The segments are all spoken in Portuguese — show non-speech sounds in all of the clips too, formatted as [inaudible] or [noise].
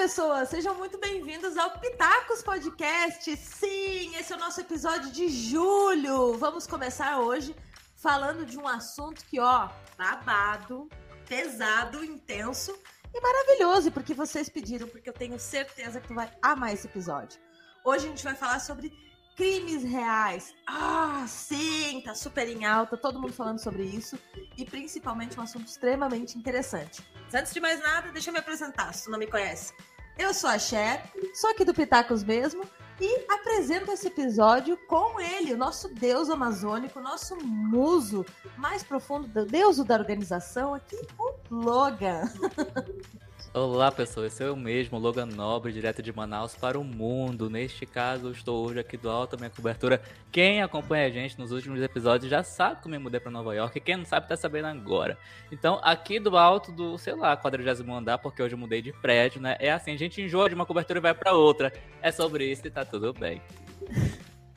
pessoas, sejam muito bem-vindos ao Pitacos Podcast. Sim, esse é o nosso episódio de julho. Vamos começar hoje falando de um assunto que, ó, babado, pesado, intenso e maravilhoso, porque vocês pediram, porque eu tenho certeza que tu vai amar esse episódio. Hoje a gente vai falar sobre crimes reais. Ah, sim, tá super em alta, todo mundo falando sobre isso e principalmente um assunto extremamente interessante. Mas antes de mais nada, deixa eu me apresentar, se tu não me conhece. Eu sou a Cher, sou aqui do Pitacos mesmo e apresento esse episódio com ele, o nosso deus amazônico, nosso muso mais profundo, deus da organização aqui, o Logan. [laughs] Olá pessoas, sou eu mesmo, Logan Nobre, direto de Manaus para o mundo. Neste caso, estou hoje aqui do alto da minha cobertura. Quem acompanha a gente nos últimos episódios já sabe que eu me mudei para Nova York, quem não sabe tá sabendo agora. Então, aqui do alto do, sei lá, 40 andar, porque hoje eu mudei de prédio, né? É assim, a gente enjoa de uma cobertura e vai para outra. É sobre isso e tá tudo bem.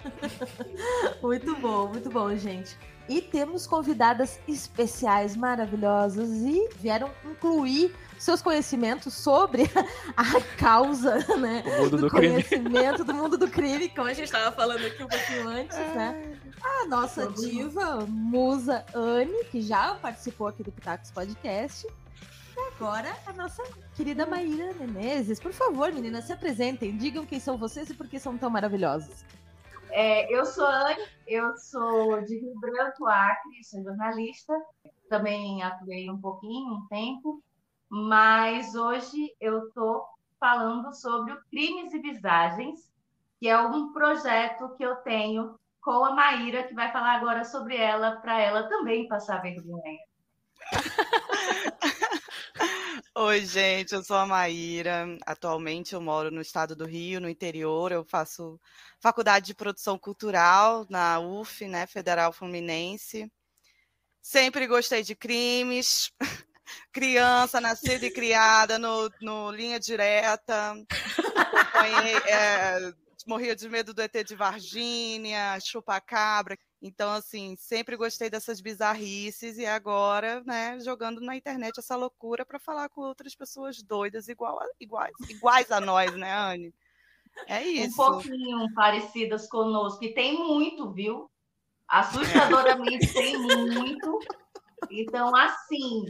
[laughs] muito bom, muito bom, gente. E temos convidadas especiais maravilhosas e vieram incluir seus conhecimentos sobre [laughs] a causa, né? O mundo do, do conhecimento crime. do mundo do crime, como a gente estava falando aqui um pouquinho antes, né? A nossa diva, musa Anne, que já participou aqui do Pitacos Podcast. E agora a nossa querida Maíra Menezes. Por favor, meninas, se apresentem, digam quem são vocês e por que são tão maravilhosos. É, eu sou Anne, eu sou de Rio Branco, Acre, sou jornalista, também atuei um pouquinho, um tempo, mas hoje eu estou falando sobre o Crimes e Visagens, que é um projeto que eu tenho com a Maíra, que vai falar agora sobre ela, para ela também passar vergonha. [laughs] Oi, gente, eu sou a Maíra. Atualmente eu moro no estado do Rio, no interior. Eu faço faculdade de produção cultural na UF, né, Federal Fluminense. Sempre gostei de crimes. [laughs] Criança, nascida e criada no, no Linha Direta. Acompanhei, é, morria de medo do ET de Varginha, chupa-cabra. Então, assim, sempre gostei dessas bizarrices e agora, né, jogando na internet essa loucura para falar com outras pessoas doidas igual a, iguais, iguais a nós, né, Anne? É isso. Um pouquinho parecidas conosco, e tem muito, viu? Assustadoramente tem muito. Então, assim,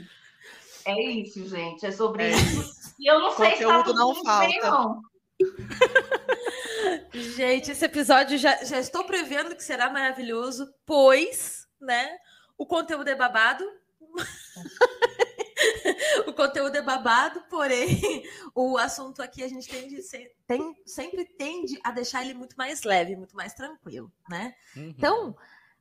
é isso, gente. É sobre é isso. E eu não sei se tá não falta. Bem, não. [laughs] Gente, esse episódio já, já estou prevendo que será maravilhoso, pois, né, o conteúdo é babado. [laughs] o conteúdo é babado, porém, o assunto aqui a gente tende, tem, sempre tende a deixar ele muito mais leve, muito mais tranquilo, né? Uhum. Então,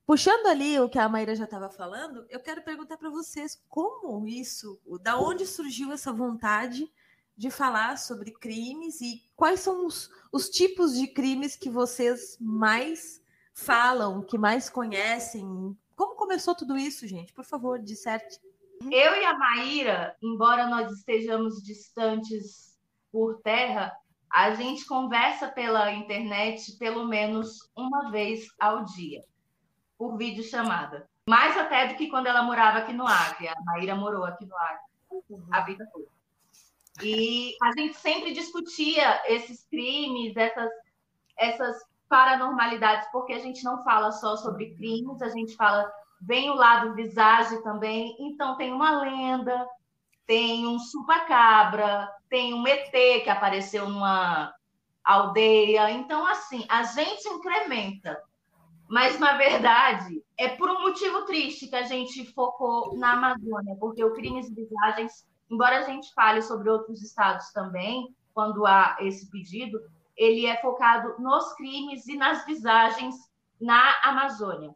puxando ali o que a Maíra já estava falando, eu quero perguntar para vocês como isso, da onde surgiu essa vontade de falar sobre crimes e quais são os, os tipos de crimes que vocês mais falam, que mais conhecem. Como começou tudo isso, gente? Por favor, disserte. Eu e a Maíra, embora nós estejamos distantes por terra, a gente conversa pela internet pelo menos uma vez ao dia, por vídeo chamada. Mais até do que quando ela morava aqui no Acre. A Maíra morou aqui no Acre a vida toda. E a gente sempre discutia esses crimes, essas, essas paranormalidades, porque a gente não fala só sobre crimes, a gente fala vem o lado visagem também. Então tem uma lenda, tem um supacabra, tem um ET que apareceu numa aldeia. Então assim, a gente incrementa. Mas na verdade, é por um motivo triste que a gente focou na Amazônia, porque o crimes visagens embora a gente fale sobre outros estados também, quando há esse pedido, ele é focado nos crimes e nas visagens na Amazônia.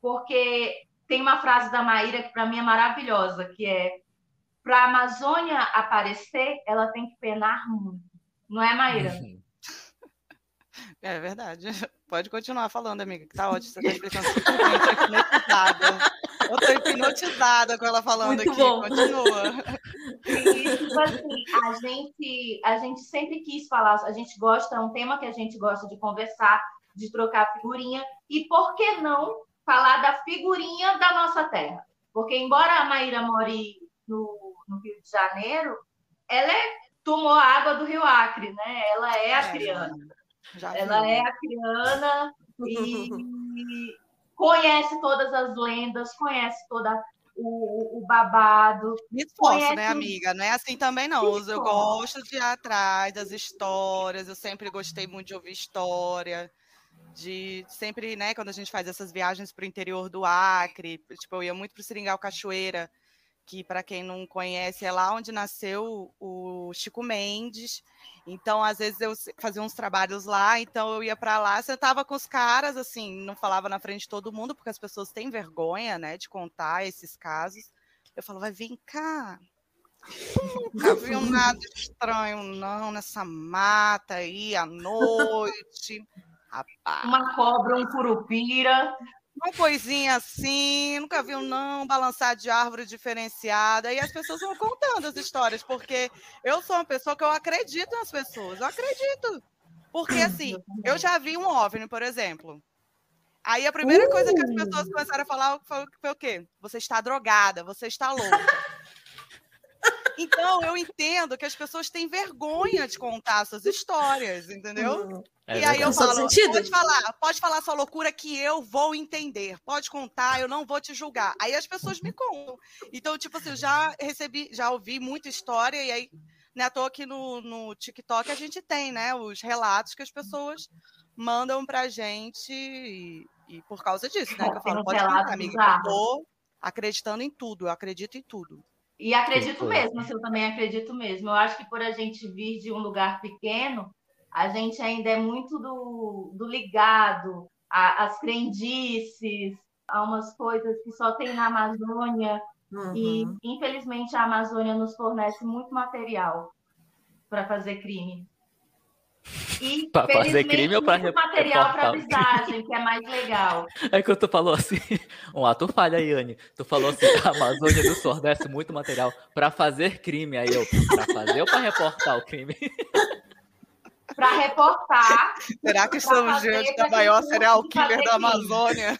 Porque tem uma frase da Maíra que para mim é maravilhosa, que é para a Amazônia aparecer, ela tem que penar muito. Não é, Maíra? [laughs] É verdade. Pode continuar falando, amiga, que tá ótimo. Você tá [laughs] explicando hipnotizada. Eu tô hipnotizada com ela falando Muito aqui. Bom. Continua. [laughs] E, tipo assim, a gente, a gente sempre quis falar, a gente gosta, é um tema que a gente gosta de conversar, de trocar figurinha, e por que não falar da figurinha da nossa terra? Porque, embora a Maíra more no, no Rio de Janeiro, ela é tomou a água do Rio Acre, né? Ela é a criana. É, ela é a criana e [laughs] conhece todas as lendas, conhece toda o, o babado. Me esforço, né, amiga? Não é assim também, não. Eu gosto de ir atrás das histórias, eu sempre gostei muito de ouvir história. De sempre, né, quando a gente faz essas viagens para o interior do Acre, tipo, eu ia muito para o Seringal Cachoeira, que para quem não conhece é lá onde nasceu o Chico Mendes. Então, às vezes eu fazia uns trabalhos lá, então eu ia para lá, sentava com os caras, assim, não falava na frente de todo mundo, porque as pessoas têm vergonha, né, de contar esses casos. Eu falava, vem cá, nunca viu nada estranho, não, nessa mata aí à noite. Rapaz. Uma cobra, um curupira. Uma coisinha assim, nunca viu não, balançar de árvore diferenciada. E as pessoas vão contando as histórias, porque eu sou uma pessoa que eu acredito nas pessoas, eu acredito. Porque assim, eu já vi um OVNI, por exemplo. Aí a primeira coisa que as pessoas uh! começaram a falar foi, foi o quê? Você está drogada, você está louca. Então, eu entendo que as pessoas têm vergonha de contar suas histórias, entendeu? Uhum. É e aí eu falo, pode falar, pode falar sua loucura que eu vou entender. Pode contar, eu não vou te julgar. Aí as pessoas me contam. Então, tipo assim, eu já recebi, já ouvi muita história, e aí, né, à toa que no, no TikTok a gente tem, né, os relatos que as pessoas mandam pra gente e, e por causa disso, né? Que eu falo, pode contar, amiga, eu tô acreditando em tudo, eu acredito em tudo. E acredito mesmo, assim, eu também acredito mesmo. Eu acho que por a gente vir de um lugar pequeno, a gente ainda é muito do, do ligado às crendices, a umas coisas que só tem na Amazônia. Uhum. E, infelizmente, a Amazônia nos fornece muito material para fazer crime. E para fazer crime ou para material para visagem, que é mais legal. É que tu falou assim, [laughs] um ato falha, Yane. Tu falou assim, a Amazônia do Nordeste muito material para fazer crime. Aí eu, para fazer ou para reportar o crime? [laughs] Para reportar. Será que estamos diante da maior serial killer da Amazônia?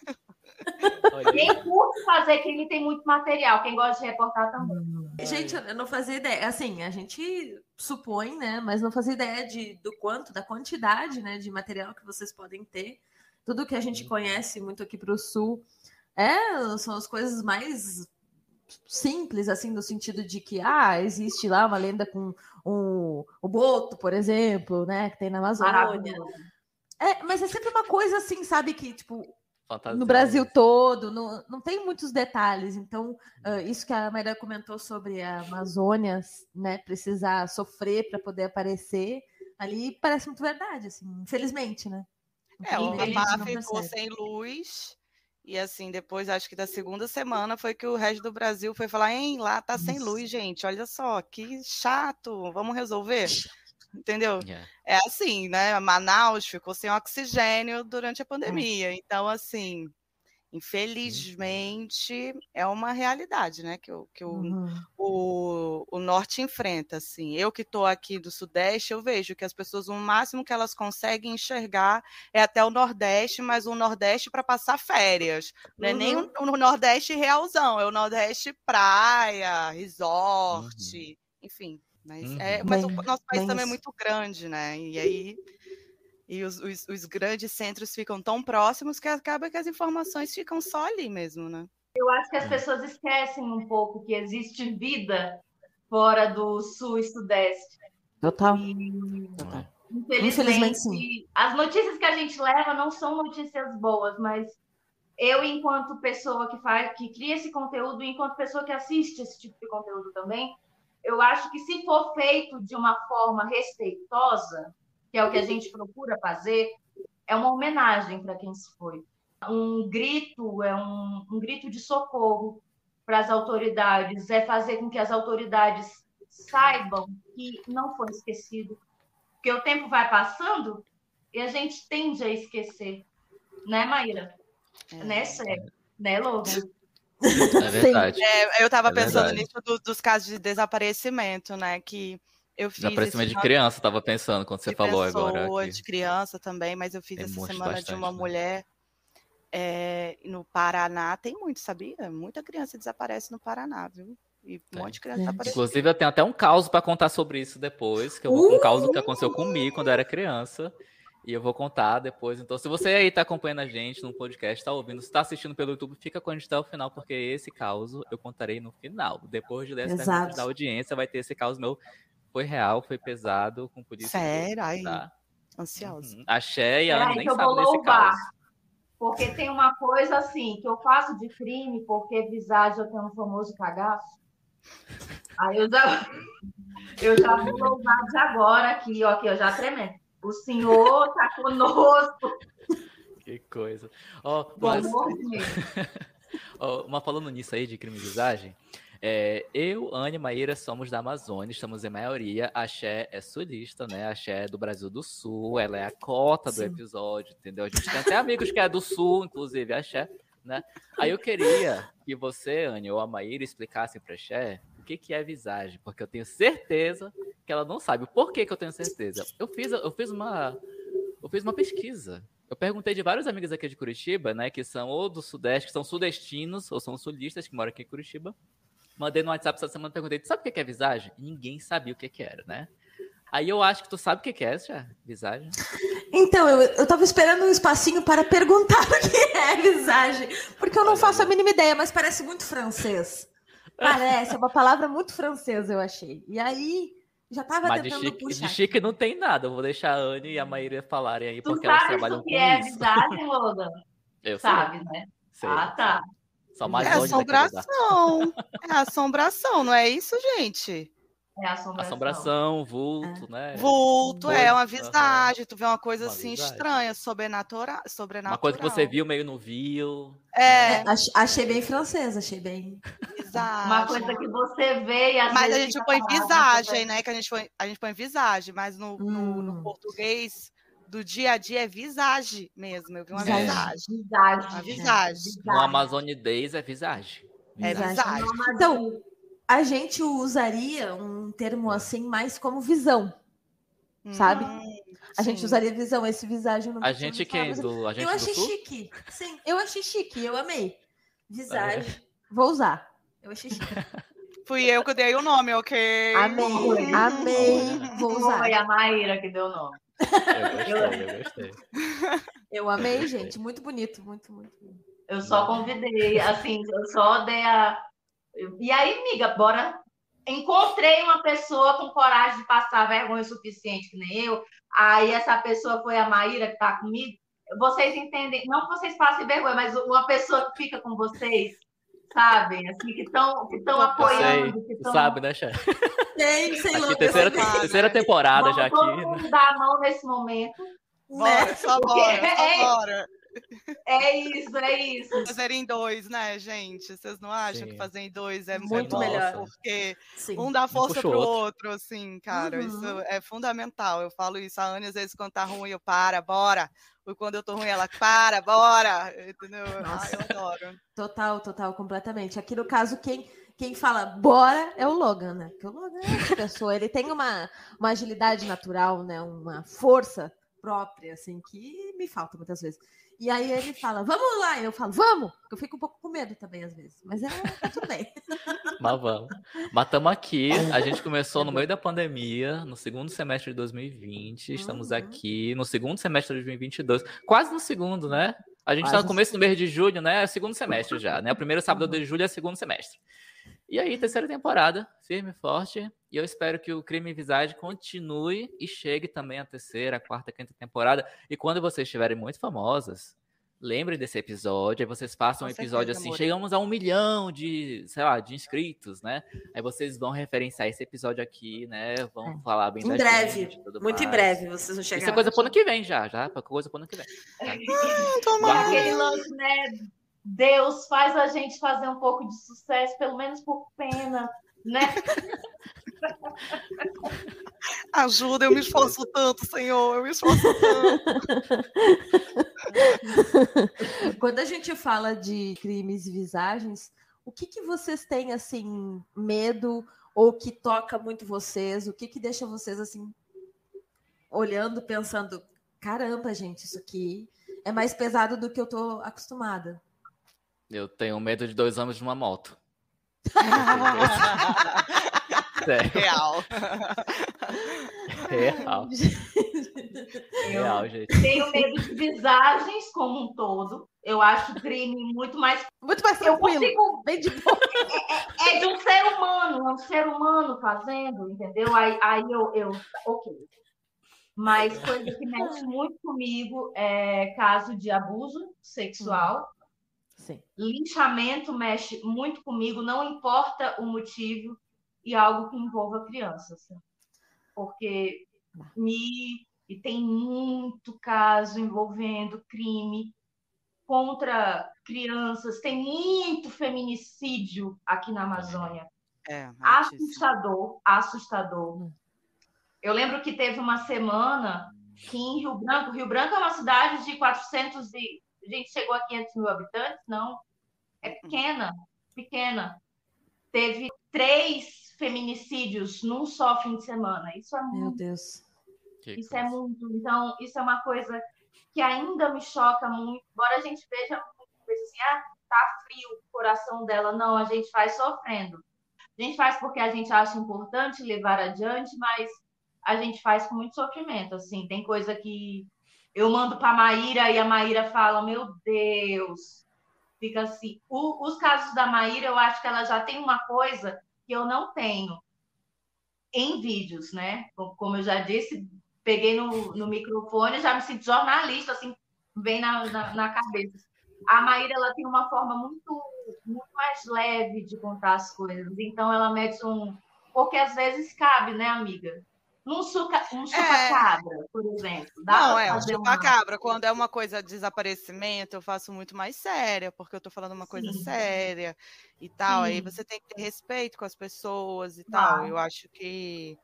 Quem curte fazer crime tem muito material. Quem gosta de reportar também. Gente, eu não fazia ideia. Assim, a gente supõe, né? Mas não fazia ideia de, do quanto, da quantidade, né? De material que vocês podem ter. Tudo que a gente conhece muito aqui para o sul é, são as coisas mais simples, assim, no sentido de que, ah, existe lá uma lenda com um, o boto, por exemplo, né? Que tem na Amazônia. É, mas é sempre uma coisa assim, sabe? Que, tipo, no Brasil todo, no, não tem muitos detalhes. Então, uh, isso que a Maria comentou sobre a Amazônia, né, precisar sofrer para poder aparecer, ali parece muito verdade, assim, infelizmente, né? É, o Amapá ficou sem luz, e assim, depois, acho que da segunda semana, foi que o resto do Brasil foi falar, hein, lá tá sem luz, gente, olha só, que chato, vamos resolver? Entendeu? Yeah. É assim, né? Manaus ficou sem oxigênio durante a pandemia. Então, assim, infelizmente, é uma realidade, né? Que, o, que o, uhum. o, o norte enfrenta, assim. Eu que estou aqui do sudeste, eu vejo que as pessoas, o máximo que elas conseguem enxergar é até o nordeste, mas o nordeste para passar férias. Não é nem o, o, nordeste realzão, é o nordeste praia, resort, uhum. enfim. Mas, uhum. é, mas bem, o nosso país também é muito grande, né? E aí e os, os, os, grandes centros ficam tão próximos que acaba que as informações ficam só ali mesmo, né? Eu acho que as pessoas esquecem um pouco que existe vida fora do sul e sudeste. Total. E, Total. Infelizmente, infelizmente sim. as notícias que a gente leva não são notícias boas, mas eu, enquanto pessoa que faz, que cria esse conteúdo, enquanto pessoa que assiste esse tipo de conteúdo também, eu acho que se for feito de uma forma respeitosa, que é o que a gente procura fazer, é uma homenagem para quem se foi. Um grito, é um, um grito de socorro para as autoridades, é fazer com que as autoridades saibam que não foi esquecido. Porque o tempo vai passando e a gente tende a esquecer. Né, Maíra? É. Né, Sérgio? Né, Logan? [laughs] É [laughs] verdade. É, eu estava é pensando verdade. nisso do, dos casos de desaparecimento, né? Que eu fiz. Desaparecimento de criança, estava pensando quando você falou pessoa, agora. Aqui. De criança também, mas eu fiz tem essa semana bastante, de uma né? mulher é, no Paraná. Tem muito, sabia? Muita criança desaparece no Paraná, viu? E um monte de criança aparecendo. Inclusive, eu tenho até um caos para contar sobre isso depois, que eu vou, um caos que aconteceu comigo quando eu era criança. E eu vou contar depois. Então, se você aí tá acompanhando a gente no podcast, tá ouvindo, se tá assistindo pelo YouTube, fica com a gente até o final, porque esse caos eu contarei no final. Depois de 10 minutos da audiência, vai ter esse caos meu. Foi real, foi pesado, com polícia. Sério? Aí. Tá? Ansioso. Uhum. Axé e a Ana nem sabem desse caos. Porque tem uma coisa assim, que eu faço de crime, porque visagem eu tenho um famoso cagaço. Aí eu já, [laughs] eu já vou louvar de agora aqui, ó, aqui, eu já tremendo. O Senhor está conosco. Que coisa. Oh, mas... oh, [laughs] uma falando nisso aí de crime de visagem, é, eu, Anne e Maíra somos da Amazônia, estamos em maioria. A Xé é sulista, né? A Xé é do Brasil do Sul, ela é a cota do Sim. episódio, entendeu? A gente tem até amigos que é do Sul, inclusive, a Xé, né? Aí eu queria que você, Anne, ou a Maíra explicassem pra Xé o que, que é visagem, porque eu tenho certeza que ela não sabe. Por que, que eu tenho certeza? Eu fiz, eu fiz uma. Eu fiz uma pesquisa. Eu perguntei de vários amigos aqui de Curitiba, né, que são ou do Sudeste, que são sudestinos, ou são sulistas que moram aqui em Curitiba, Mandei no WhatsApp essa semana, perguntei, tu sabe o que é visagem? E ninguém sabia o que era, né? Aí eu acho que tu sabe o que é já, visagem. Então, eu, eu tava esperando um espacinho para perguntar [laughs] o que é visagem, porque eu não faço a mínima ideia, mas parece muito francês. Parece, é uma palavra muito francesa, eu achei. E aí, já tava mas tentando de chique, puxar. De chique não tem nada, eu vou deixar a Anne e a Maíra falarem aí, tu porque elas trabalham com isso. Tu sabe o que é Logan? [laughs] Eu Sabe, sei. né? Sei. Ah, tá. Só mais é assombração. [laughs] É assombração, não é isso, gente? É assombração. Assombração, vulto, é. né? Vulto, é uma visagem. Tu vê uma coisa uma assim visagem. estranha, sobrenatural, sobrenatural. Uma coisa que você viu, meio não viu. É. é achei bem francesa, achei bem. [laughs] Visagem. Uma coisa que você vê e às Mas a gente põe visagem, né? Que a gente põe, a gente põe visagem, mas no, hum. no, no hum. português do dia a dia é visagem mesmo. Eu vi uma visagem. Visagem. Uma visagem. No Amazon Days é visagem. É visagem. Então, a gente usaria um termo assim mais como visão. Sabe? Hum, a gente usaria visão, esse visagem no A gente quem? Do, a gente eu achei sul? chique. Sim, eu achei chique, eu amei. Visagem. É. Vou usar. Eu achei chique. [laughs] Fui eu que dei o nome, ok? Amei, amei. Vou usar. Foi a Maíra que deu o nome. Eu gostei, eu gostei. Eu amei, gente. Muito bonito, muito, muito. Eu só convidei, assim, eu só dei a. E aí, amiga, bora. Encontrei uma pessoa com coragem de passar vergonha suficiente, que nem eu. Aí essa pessoa foi a Maíra que tá comigo. Vocês entendem? Não que vocês passem vergonha, mas uma pessoa que fica com vocês sabem? Assim, que estão que apoiando. Sei, que tão... sabe, né, chefe? Sei, sei lá. Terceira, terceira temporada Vamos já aqui. Vamos né? dar a mão nesse momento. Bora, né? só bora, só é, bora. É isso, é isso. Fazer em dois, né, gente? Vocês não acham Sim. que fazer em dois é muito melhor? Porque Sim. um dá força um pro outro. outro, assim, cara. Uhum. Isso é fundamental. Eu falo isso. A Anne, às vezes, quando tá ruim, eu para, bora. Ou quando eu tô ruim, ela para, bora. Entendeu? Nossa. eu adoro. Total, total, completamente. Aqui no caso, quem quem fala bora é o Logan, né? Porque o Logan é essa pessoa, ele tem uma, uma agilidade natural, né? Uma força própria, assim, que me falta muitas vezes. E aí ele fala, vamos lá. Eu falo, vamos. Eu fico um pouco com medo também, às vezes. Mas é, tá tudo bem. [laughs] Mas vamos. Mas estamos aqui. A gente [laughs] começou no meio da pandemia, no segundo semestre de 2020. Estamos uhum. aqui no segundo semestre de 2022. Quase no segundo, né? A gente está no começo do mês de julho, né? É segundo semestre já, né? O primeiro sábado uhum. de julho é segundo semestre. E aí, terceira temporada, firme e forte. E eu espero que o Crime Visage continue e chegue também a terceira, a quarta, a quinta temporada. E quando vocês estiverem muito famosas, lembrem desse episódio. Aí vocês façam um episódio certeza, assim, amor. chegamos a um milhão de, sei lá, de inscritos, né? Aí vocês vão referenciar esse episódio aqui, né? Vão é. falar bem Em breve, gente, muito mais. em breve vocês vão chegar. Isso é coisa pro ano que vem já, já. Coisa pro ano que vem. [laughs] Tá? Ah, Aquele lance, né? Deus faz a gente fazer um pouco de sucesso, pelo menos por pena, né? Ajuda, eu me esforço tanto, Senhor, eu me esforço tanto. Quando a gente fala de crimes e visagens, o que, que vocês têm assim medo ou que toca muito vocês? O que que deixa vocês assim olhando, pensando, caramba, gente, isso aqui é mais pesado do que eu tô acostumada? Eu tenho medo de dois homens numa moto. [laughs] Real. Real. Real, gente. Tenho medo de visagens como um todo. Eu acho crime muito mais. Muito mais Eu tranquilo. consigo. Bem de boa. [laughs] É de um ser humano, é um ser humano fazendo, entendeu? Aí, aí eu, eu. Ok. Mas coisa que mexe muito comigo é caso de abuso sexual. Sim. Linchamento mexe muito comigo, não importa o motivo, e algo que envolva crianças. Porque me. E tem muito caso envolvendo crime contra crianças, tem muito feminicídio aqui na Amazônia. É, altíssimo. Assustador, assustador. Hum. Eu lembro que teve uma semana que em Rio Branco, Rio Branco é uma cidade de 400 e... A gente chegou a 500 mil habitantes? Não. É pequena, pequena. Teve três feminicídios num só fim de semana. Isso é Meu muito Deus. Que isso é coisa. muito. Então, isso é uma coisa que ainda me choca muito. Embora a gente veja muito coisa assim, ah, tá frio o coração dela. Não, a gente faz sofrendo. A gente faz porque a gente acha importante levar adiante, mas a gente faz com muito sofrimento. Assim, tem coisa que eu mando para Maíra e a Maíra fala: Meu Deus, fica assim. O- os casos da Maíra, eu acho que ela já tem uma coisa que eu não tenho em vídeos, né? Como- Como eu já disse, peguei no, no microfone, já me sinto jornalista, assim, vem na, na, na cabeça. A Maíra, ela tem uma forma muito, muito mais leve de contar as coisas, então ela mete um... Porque às vezes cabe, né, amiga? Um suca, um chupa-cabra, por exemplo. Dá Não, é, o fazer uma- chupa-cabra, quando é uma coisa de desaparecimento, eu faço muito mais séria, porque eu tô falando uma coisa Sim. séria e tal. Aí Sim. você tem que ter respeito com as pessoas e tal. Eu acho que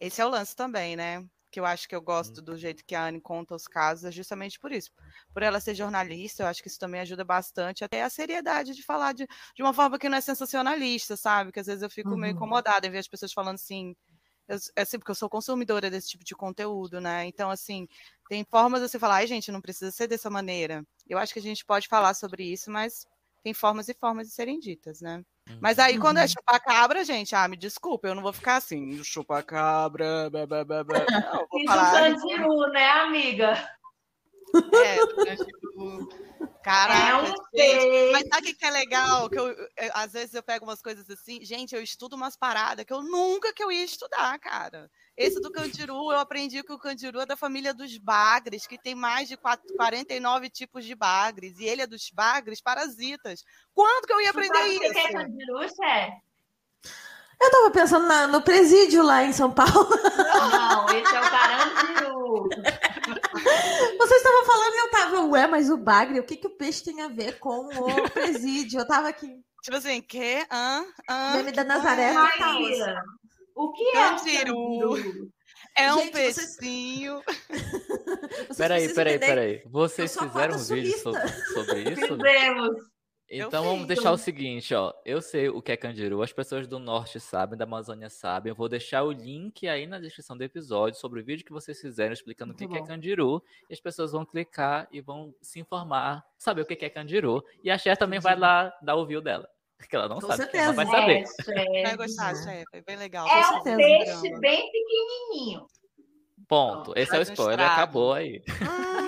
esse é o lance também, né? Que eu acho que eu gosto do jeito que a Anne conta os casos, é justamente por isso. Por ela ser jornalista, eu acho que isso também ajuda bastante até a seriedade de falar de, de uma forma que não é sensacionalista, sabe? Que às vezes eu fico meio Uhum. incomodada em ver as pessoas falando assim. Eu, é assim, porque eu sou consumidora desse tipo de conteúdo, né? Então, assim, tem formas de você falar, ai, gente, não precisa ser dessa maneira. Eu acho que a gente pode falar sobre isso, mas tem formas e formas de serem ditas, né? Mas aí, quando é Uhum. chupar cabra, gente, ah, me desculpa, eu não vou ficar assim, chupa cabra, blá, blá, blá, blá. Não, vou Fiz um falar. candiru, né, amiga? É. Caraca, É um peixe. Mas sabe o que que é legal? Que eu, eu- às vezes eu pego umas coisas assim, gente, eu estudo umas paradas que eu nunca que eu ia estudar, cara. Esse do candiru, eu aprendi que o candiru é da família dos bagres, que tem mais de quatro- 49 tipos de bagres, e ele é dos bagres parasitas. Quando que eu ia aprender é isso? candiru, Xé? Eu tava pensando na- no presídio lá em São Paulo. Não, esse é o carandiru. [laughs] Vocês estavam falando e eu tava, ué, mas o bagre, o que, que o peixe tem a ver com o [laughs] presídio? Eu tava aqui, Tipo assim, que? Hã? Hã? meme da Nazaré total. assim. Maíra, o que é um Candiru. candiru? É um Gente, vocês- peixinho. [laughs] Vocês Peraí, peraí, peraí. Vocês fizeram um vídeo sobre, sobre isso? Fizemos. Então vamos deixar o seguinte, ó. Eu sei o que é candiru, as pessoas do norte sabem, da Amazônia sabem. Eu vou deixar o link aí na descrição do episódio sobre o vídeo que vocês fizeram explicando o que, Muito é bom. candiru. E as pessoas vão clicar e vão se informar, saber o que, é candiru. E a Cher também vai lá dar o view dela. [laughs] Que ela não Com sabe, certeza. ela vai saber. É. Vai gostar, chefe. É bem legal. É um peixe bem pequenininho. Ponto. Esse é o spoiler, acabou aí. Hum,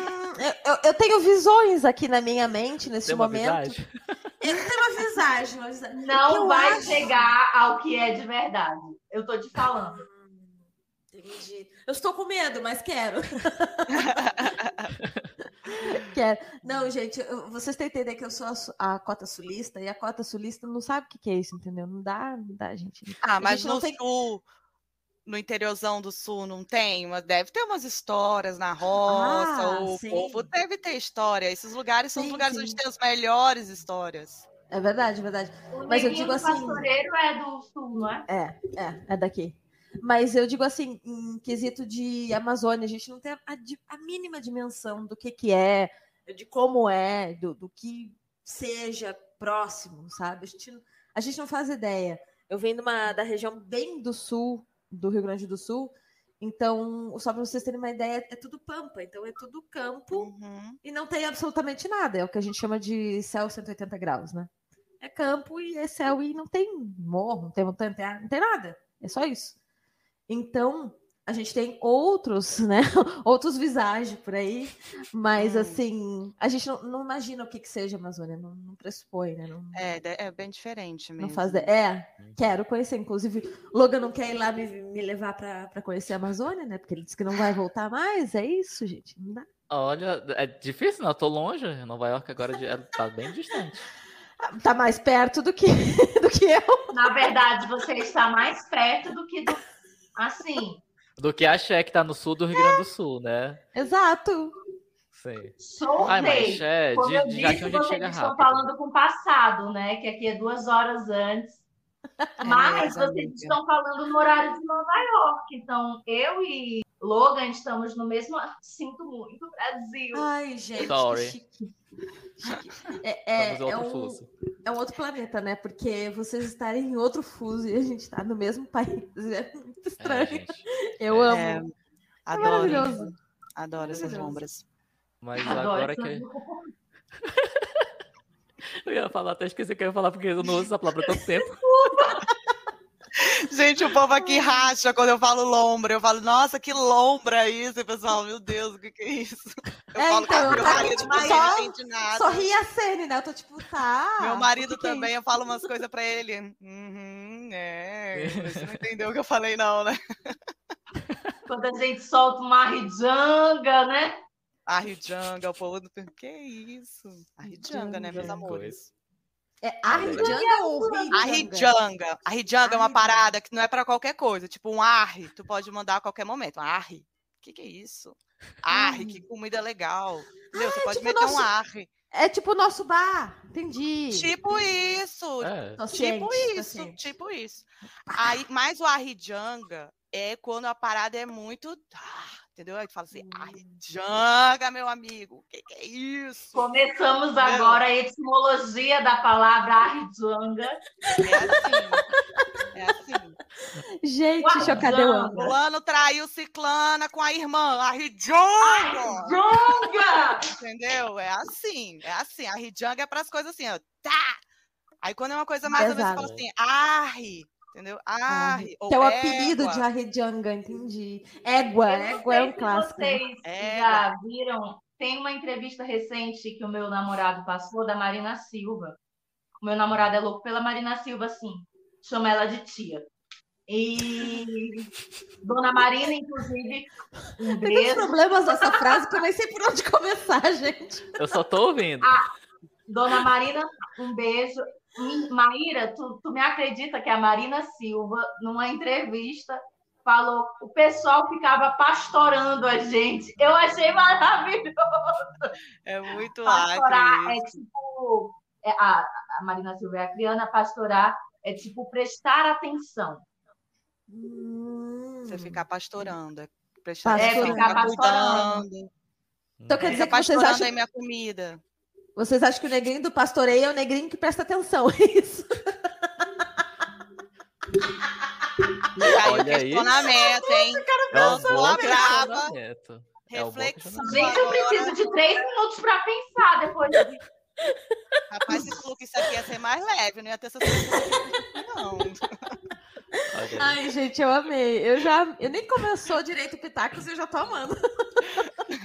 eu, eu- tenho visões aqui na minha mente nesse Tem uma momento. visagem? [laughs] Eu tenho uma visagem, uma visagem. Não Eu vai acho- chegar ao que é de verdade. Eu tô te falando. Entendi. Eu estou com medo, mas quero. [laughs] quero. Não, gente, eu- vocês têm que entender que eu sou a, a cota sulista e a cota sulista não sabe o que, que é isso, entendeu? Não dá, não dá, gente. Ah, A mas gente não no tem- sul, no interiorzão do sul, não tem? Mas deve ter umas histórias na roça. Ah, o sim. povo deve ter história. Esses lugares são os Sim, lugares sim. onde tem as melhores histórias. É verdade, é verdade. O Mas eu digo assim- pastoreiro é do sul, não é? É, é, é daqui. Mas eu digo assim, em quesito de Amazônia, a gente não tem a, a mínima dimensão do que, que é, de como é, do, do que seja próximo, sabe? A gente, não- a gente não faz ideia. Eu venho de uma, da região bem do sul, do Rio Grande do Sul, então, só para vocês terem uma ideia, é tudo pampa, então é tudo campo Uhum. e não tem absolutamente nada. É o que a gente chama de céu 180 graus, né? é campo e é céu e não tem morro, não tem montanha, não tem nada. É só isso. Então, a gente tem outros, [laughs] né? Outros visagens por aí, mas hum. assim, a gente não, não, imagina o que, que seja Amazônia, não, não pressupõe, né? Não, é, é bem diferente mesmo. Não faz, é, quero conhecer, inclusive, Logan não quer ir lá me, me levar para conhecer a Amazônia, né? Porque ele disse que não vai voltar mais, é isso, gente, não dá. Olha, é difícil, não, eu tô longe, Nova York agora tá bem distante. Tá mais perto do que, [laughs] do que eu. Na verdade, você está mais perto do que do, assim, do que a Xé, que tá no sul do Rio Grande do Sul, né? Exato. Sim. Soltei. Ai, mas, Xé, de, eu disse, já que a gente chega estão falando com o passado, né? Que aqui é duas horas antes. É mas vocês amiga. estão falando no horário de Nova York. Então, eu e Logan estamos no mesmo. Sinto muito, Brasil. Ai, gente. Sorry. [laughs] É, é, é, um, é um outro planeta, né? Porque vocês estarem em outro fuso e a gente está no mesmo país. É muito estranho. [laughs] É, Eu amo. É, adoro. É maravilhoso. Adoro essas lombras. Mas adoro agora que. [laughs] eu ia falar, até esqueci que eu ia falar, porque eu não uso essa palavra há tanto tempo. [laughs] Gente, o povo aqui racha quando eu falo lombra. Eu falo, nossa, que lombra isso, pessoal. Meu Deus, o que, que é isso? Eu é, falo então, meu marido tipo, não entende nada. Sorri a cena, né? Eu tô tipo, tá. Meu marido que também, que é eu falo umas coisas pra ele. Uhum, é. Você não entendeu o que eu falei, não, né? [laughs] Quando a gente solta uma rijanga, né? A rijanga, o povo do. Que isso? A rijanga, né, meus amores? É Arrijanga ou Arrijanga? Arrijanga é uma parada que não é para qualquer coisa. Tipo um arri, tu pode mandar a qualquer momento. Arri. O que, que é isso? Arri, que comida legal. Entendeu? Ah, você pode tipo meter nosso... um arri. É tipo o nosso bar, entendi. Tipo isso. É. Tipo isso, tipo isso. Aí, mas o arrijanga é quando a parada é muito. Ah, entendeu? Aí tu fala assim, arrijanga, meu amigo, o que, que, é isso? Começamos entendeu? agora a etimologia da palavra arrijanga. É assim, é assim. Gente, chocadeu. Fulano traiu ciclana com a irmã, arrijanga! Arrijanga! Entendeu? É assim, é assim, arrijanga é para as coisas assim, ó, tá! Aí quando é uma coisa mais ou menos, fala assim, arri, Entendeu? Ah, que é o apelido de Arredjanga, entendi. Égua, égua é um clássico. Vocês já viram? Tem uma entrevista recente que o meu namorado passou da Marina Silva. O meu namorado é louco pela Marina Silva, sim. Chama ela de tia. E [laughs] Dona Marina, inclusive, um beijo. Tem problemas nessa frase que eu nem sei por onde começar, gente. Eu só tô ouvindo. Ah, Dona Marina, um beijo. Maíra, tu, tu me acredita que a Marina Silva, numa entrevista, falou o pessoal ficava pastorando a gente. Eu achei maravilhoso. É muito Pastorar é tipo. É, a, a Marina Silva é a criana, pastorar é tipo prestar atenção. Você ficar pastorando. É prestar é, atenção, ficar pastorando. Cuidando. Então quer dizer que vocês acham... aí minha comida. Vocês acham que o negrinho do pastoreio é o negrinho que presta atenção, é isso? Olha questionamento, hein? Não sou brava. Reflexão. Gente, eu preciso de três minutos para pensar depois disso. Rapaz, falou que isso aqui ia ser mais leve, não ia ter essa não. Ai, gente, eu amei. Eu já. Eu nem começou direito o Pitacos e eu já tô amando.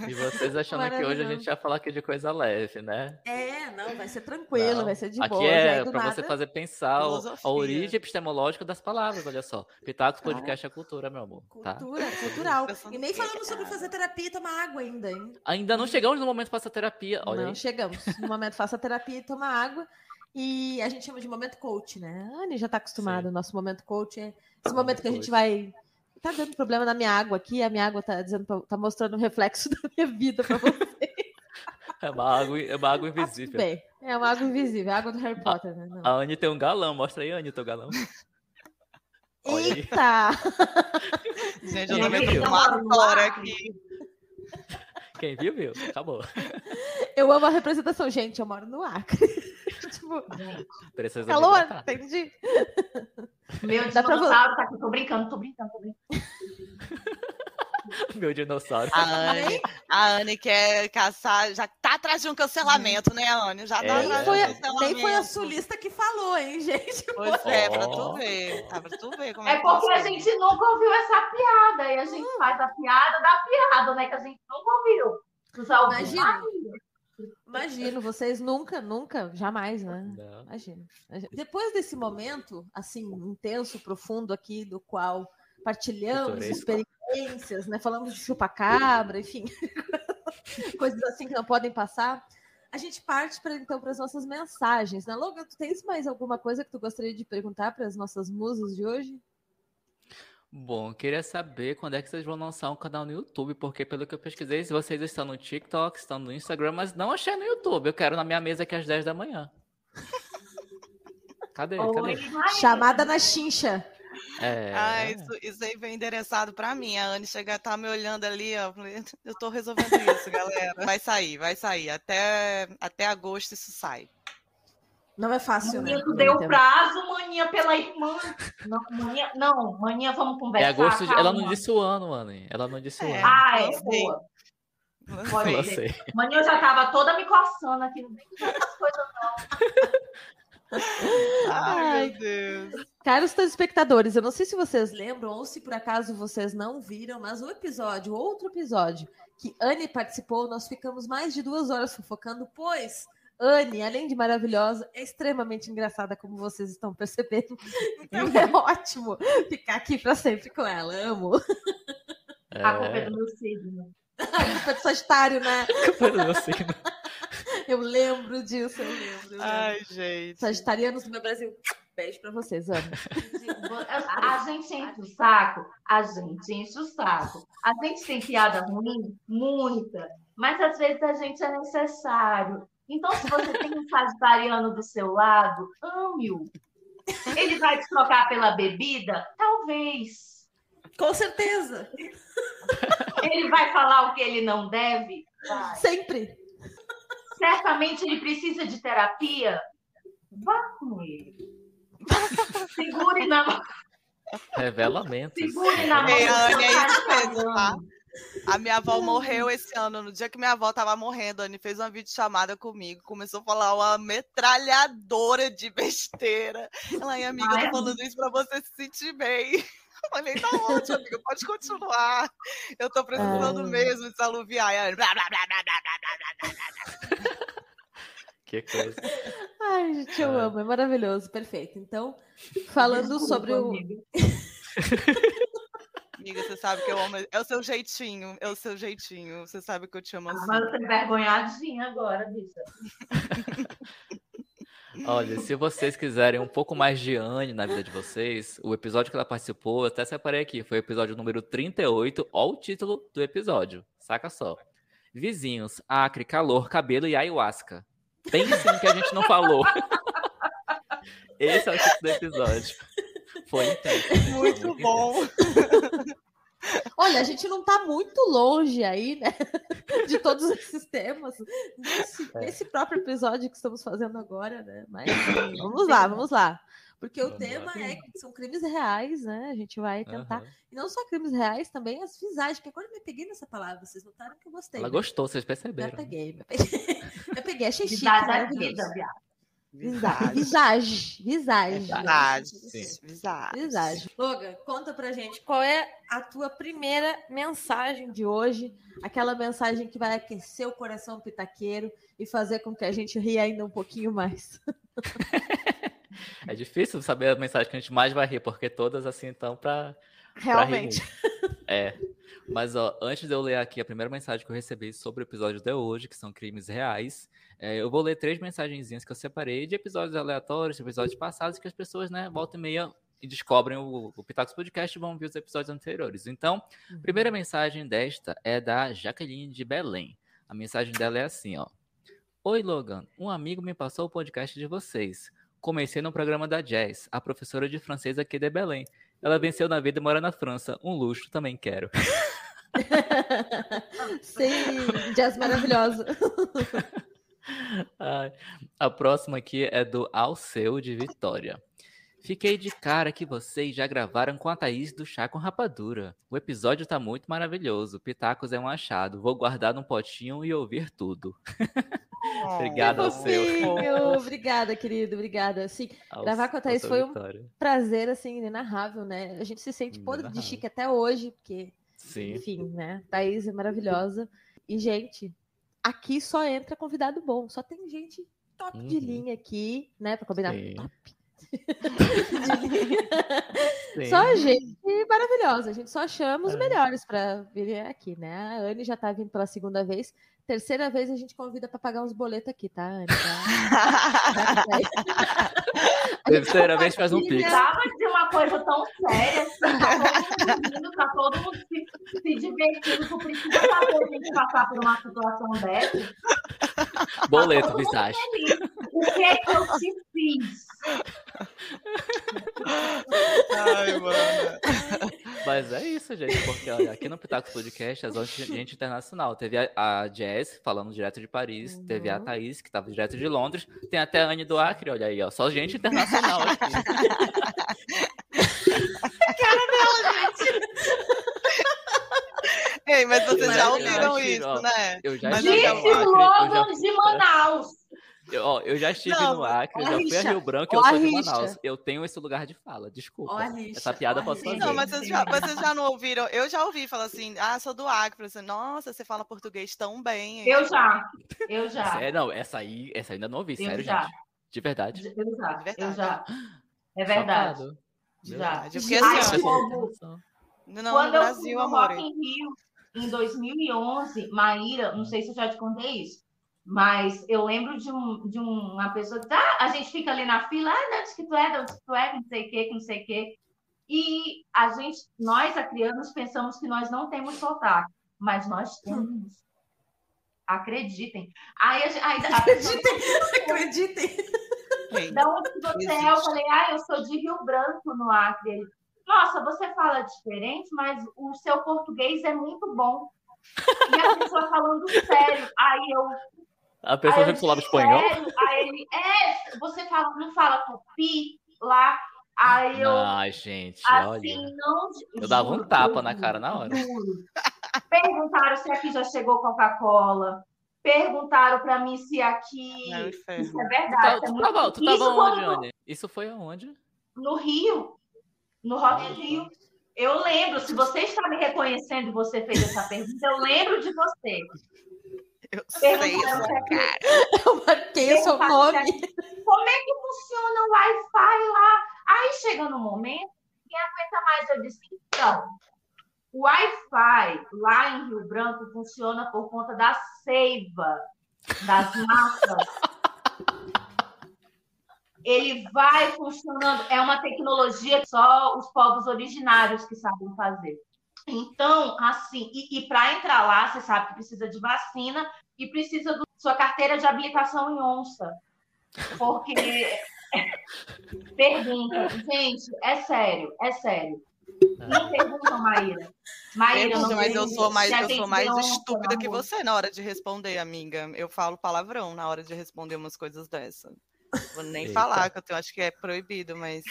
E vocês achando que hoje a gente ia falar aqui de coisa leve, né? É, não, vai ser tranquilo, não. vai ser de aqui boa. Aqui é para nada... você fazer pensar a origem epistemológica das palavras, olha só. Pitacos Podcast é cultura, meu amor. Tá? Cultura, tá? cultural. E nem falamos sobre fazer terapia e tomar água ainda, hein? Ainda não chegamos no momento de fazer terapia. Olha não aí. chegamos. No momento faça terapia e tomar água. E a gente chama de momento coach, né? A Anne já está acostumada. O nosso momento coach é esse momento que a gente vai. Tá dando problema na minha água aqui, a minha água tá dizendo, tá mostrando o reflexo [laughs] da minha vida para você. É uma água, é uma água [laughs] invisível. Ah, bem, é uma água invisível, é a água do Harry Potter, né? Não. A Anne tem um galão, mostra aí, Anne, teu galão. [laughs] Eita! Gente, eu não me uma aqui. Quem viu, viu. Acabou. [laughs] Eu amo a representação. Gente, eu moro no Acre. [laughs] tipo, Precisa calor, entendi. Meu dinossauro tá aqui. Tô brincando, tô brincando, tô brincando. [laughs] [laughs] Meu dinossauro. A Anne, a Anne quer caçar, já tá atrás de um cancelamento, né, Anne? Já tá É, atrás Nem foi, de um cancelamento. nem foi a sulista que falou, hein, gente? Pois é, pra tu ver. Tá, pra tu ver como é, É que porque a gente nunca ouviu essa piada. E a gente faz a piada da piada, né? Que a gente nunca ouviu. Tu já ouviu? Imagina. Imagino, vocês nunca, nunca, jamais, né? Não. Imagina. Depois desse momento, assim, intenso, profundo aqui, do qual partilhamos Pitoresco. Experiências, né? Falamos de chupacabra, enfim, [laughs] coisas assim que não podem passar. A gente parte para então para as nossas mensagens, né? Logan, tu tens mais alguma coisa que tu gostaria de perguntar para as nossas musas de hoje? Bom, eu queria saber quando é que vocês vão lançar um canal no YouTube, porque pelo que eu pesquisei, vocês estão no TikTok, estão no Instagram, mas não achei no YouTube. Eu quero na minha mesa aqui às 10 da manhã. [laughs] Cadê? Oi, Cadê? Chamada na chincha. É. Ah, isso, isso aí vem endereçado pra mim. A Anne chega a estar me olhando ali, ó. Eu tô resolvendo isso, galera. Vai sair, vai sair. Até, até agosto isso sai. Não é fácil, né? Maninha, tu deu prazo, maninha, pela irmã. Não, maninha, não, maninha, vamos É conversar. agosto. de- Ela não disse o ano, mano. Ela não disse o É. ano. Ah, é, boa. Pode Eu ser. sei. Maninha, eu já tava toda me coçando aqui. Não com essas coisas, [laughs] Ai, meu Deus. Caros telespectadores, eu não sei se vocês lembram ou se por acaso vocês não viram, mas o episódio, outro episódio que Anne participou, nós ficamos mais de duas horas fofocando, pois Anne, além de maravilhosa, é extremamente engraçada, como vocês estão percebendo. [laughs] Então é ótimo ficar aqui para sempre com ela. Amo. A culpa é É. do meu signo. [laughs] Culpa do Sagitário, né? Falou assim, Eu lembro disso, eu lembro. eu lembro. Ai, gente. Sagitarianos do meu Brasil, beijo para vocês, Anne. A gente enche o saco, a gente enche o saco. A gente tem piada ruim, muita, mas às vezes a gente é necessário. Então, se você tem um sagitariano do seu lado, ame-o. Ele vai te trocar pela bebida? Talvez. Com certeza, Ele vai falar o que ele não deve? Vai. sempre. Certamente ele precisa de terapia? Vá com ele. Segure na mão. Revelamentos. Segure na mão. Anne, é isso mesmo, sagitariano. tá? A minha avó morreu esse ano. No dia que minha avó tava morrendo, a Anne fez uma videochamada comigo. Começou a falar uma metralhadora de besteira. Ela, amiga, eu Ai, tô falando isso pra você se sentir bem. Falei, tá ótimo, amiga, pode continuar. Eu tô precisando Ah. mesmo desaluviar. E aí, blá, blá, blá, blá, blá, blá, blá, blá. Que coisa. Ai, gente, eu É. amo, é maravilhoso, perfeito. Então, falando Desculpa, sobre o. amiga. [laughs] Amiga, você sabe que eu amo. É o seu jeitinho, é o seu jeitinho. Você sabe que eu te amo assim. Mas eu tô envergonhadinha agora, bicha. [laughs] Olha, se vocês quiserem um pouco mais de Anne na vida de vocês, o episódio que ela participou, eu até separei aqui, foi o episódio número 38, ó o título do episódio. Saca só. Vizinhos, acre, calor, cabelo e ayahuasca. Pense no que a gente não falou. [laughs] Esse é o título do episódio. Foi intenso. foi Muito bom. Olha, a gente não tá muito longe aí, né? [laughs] De todos esses temas, nesse, É. nesse próprio episódio que estamos fazendo agora, né? Mas [laughs] vamos lá, vamos lá. Porque o tema é que são crimes reais, né? A gente vai tentar. Aham. E não só crimes reais, também as visagens, que agora eu me peguei nessa palavra, vocês notaram que eu gostei. Ela né? gostou, vocês perceberam. eu peguei. [laughs] Eu peguei, achei chique, Visagem é maravilhoso. vida, Visagem. Visagem. Visagem. Sim. Visagem. Visagem. Logan, conta pra gente qual é a tua primeira mensagem de hoje, aquela mensagem que vai aquecer o coração pitaqueiro e fazer com que a gente ria ainda um pouquinho mais. [laughs] É difícil saber a mensagem que a gente mais vai rir, porque todas assim estão pra, pra rir Realmente. É. Mas, ó, antes de eu ler aqui a primeira mensagem que eu recebi sobre o episódio de hoje, que são crimes reais, é, eu vou ler três mensagenzinhas que eu separei de episódios aleatórios, de episódios passados, que as pessoas, né, volta e meia e descobrem o, o Pitacos Podcast e vão ver os episódios anteriores. Então, a primeira mensagem desta é da Jaqueline de Belém. A mensagem dela é assim, ó. Oi, Logan. Um amigo me passou o podcast de vocês. Comecei no programa da Jazz, a professora de francês aqui de Belém. Ela venceu na vida e mora na França. Um luxo, também quero. [laughs] Sim, jazz maravilhosa. [laughs] A próxima aqui é do Alceu de Vitória. Fiquei de cara que vocês já gravaram com a Thaís do Chá com Rapadura. O episódio tá muito maravilhoso. Pitacos é um achado. Vou guardar num potinho e ouvir tudo. Obrigada ao seu. Obrigada, querido. Obrigada. Sim, Aos- gravar com a Thaís foi um Vitória. prazer, assim, inenarrável, né? A gente se sente podre de chique até hoje, porque, Sim. enfim, né? Thaís é maravilhosa. E, gente, aqui só entra convidado bom. Só tem gente top de Uhum. linha aqui, né? Pra combinar Sim. top. [laughs] Só gente maravilhosa. A gente só chama os É. melhores para vir aqui, né? A Anne já tá vindo pela segunda vez. Terceira vez a gente convida para pagar uns boletos aqui, tá, Anne? Tá? [laughs] Terceira vez faz um pix. Precisava de uma coisa tão séria, assim, tá todo mundo tá todo mundo se, se divertindo, tu precisa fazer a gente passar por uma situação dessa. Boleto, Todo mundo visagem. feliz. O que é que eu te fiz? Ai, mano. Mas é isso, gente, porque olha, aqui no Pitacos Podcast é só gente internacional. Teve a, a Jess falando direto de Paris, teve a Uhum. Thaís, que tava direto de Londres, tem até a Anne do Acre, olha aí, ó. Só gente internacional aqui. [laughs] Ei, mas vocês Mas já ouviram isso, ó, né? Eu já já, Logan de Manaus. Eu, ó, eu já estive Não, no Acre, eu já fui a Rio Branco e eu sou de. Manaus. Eu tenho esse lugar de fala, desculpa. Essa piada eu posso fazer. Não, mas vocês já, vocês já não ouviram? Eu já ouvi falar assim, ah, sou do Acre. Falei assim, Nossa, você fala português tão bem. hein?" Eu já, eu já, Sério, não, essa aí, essa ainda não ouvi, eu sério, já, gente. De verdade. eu já, De eu verdade. já. É verdade, Chocado. já. Verdade, porque Ai, assim, não, no Quando eu fui Brasil, no amor. Rock in Rio, em 2011, Maíra, não sei se eu já te contei isso, mas eu lembro de, um, de uma pessoa que ah, a gente fica ali na fila, ah, onde que tu é, de onde que tu é, que não sei o que, que não sei o que. E a gente, nós acrianos, pensamos que nós não temos sotaque, mas nós temos. Acreditem. Aí a, gente- aí, a pessoa, Acreditem. Da onde você é? Eu falei, ah, eu sou de Rio Branco, no Acre. Ele, Nossa, você fala diferente, mas o seu português é muito bom. E a pessoa falando sério. Aí eu. A pessoa aí eu sempre falava espanhol? "Sério?" Aí ele, é, você fala, não fala tupi lá. Aí eu. Ai, gente, assim, olha. não. Eu dava um tapa na cara na hora. juro. Perguntaram se aqui já chegou Coca-Cola. Perguntaram para mim se aqui. é um Isso é Tu, verdade. tá- é tu muito- tava, tu Isso tava onde, quando- Anne? Isso foi aonde? no Rio, no Rock in Rio. Eu lembro, se você está me reconhecendo e você fez essa pergunta, eu lembro de você. Eu sei aqui- cara. Eu marquei o seu se nome. Como é que funciona o Wi-Fi lá? Aí chega no momento, quem aguenta mais? Eu disse, então, o Wi-Fi lá em Rio Branco funciona por conta da seiva das massas. Ele vai funcionando, é uma tecnologia que só os povos originários que sabem fazer. Então, assim, e, e para entrar lá, você sabe que precisa de vacina e precisa da sua carteira de habilitação em onça. Porque [laughs] pergunta, gente, é sério, é sério. Não perguntam, Maíra. Maíra, Pergunta, não mas eu sou mais, se eu sou mais onça, estúpida que você na hora de responder, amiga. Eu falo palavrão na hora de responder umas coisas dessa. Vou nem Eita. falar, que eu tenho- acho que é proibido, mas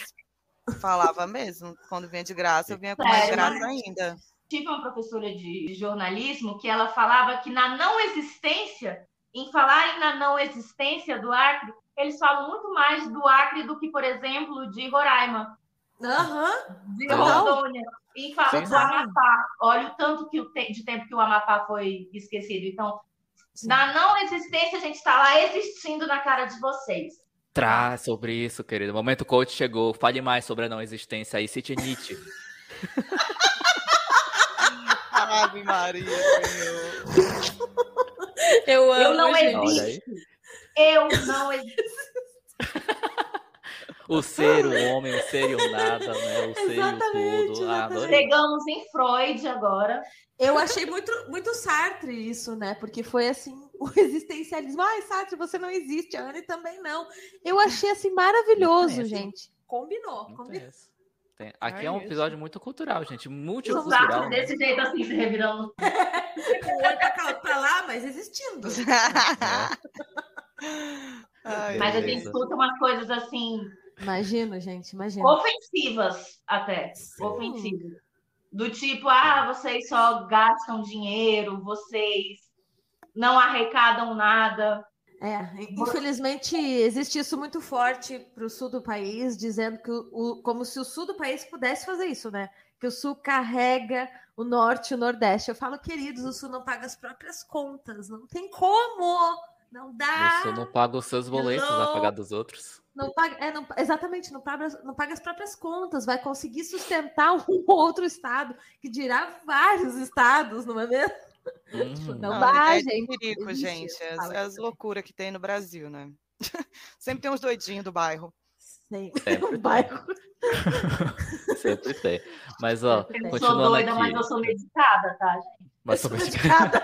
falava mesmo. Quando vinha de graça, eu vinha com mais Sério? graça ainda. Tive uma professora de jornalismo que ela falava que na não existência, em falarem na não existência do Acre, eles falam muito mais do Acre do que, por exemplo, de Roraima, Aham. de. Rondônia, e falam Sim, do sim. Amapá. Olha o tanto que o te- de tempo que o Amapá foi esquecido. Então, na não existência, a gente está lá existindo na cara de vocês. Traz sobre isso, querido. O momento coach chegou. Fale mais sobre a não existência aí. Cite Nietzsche. [laughs] Ave Maria, Senhor. Eu amo, Eu não existo. Eu não existo. O ser, o homem, o ser e o nada, né? O ser e o Exatamente, tudo. Ah, exatamente. Chegamos em Freud agora. Eu achei muito, muito Sartre isso, né? Porque foi assim, o existencialismo. Ai, Sartre, você não existe, a Anne também não. Eu achei assim maravilhoso, gente. Combinou, combinou. Tem. Tem- Aqui é É um isso. episódio muito cultural, gente. Multicultural. Né? desse jeito assim, se revirando. [laughs] O olho pra, pra lá, mas existindo. É. [laughs] Ai, Mas a gente Beleza. escuta umas coisas assim, Imagino, gente, imagino. Ofensivas até. Sim. Ofensivas. Do tipo, ah, vocês só gastam dinheiro, vocês não arrecadam nada. É, infelizmente existe isso muito forte para o sul do país, dizendo que o, o, como se o sul do país pudesse fazer isso, né? Que o sul carrega o norte e o nordeste. Eu falo, queridos, o sul não paga as próprias contas, não tem como, não dá. O sul não paga os seus boletos, vai pagar dos outros. Não paga, é, não, exatamente, não paga, não paga as próprias contas, vai conseguir sustentar [laughs] um outro estado, que dirá vários estados, não é mesmo? Hum. não, vai, é gente. Perigo, gente. As, as loucuras que tem no Brasil, né? [laughs] Sempre tem uns doidinhos do bairro. Sempre, Sempre. [laughs] bairro. [laughs] Sempre tem. Mas, ó, eu continuando sou doida, aqui. mas eu sou medicada, tá, gente? Mas sou medicada.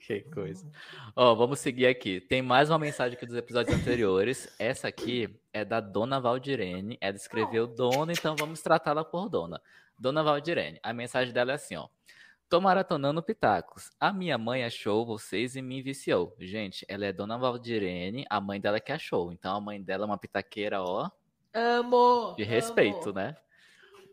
que coisa. Ó, vamos seguir aqui. Tem mais uma mensagem aqui dos episódios anteriores. Essa aqui é da Dona Valdirene. Ela escreveu Dona, então vamos tratá-la por Dona. Dona Valdirene, a mensagem dela é assim, ó. Tô maratonando pitacos. A minha mãe achou vocês e me viciou. Gente, ela é Dona Valdirene, a mãe dela que achou. Então a mãe dela é uma pitaqueira, ó. Amo! De respeito, amo. né?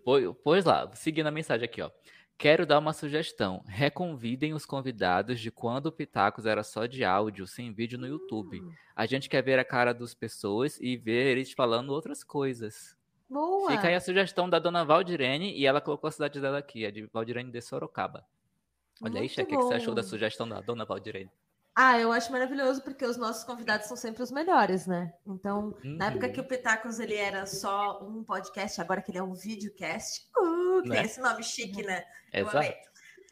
Pois, pois lá, seguindo a mensagem aqui, ó. Quero dar uma sugestão. Reconvidem os convidados de quando o Pitacos era só de áudio, sem vídeo no YouTube. Hum. A gente quer ver a cara das pessoas e ver eles falando outras coisas. Boa. Fica aí a sugestão da dona Valdirene e ela colocou a cidade dela aqui, a de Valdirene de Sorocaba. Olha Muito aí, Cheque, o que você achou da sugestão da dona Valdirene? Ah, eu acho maravilhoso porque os nossos convidados são sempre os melhores, né? Então, uhum. na época que o Pitacos ele era só um podcast, agora que ele é um videocast, uh, que né? tem esse nome chique, né? Exato.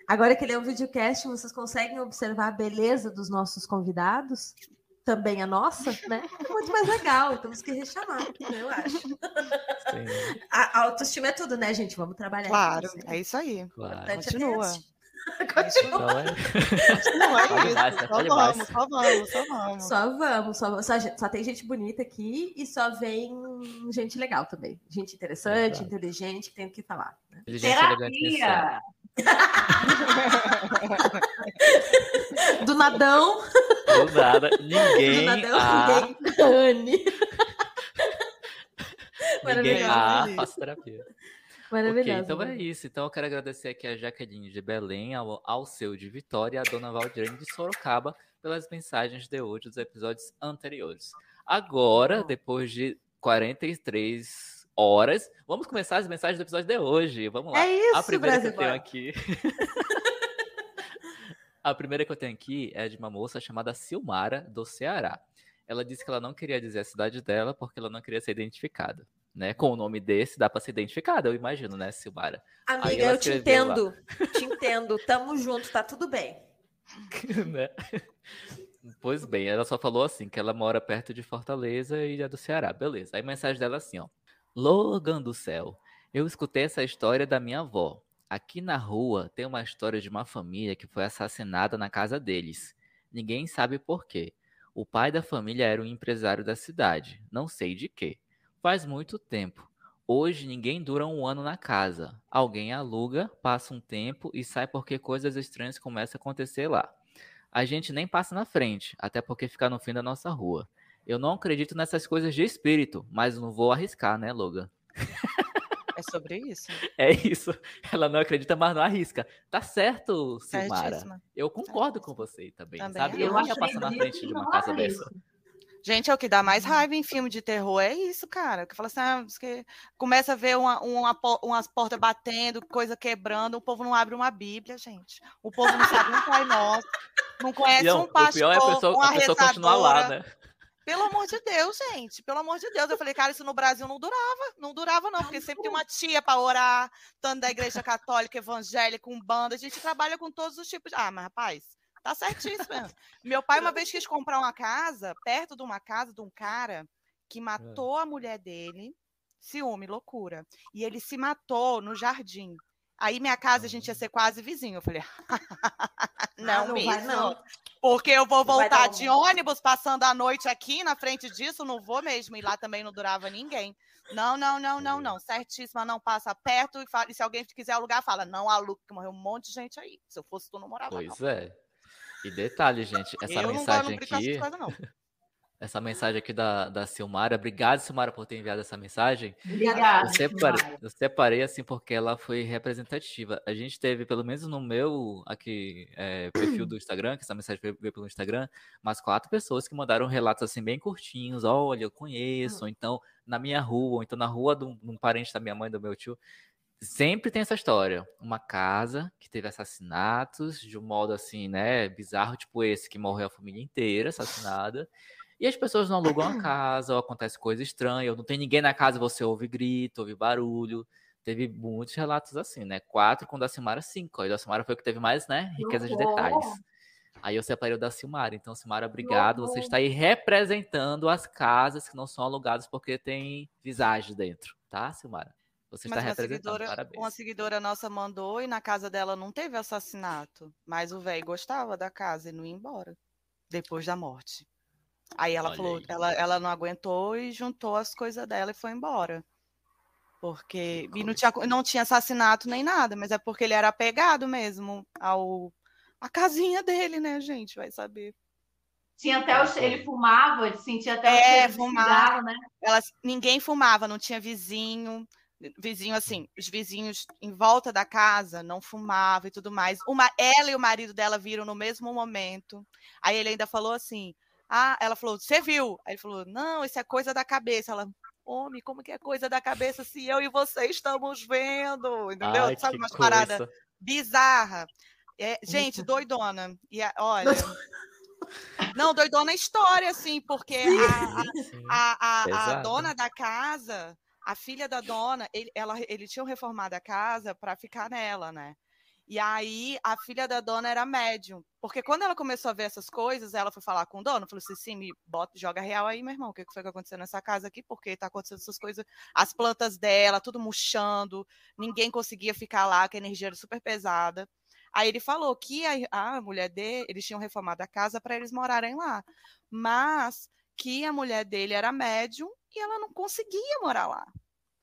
Agora que ele é um videocast, vocês conseguem observar a beleza dos nossos convidados também a nossa, né? É muito mais legal. Temos que rechamar, eu acho. A, a autoestima é tudo, né, gente? Vamos trabalhar. Claro, é isso aí. Claro. Continua. Continua. Então, é... isso. Só vamos, só vamos, só vamos. Só vamos, só, só, só, tem gente bonita aqui e só vem gente legal também. Gente interessante, Exato. inteligente, que tem o que falar. Né? Terapia! Do nadão. Do nada. Ninguém. Do nadão, a... ninguém. Anne. Ninguém a faço terapia. Maravilhoso. Okay, então é isso. Então eu quero agradecer aqui a Jaqueline de Belém, ao, ao seu de Vitória e a dona Valdirene de Sorocaba pelas mensagens de hoje dos episódios anteriores. Agora, depois de 43 horas. Vamos começar as mensagens do episódio de hoje. Vamos lá. É isso, A primeira Brasil. que eu tenho aqui. [laughs] A primeira que eu tenho aqui é de uma moça chamada Silmara, do Ceará. Ela disse que ela não queria dizer a cidade dela porque ela não queria ser identificada. Né? Com o nome desse, dá para ser identificada, eu imagino, né, Silmara? Amiga, eu te entendo. Lá. Te entendo. Tamo junto, tá tudo bem. [laughs] né? Pois bem, ela só falou assim, que ela mora perto de Fortaleza e é do Ceará. Beleza. Aí a mensagem dela é assim, ó. Logan do céu, eu escutei essa história da minha avó. Aqui na rua tem uma história de uma família que foi assassinada na casa deles. Ninguém sabe por quê. O pai da família era um empresário da cidade, não sei de quê. Faz muito tempo. Hoje ninguém dura um ano na casa. Alguém aluga, passa um tempo e sai porque coisas estranhas começam a acontecer lá. A gente nem passa na frente, até porque fica no fim da nossa rua. Eu não acredito nessas coisas de espírito, mas não vou arriscar, né, Logan? É sobre isso. [laughs] É isso. Ela não acredita, mas não arrisca. Tá certo, Silmara. Eu concordo com você também, também. sabe? Eu, eu não ia passar na frente de uma casa é dessa. Gente, é o que dá mais raiva em filme de terror, é isso, cara. Que fala assim, ah, que começa a ver uma, uma, umas portas batendo, coisa quebrando, o povo não abre uma Bíblia, gente. O povo não sabe um Pai Nosso, não conhece não, um pastor, o pior é a pessoa, a pessoa continuar lá, né? Pelo amor de Deus, gente. Pelo amor de Deus. Eu falei, cara, isso no Brasil não durava. Não durava, não, porque sempre tem uma tia para orar, tanto da igreja católica, evangélica, um banda. A gente trabalha com todos os tipos de. Ah, mas rapaz, tá certíssimo. Meu pai uma vez quis comprar uma casa, perto de uma casa de um cara que matou a mulher dele. Ciúme, loucura. E ele se matou no jardim. Aí minha casa a gente ia ser quase vizinho. Eu falei, não, [laughs] ah, não mesmo. Vai, não. Porque eu vou voltar de ônibus passando a noite aqui na frente disso, não vou mesmo. E lá também não durava ninguém. Não, não, não, não, não. Certíssima, não passa perto. E, fala, e se alguém quiser alugar, fala, não aluga, que morreu um monte de gente aí. Se eu fosse tu, não morava. Pois não. é. E detalhe, gente, essa eu mensagem não aqui. Coisa, não. Essa mensagem aqui da, da Silmara. Obrigado, Silmara, por ter enviado essa mensagem. Obrigada. Eu separei, eu separei assim porque ela foi representativa. A gente teve, pelo menos no meu aqui é, perfil do Instagram, que essa mensagem veio, pelo Instagram, umas quatro pessoas que mandaram relatos assim bem curtinhos. Olha, eu conheço, ou então na minha rua, ou então na rua de um, de um parente da minha mãe, do meu tio. Sempre tem essa história. Uma casa que teve assassinatos de um modo assim, né, bizarro, tipo esse, que morreu a família inteira assassinada. E as pessoas não alugam a casa, ou acontece coisa estranha, ou não tem ninguém na casa, você ouve grito, ouve barulho. Teve muitos relatos assim, né? Quatro com o da Silmara, cinco. Aí o da Silmara foi o que teve mais, né? Riqueza de detalhes. Aí eu separei o da Silmara. Então, Silmara, obrigado. Você está aí representando as casas que não são alugadas porque tem visagem dentro, tá, Silmara? Você está Mas representando. seguidora, Parabéns. uma seguidora nossa mandou e na casa dela não teve assassinato. Mas o velho gostava da casa e não ia embora. Depois da morte. Aí ela Olha falou, aí. ela, ela não aguentou e juntou as coisas dela e foi embora. Porque. E não tinha, não tinha assassinato nem nada, mas é porque ele era apegado mesmo ao. A casinha dele, né, gente? Vai saber. Tinha até o che- ele fumava, ele sentia até o É, cheiro de fumava. cigarro, né? Elas, ninguém fumava, não tinha vizinho. Vizinho, assim, os vizinhos em volta da casa não fumavam e tudo mais. Uma, ela e o marido dela viram no mesmo momento. Aí ele ainda falou assim: Ah, ela falou, você viu? Aí ele falou: Não, isso é coisa da cabeça. Ela, homem, como que é coisa da cabeça se eu e você estamos vendo? Entendeu? Ai, Sabe umas paradas bizarra. É, gente, doidona. E a- olha. Não, doidona é história, assim, porque a, a- a, a- dona da casa, a filha da dona, ele, ela, ele tinha reformado a casa para ficar nela, né? E aí a filha da dona era médium. Porque quando ela começou a ver essas coisas, ela foi falar com o dono, falou assim: sim, me bota, joga real aí, meu irmão. O que foi que aconteceu nessa casa aqui? Porque tá acontecendo essas coisas, as plantas dela, tudo murchando, ninguém conseguia ficar lá, que a energia era super pesada. Aí ele falou que a, a mulher dele, eles tinham reformado a casa para eles morarem lá. Mas que a mulher dele era médium e ela não conseguia morar lá.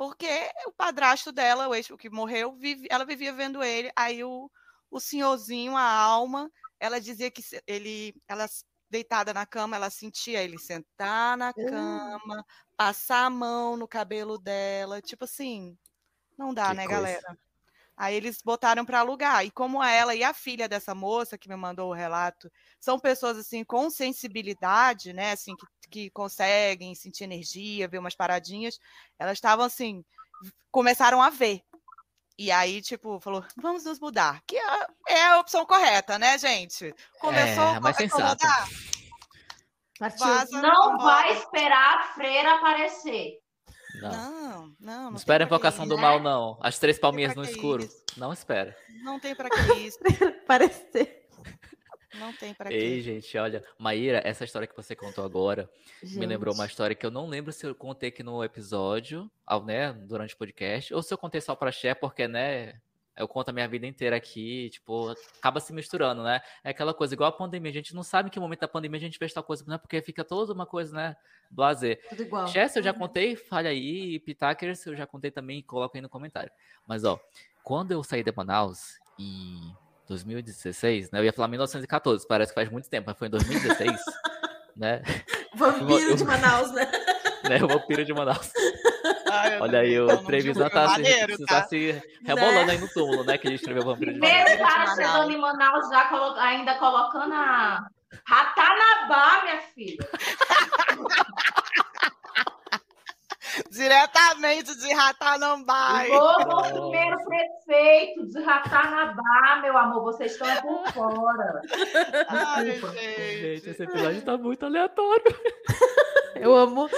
Porque o padrasto dela, o ex que morreu, vive- ela vivia vendo ele. Aí o, o senhorzinho, a alma, ela dizia que ele, ela deitada na cama, ela sentia ele sentar na cama, passar a mão no cabelo dela, tipo assim, não dá, Que né, coisa. galera? Aí eles botaram para alugar. E como ela e a filha dessa moça que me mandou o relato são pessoas assim com sensibilidade, né, assim que, que conseguem sentir energia, ver umas paradinhas, elas estavam assim, começaram a ver. E aí, tipo, falou, vamos nos mudar, que é, é a opção correta, né, gente? Começou, É, mais começou a mudar, vaza, Não embora. vai esperar a freira aparecer. Não. Não, não, não. Espera a invocação do né? mal, não. As três palminhas no escuro. isso. Não espera. Não tem para que isso. [laughs] Parecer. Não tem para Ei, que. gente, olha, Maíra, essa história que você contou agora me lembrou uma Gente. história que eu não lembro se eu contei aqui no episódio, ao, né, durante o podcast, ou se eu contei só pra Cher, porque, né, eu conto a minha vida inteira aqui, tipo, acaba se misturando, né? É aquela coisa, igual a pandemia, a gente não sabe em que momento da pandemia a gente fez tal coisa, né? Porque fica toda uma coisa, né, blazer. Tudo igual. Chess eu já Uhum. contei, falha aí, e Pitakers eu já contei também, coloca aí no comentário. Mas, ó, quando eu saí de Manaus, em 2016, né, eu ia falar 1914, parece que faz muito tempo, mas foi em 2016, [laughs] né, Vampiro Eu- de Manaus, né? [laughs] né, o vampiro de Manaus. Ai, Olha aí, o então, Trevisan tá, se, Maneiro, se- tá? tá se rebolando aí no túmulo, né, que ele escreveu vampiro de Manaus. Primeiro cara chegando em Manaus já colo- ainda colocando a Ratanabá, minha filha. [laughs] Diretamente de Ratanambá. Nossa. primeiro prefeito de Ratanabá, meu amor. Vocês estão é por fora. Ai, Desculpa. Gente, gente. esse episódio tá muito aleatório. [laughs] Eu amo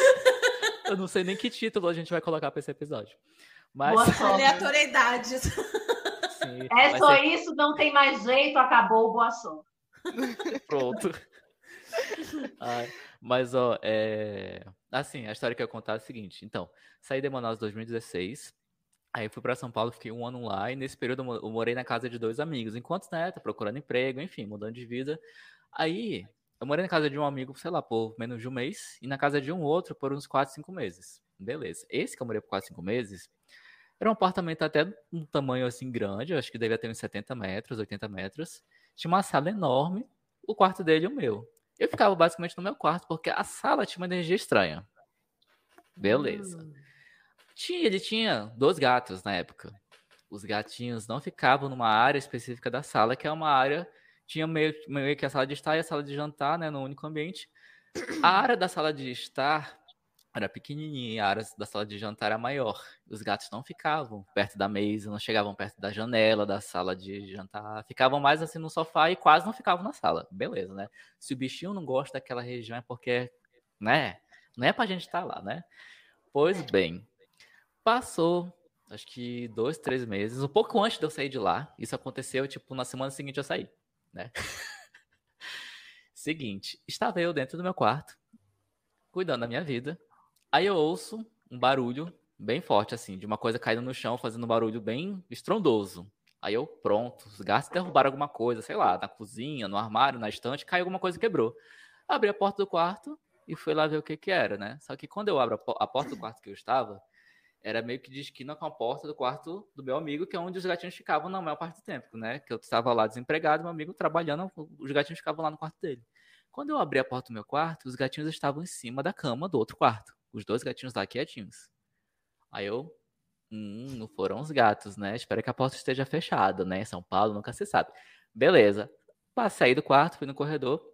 Eu não sei nem que título a gente vai colocar pra esse episódio. Mas, Boa sorte. aleatoriedades. sim, É só ser isso, não tem mais jeito, acabou, boa sorte. Pronto. [laughs] Ai, mas, ó, é... assim, a história que eu contar é a seguinte. Então, saí de Manaus em 2016, aí fui pra São Paulo, fiquei um ano lá, e nesse período eu morei na casa de dois amigos, enquanto, né, tá procurando emprego, enfim, mudando de vida. Aí, eu morei na casa de um amigo, sei lá, por menos de um mês, e na casa de um outro por uns 4, 5 meses. Beleza. Esse que eu morei por 4, 5 meses, era um apartamento até um tamanho, assim, grande, eu acho que devia ter uns 70 metros, 80 metros. Tinha uma sala enorme, o quarto dele e o meu. Eu ficava basicamente no meu quarto, porque a sala tinha uma energia estranha. Beleza. Hum. Tinha, ele tinha dois gatos na época. Os gatinhos não ficavam numa área específica da sala, que é uma área. Tinha meio, meio que a sala de estar e a sala de jantar, né? No único ambiente. A área da sala de estar era pequenininha, e a área da sala de jantar era maior. Os gatos não ficavam perto da mesa, não chegavam perto da janela da sala de jantar, ficavam mais assim no sofá e quase não ficavam na sala. Beleza, né? Se o bichinho não gosta daquela região é porque, né? Não é pra gente estar lá, né? Pois bem, passou acho que dois, três meses, um pouco antes de eu sair de lá. Isso aconteceu, tipo, na semana seguinte eu saí, né? [laughs] Seguinte, estava eu dentro do meu quarto, cuidando da minha vida. Aí eu ouço um barulho bem forte, assim, de uma coisa caindo no chão, fazendo um barulho bem estrondoso. Aí eu, pronto, os gatos derrubaram alguma coisa, sei lá, na cozinha, no armário, na estante, caiu alguma coisa e quebrou. Abri a porta do quarto e fui lá ver o que que era, né? Só que quando eu abro a, po- a porta do quarto que eu estava, era meio que de esquina com a porta do quarto do meu amigo, que é onde os gatinhos ficavam na maior parte do tempo, né? Que eu estava lá desempregado, meu amigo trabalhando, os gatinhos ficavam lá no quarto dele. Quando eu abri a porta do meu quarto, os gatinhos estavam em cima da cama do outro quarto. Os dois gatinhos lá quietinhos. Aí eu, hum, não foram os gatos, né? Espero que a porta esteja fechada, né? São Paulo, nunca se sabe. Beleza. Passei do quarto, fui no corredor,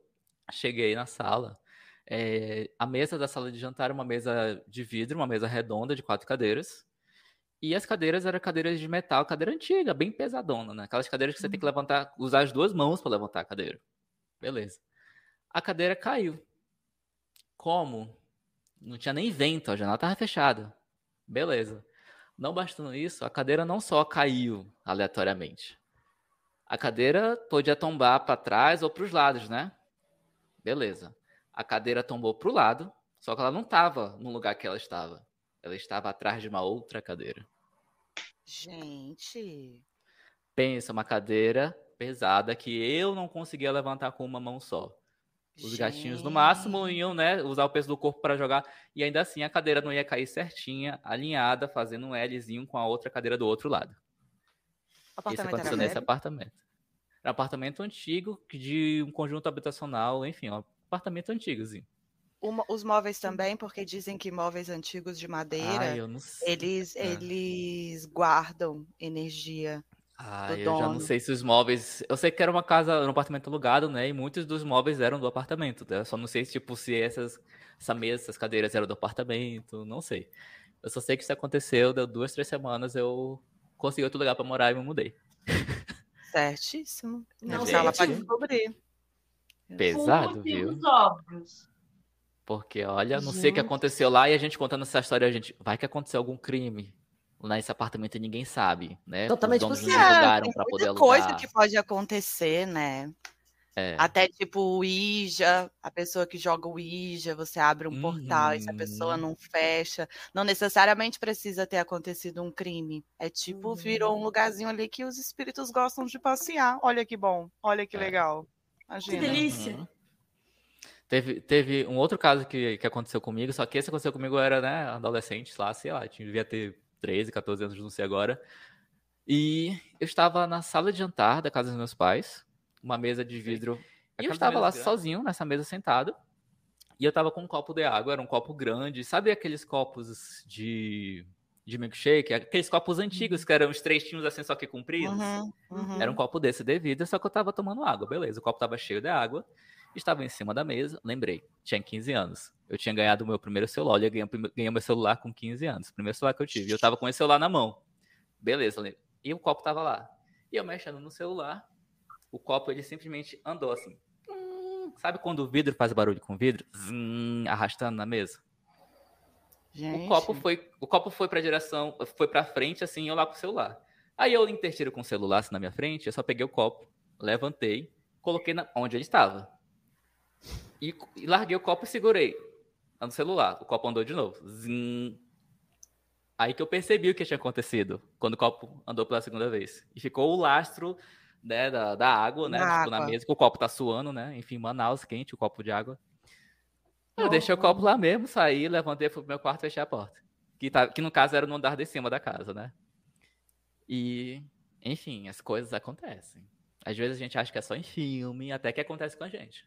cheguei na sala. É, a mesa da sala de jantar era uma mesa de vidro, uma mesa redonda de quatro cadeiras. E as cadeiras eram cadeiras de metal, cadeira antiga, bem pesadona, né? Aquelas cadeiras que você tem que levantar, usar as duas mãos para levantar a cadeira. Beleza. A cadeira caiu. Como? Não tinha nem vento, a janela estava fechada. Beleza. Não bastando isso, a cadeira não só caiu aleatoriamente. A cadeira podia tombar para trás ou para os lados, né? Beleza. A cadeira tombou para o lado, só que ela não estava no lugar que ela estava. Ela estava atrás de uma outra cadeira. Gente. Pensa, uma cadeira pesada que eu não conseguia levantar com uma mão só. Os gatinhos, no máximo, iam né, usar o peso do corpo para jogar. E ainda assim, a cadeira não ia cair certinha, alinhada, fazendo um Lzinho com a outra cadeira do outro lado. Isso Apartamento era aconteceu nesse velho? apartamento. Era um apartamento antigo, de um conjunto habitacional, enfim, um apartamento antigozinho. Uma- os móveis também, porque dizem que móveis antigos de madeira, Ai, eu não sei. eles, Ah. eles guardam energia. Ah, do eu já não dono. sei se os móveis. Eu sei que era uma casa, era um apartamento alugado, né? E muitos dos móveis eram do apartamento. né? Eu só não sei tipo, se essas, essa mesa, essas cadeiras eram do apartamento, não sei. Eu só sei que isso aconteceu, deu duas, três semanas, eu consegui outro lugar pra morar e me mudei. Certíssimo. Não Não ela sei, pode tipo- descobrir. Pesado, viu? óbvios. Porque, olha, não sei o que Gente. aconteceu lá e a gente contando essa história, a gente. Vai que aconteceu algum crime nesse apartamento e ninguém sabe, né? Totalmente Os donos não possível. tem pra poder muita coisa alugar. que pode acontecer, né? É. Até tipo o Ouija, a pessoa que joga o Ouija, você abre um portal e se a pessoa Uhum. não fecha, não necessariamente precisa ter acontecido um crime. É tipo, Uhum. virou um lugarzinho ali que os espíritos gostam de passear. Olha que bom, olha que É. legal. Que Imagina. delícia. Uhum. Teve, teve um outro caso que, que aconteceu comigo, só que esse aconteceu comigo eu era, né, adolescente lá, sei lá, tinha, devia ter 13, 14 anos, não sei agora. E eu estava na sala de jantar da casa dos meus pais, uma mesa de vidro. E eu estava lá sozinho nessa mesa sentado. E eu tava com um copo de água, era um copo grande. Sabe aqueles copos de, de milkshake? Aqueles copos antigos que eram estreitinhos assim, só que compridos? Uhum, uhum. Era um copo desse de vidro, só que eu tava tomando água, beleza. O copo tava cheio de água, estava em cima da mesa. Lembrei, tinha 15 anos. Eu tinha ganhado o meu primeiro celular, eu ganhei, ganhei meu celular com 15 anos, primeiro celular que eu tive. Eu tava com esse celular na mão. Beleza, e o copo tava lá. E eu mexendo no celular, o copo ele simplesmente andou assim. Hum, Sabe quando o vidro faz barulho com vidro? Zim, arrastando na mesa? Gente, O copo foi, o copo foi pra direção, foi pra frente, assim, eu lá com o celular. Aí eu intertiro com o celular assim, na minha frente, eu só peguei o copo, levantei, coloquei na, onde ele estava. E, e larguei o copo e segurei no celular. O copo andou de novo. Zim. Aí que eu percebi o que tinha acontecido quando o copo andou pela segunda vez. E ficou o lastro né, da, da água, né? Da tipo, na mesa, que o copo tá suando, né? Enfim, Manaus, quente, o copo de água. Eu Oh. deixei o copo lá mesmo, saí, levantei, fui pro meu quarto e fechei a porta. Que, tá, que no caso era no andar de cima da casa, né? E, enfim, as coisas acontecem. Às vezes a gente acha que é só em filme, até que acontece com a gente.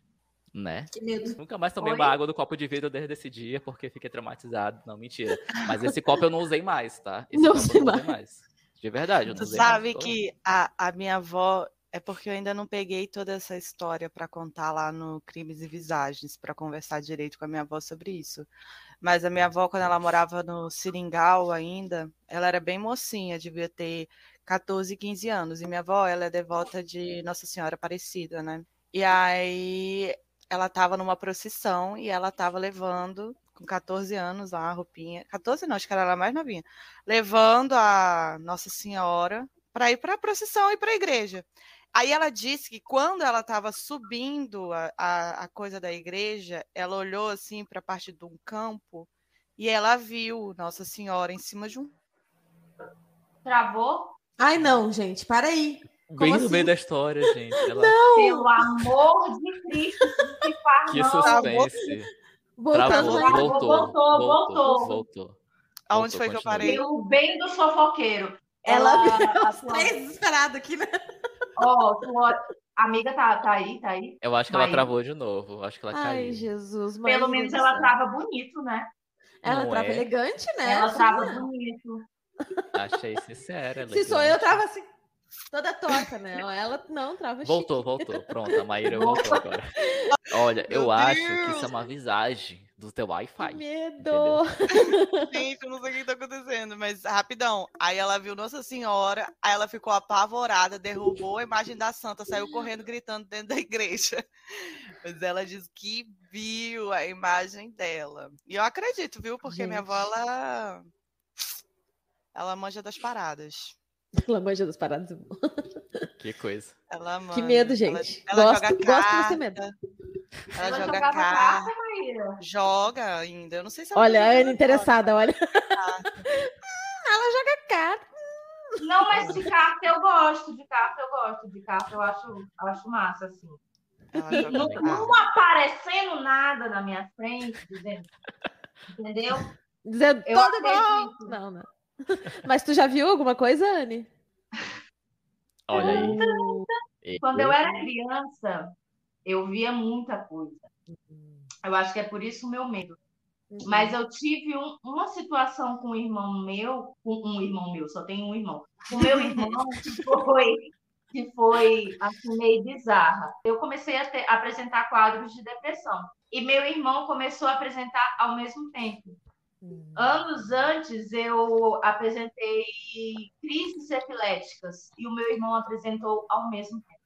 Né? Que medo. Nunca mais tomei Oi? uma água do copo de vidro desde esse dia, porque fiquei traumatizado. Não, mentira. Mas esse copo eu não usei mais, tá? Esse Não não usei mais. De verdade, eu não Tu usei sabe mais. que a, a minha avó. É porque eu ainda não peguei toda essa história para contar lá no Crimes e Visagens, para conversar direito com a minha avó sobre isso. Mas a minha avó, quando ela morava no Seringal ainda, ela era bem mocinha, devia ter 14, 15 anos. E minha avó, ela é devota de Nossa Senhora Aparecida, né? E aí ela estava numa procissão e ela estava levando, com 14 anos, lá, a roupinha. 14 não, acho que ela era mais novinha. Levando a Nossa Senhora para ir para a procissão e para a igreja. Aí ela disse que quando ela estava subindo a, a, a coisa da igreja, ela olhou assim para a parte de um campo e ela viu Nossa Senhora em cima de um. Travou? Ai, não, gente, para aí. Bem Como no assim? meio da história, gente. Ela... Pelo amor de Cristo, não se faz Que não. suspense. Voltando Travou, voltou, voltou, voltou, voltou. voltou. Aonde Voltou, foi que eu continua. parei? Pelo bem do fofoqueiro. Ela Ela. a tua- Três desesperados aqui, né? Ó, tua amiga tá, tá aí, tá aí. Eu acho que ela Maíra. travou de novo. Acho que ela Ai, caiu. Jesus. Pelo menos ela céu. trava bonito, né? Ela Não trava é? elegante, né? Ela Assim, trava né? bonito. Achei sincera. Se sou eu, trava assim, toda torta, né? Ela não trava Voltou, voltou. Pronto, a Maíra voltou agora. Olha, eu Meu acho que Deus! isso é uma visagem do teu chique. Wi-Fi. Que medo. Entendeu? [laughs] [laughs] Gente, eu não sei o que tá acontecendo, mas rapidão. Aí ela viu Nossa Senhora, aí ela ficou apavorada, derrubou a imagem da santa, saiu correndo gritando dentro da igreja. Mas ela diz que viu a imagem dela. E eu acredito, viu? Porque minha avó, Gente. ela. Ela manja das paradas. Ela manja das paradas. Que coisa. Ela manja. Que medo, Ela- gente. Ela, gosto, joga gosto de carta. ter medo. Ela, Ela joga carta. carta. Joga ainda. Eu não sei se ela Olha, a Ana interessada, olha. carta. [laughs] Ela joga carta. Não, mas de carta eu gosto, de carta eu gosto, de carta eu acho, acho massa, assim. Ela joga não, não aparecendo nada na minha frente, dizendo, entendeu? Dizendo Eu todo bom. acredito. Não, não. [laughs] Mas tu já viu alguma coisa, Anne? Olha aí. Quando eu era criança, eu via muita coisa. Eu acho que é por isso o meu medo. Mas eu tive um- uma situação com um irmão meu, com um irmão meu, só tenho um irmão. O meu irmão [laughs] que foi, que foi assim, meio bizarra. Eu comecei a, ter- a apresentar quadros de depressão. E meu irmão começou a apresentar ao mesmo tempo. Anos antes, eu apresentei crises epiléticas e o meu irmão apresentou ao mesmo tempo.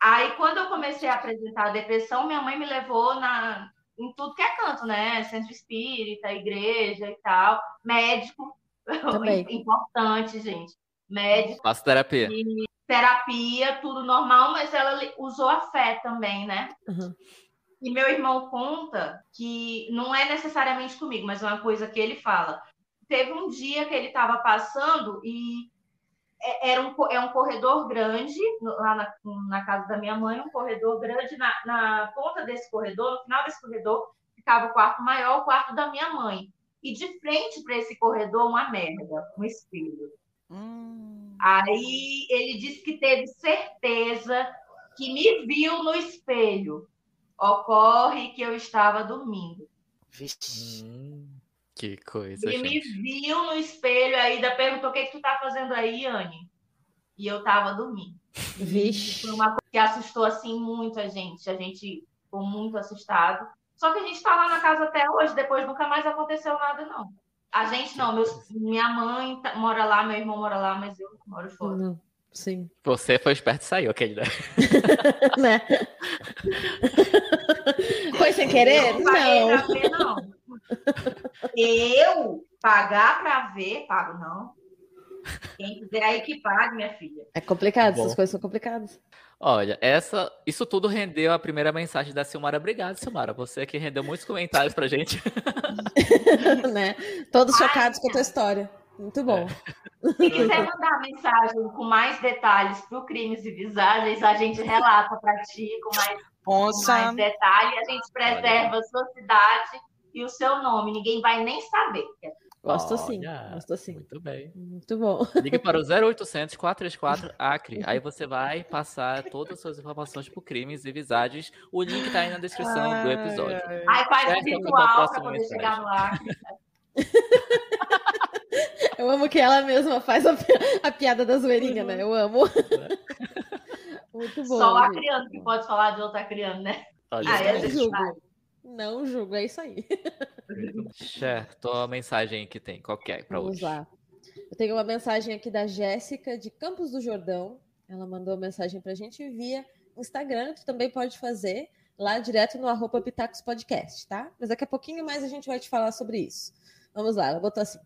Aí, quando eu comecei a apresentar a depressão, minha mãe me levou na, em tudo que é canto, né? Centro espírita, igreja e tal. Médico, [laughs] Também. importante, gente. Médico, Faço terapia. terapia, tudo normal, mas ela usou a fé também, né? Uhum. E meu irmão conta que não é necessariamente comigo, mas é uma coisa que ele fala. Teve um dia que ele estava passando e é- era um, é um corredor grande, lá na, na casa da minha mãe, um corredor grande. Na, na ponta desse corredor, no final desse corredor, ficava o quarto maior, o quarto da minha mãe. E de frente para esse corredor, uma merda, um espelho. Hum. Aí ele disse que teve certeza que me viu no espelho. Ocorre que eu estava dormindo. Vixe. Hum, que coisa, Ele me viu no espelho, aí ainda perguntou o que, que tu tá fazendo aí, Anne? E eu tava dormindo. Vixe. Foi uma coisa que assustou assim muito a gente. A gente ficou muito assustado. Só que a gente tá lá na casa até hoje, depois nunca mais aconteceu nada, não. A gente não, meus- minha mãe tá- mora lá, meu irmão mora lá, mas eu moro fora. Não. Sim. Você foi esperto e saiu, aquele. né? [laughs] né? Foi sem querer? Eu paguei Não. pra ver, não. Eu pagar pra ver, pago não. Quem quiser aí que pague, minha filha. É complicado, Bom. essas coisas são complicadas. Olha, essa, isso tudo rendeu a primeira mensagem da Silmara. Obrigado, Silmara. Você que rendeu muitos comentários pra gente. [laughs] né? Todos chocados com a tua história. Muito bom. [laughs] Se quiser mandar mensagem com mais detalhes pro Crimes e Visagens, a gente relata pra ti com mais, com mais detalhe. A gente preserva a sua cidade e o seu nome. Ninguém vai nem saber. Gosto sim, gosto sim. Muito bem. Muito bom. Ligue para o [laughs] 0800 434 Acre. Aí você vai passar todas as suas informações por crimes e visagens. O link está aí na descrição ai, do episódio. Ai, faz um virtual para poder chegar no Acre. [laughs] Eu amo que ela mesma faz a, a piada da zoeirinha, né? Eu amo. [laughs] Muito bom. Só a criança que pode falar de outra criança, né? Olha, ah, é julgo. Não julgo, é isso aí. Certo, a mensagem que tem, qualquer para hoje. Vamos lá. Eu tenho uma mensagem aqui da Jéssica, de Campos do Jordão. Ela mandou mensagem para a gente via Instagram, que também pode fazer lá direto no arroba Pitacos Podcast, tá? Mas daqui a pouquinho mais a gente vai te falar sobre isso. Vamos lá, ela botou assim: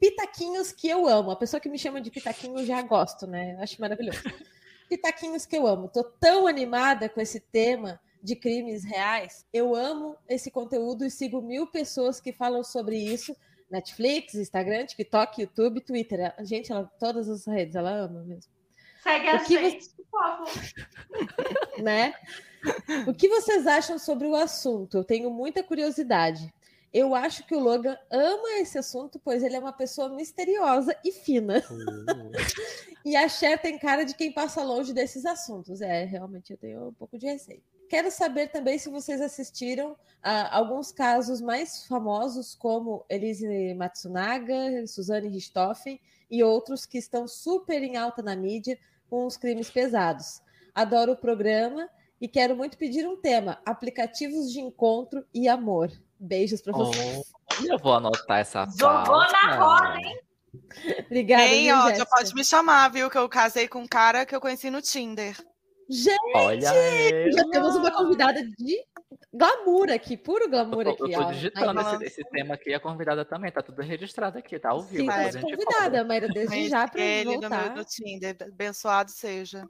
Pitaquinhos que eu amo. A pessoa que me chama de Pitaquinho já gosto, né? Acho maravilhoso. [laughs] Pitaquinhos que eu amo. Tô tão animada com esse tema de crimes reais. Eu amo esse conteúdo e sigo mil pessoas que falam sobre isso. Netflix, Instagram, TikTok, YouTube, Twitter. A gente, ela, todas as redes, ela ama mesmo. Segue a gente, você... por favor. [laughs] né? O que vocês acham sobre o assunto? Eu tenho muita curiosidade. Eu acho que o Logan ama esse assunto, pois ele é uma pessoa misteriosa e fina. Uh. [laughs] [laughs] e a Cher tem cara de quem passa longe desses assuntos. É, realmente eu tenho um pouco de receio. Quero saber também se vocês assistiram a alguns casos mais famosos, como Elise Matsunaga, Suzane Richthofen e outros que estão super em alta na mídia com os crimes pesados. Adoro o programa e quero muito pedir um tema: aplicativos de encontro e amor. Beijos para vocês. Oh, eu vou anotar essa Jogou na roda, hein? Obrigada. Bem, ó, já pode me chamar, viu? Que eu casei com um cara que eu conheci no Tinder. Gente, Olha já temos uma convidada de glamour aqui, puro glamour eu tô, aqui. Eu tô ó. digitando esse, esse, tema aqui, a convidada também, tá tudo registrado aqui, tá ao vivo. Sim, convidada, mas desde já para voltar. No meu Tinder, abençoado seja.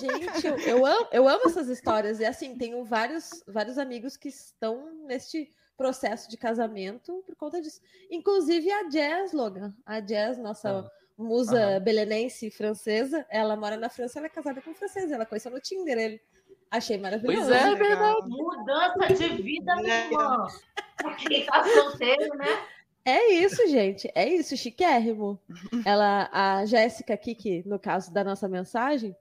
Gente, eu, eu, amo, eu amo essas histórias, e assim, tenho vários, vários amigos que estão neste processo de casamento por conta disso. Inclusive a Jazz, Logan. A Jazz, nossa ah. musa uhum. belenense francesa, ela mora na França, ela é casada com um francês, ela conheceu no Tinder ele. Achei maravilhoso. Pois é, é verdade. Mudança de vida, minha é. irmã. Tá solteiro, né? É isso, gente. É isso, chiquérrimo. Ela, a Jéssica aqui, que no caso da nossa mensagem,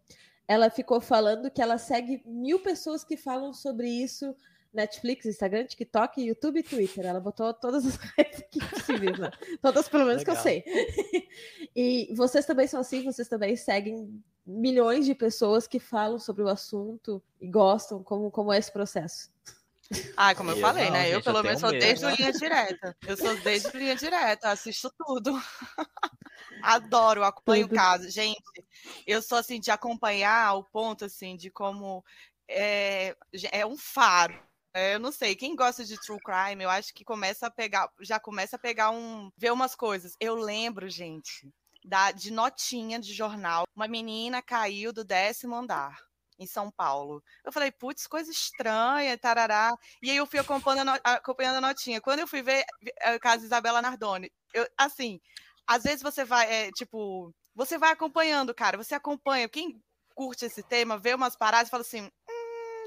ela ficou falando que ela segue mil pessoas que falam sobre isso Netflix, Instagram, TikTok, YouTube e Twitter. Ela botou todas as [laughs] redes possíveis, né? Todas, pelo menos, Legal. que eu sei. E vocês também são assim, vocês também seguem milhões de pessoas que falam sobre o assunto e gostam, como, como é esse processo. Ah, como eu, eu falei, não, né? Eu, pelo menos, sou desde né? linha direta. Eu sou desde linha direta, assisto tudo. [laughs] Adoro, acompanho o caso. Gente, eu sou assim de acompanhar ao ponto assim de como é, é um faro é, eu não sei, quem gosta de true crime, eu acho que começa a pegar, já começa a pegar um, ver umas coisas. Eu lembro, gente, da de notinha de jornal, uma menina caiu do décimo andar em São Paulo. Eu falei, putz, coisa estranha, tarará. E aí eu fui acompanhando a, acompanhando a notinha. Quando eu fui ver é, o caso Isabela Nardoni, eu, assim, às vezes você vai, é, tipo, você vai acompanhando, cara, você acompanha. Quem curte esse tema, vê umas paradas e fala assim,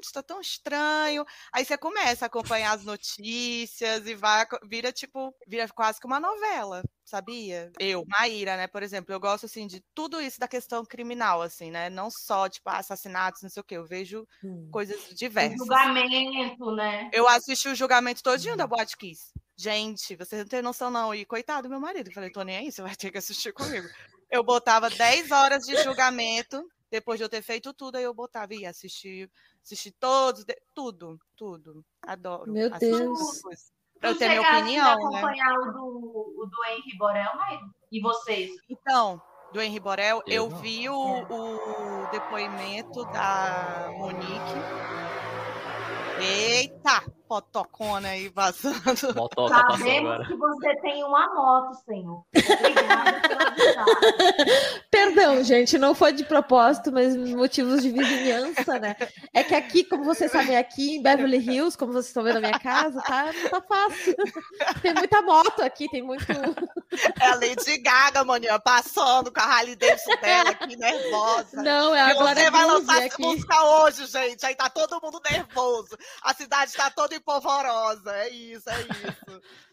está tão estranho. Aí você começa a acompanhar as notícias e vai, vira tipo, vira quase que uma novela, sabia? Eu, Maíra, né, por exemplo, eu gosto assim de tudo isso da questão criminal, assim, né? Não só tipo assassinatos, não sei o que, eu vejo hum. coisas diversas. O julgamento, né? Eu assisti o julgamento todinho hum. da Boate Kiss. Gente, vocês não têm noção, não. E coitado do meu marido. Eu falei, tô nem aí, você vai ter que assistir comigo. Eu botava 10 horas de julgamento depois de eu ter feito tudo, aí eu botava e assistir, assistir todos, tudo, tudo. Adoro. Meu Deus. Pra eu ter minha opinião. Né? acompanhar o do, o do Henry Borel, mas... e vocês? Então, do Henry Borel, eu, eu vi o, o depoimento da Monique. Eita! Fotocona aí vazando. Motoca Sabemos que você tem uma moto, senhor. [laughs] Perdão, gente, não foi de propósito, mas motivos de vizinhança, né? É que aqui, como vocês sabem, aqui em Beverly Hills, como vocês estão vendo a minha casa, tá, não tá fácil. Tem muita moto aqui, tem muito. É a Lady Gaga, maninha, passando com a Harley Davidson dela aqui, nervosa. Não, é a Glória Você vai lançar essa música hoje, gente. Aí tá todo mundo nervoso. A cidade tá toda polvorosa. É isso, é isso. [laughs]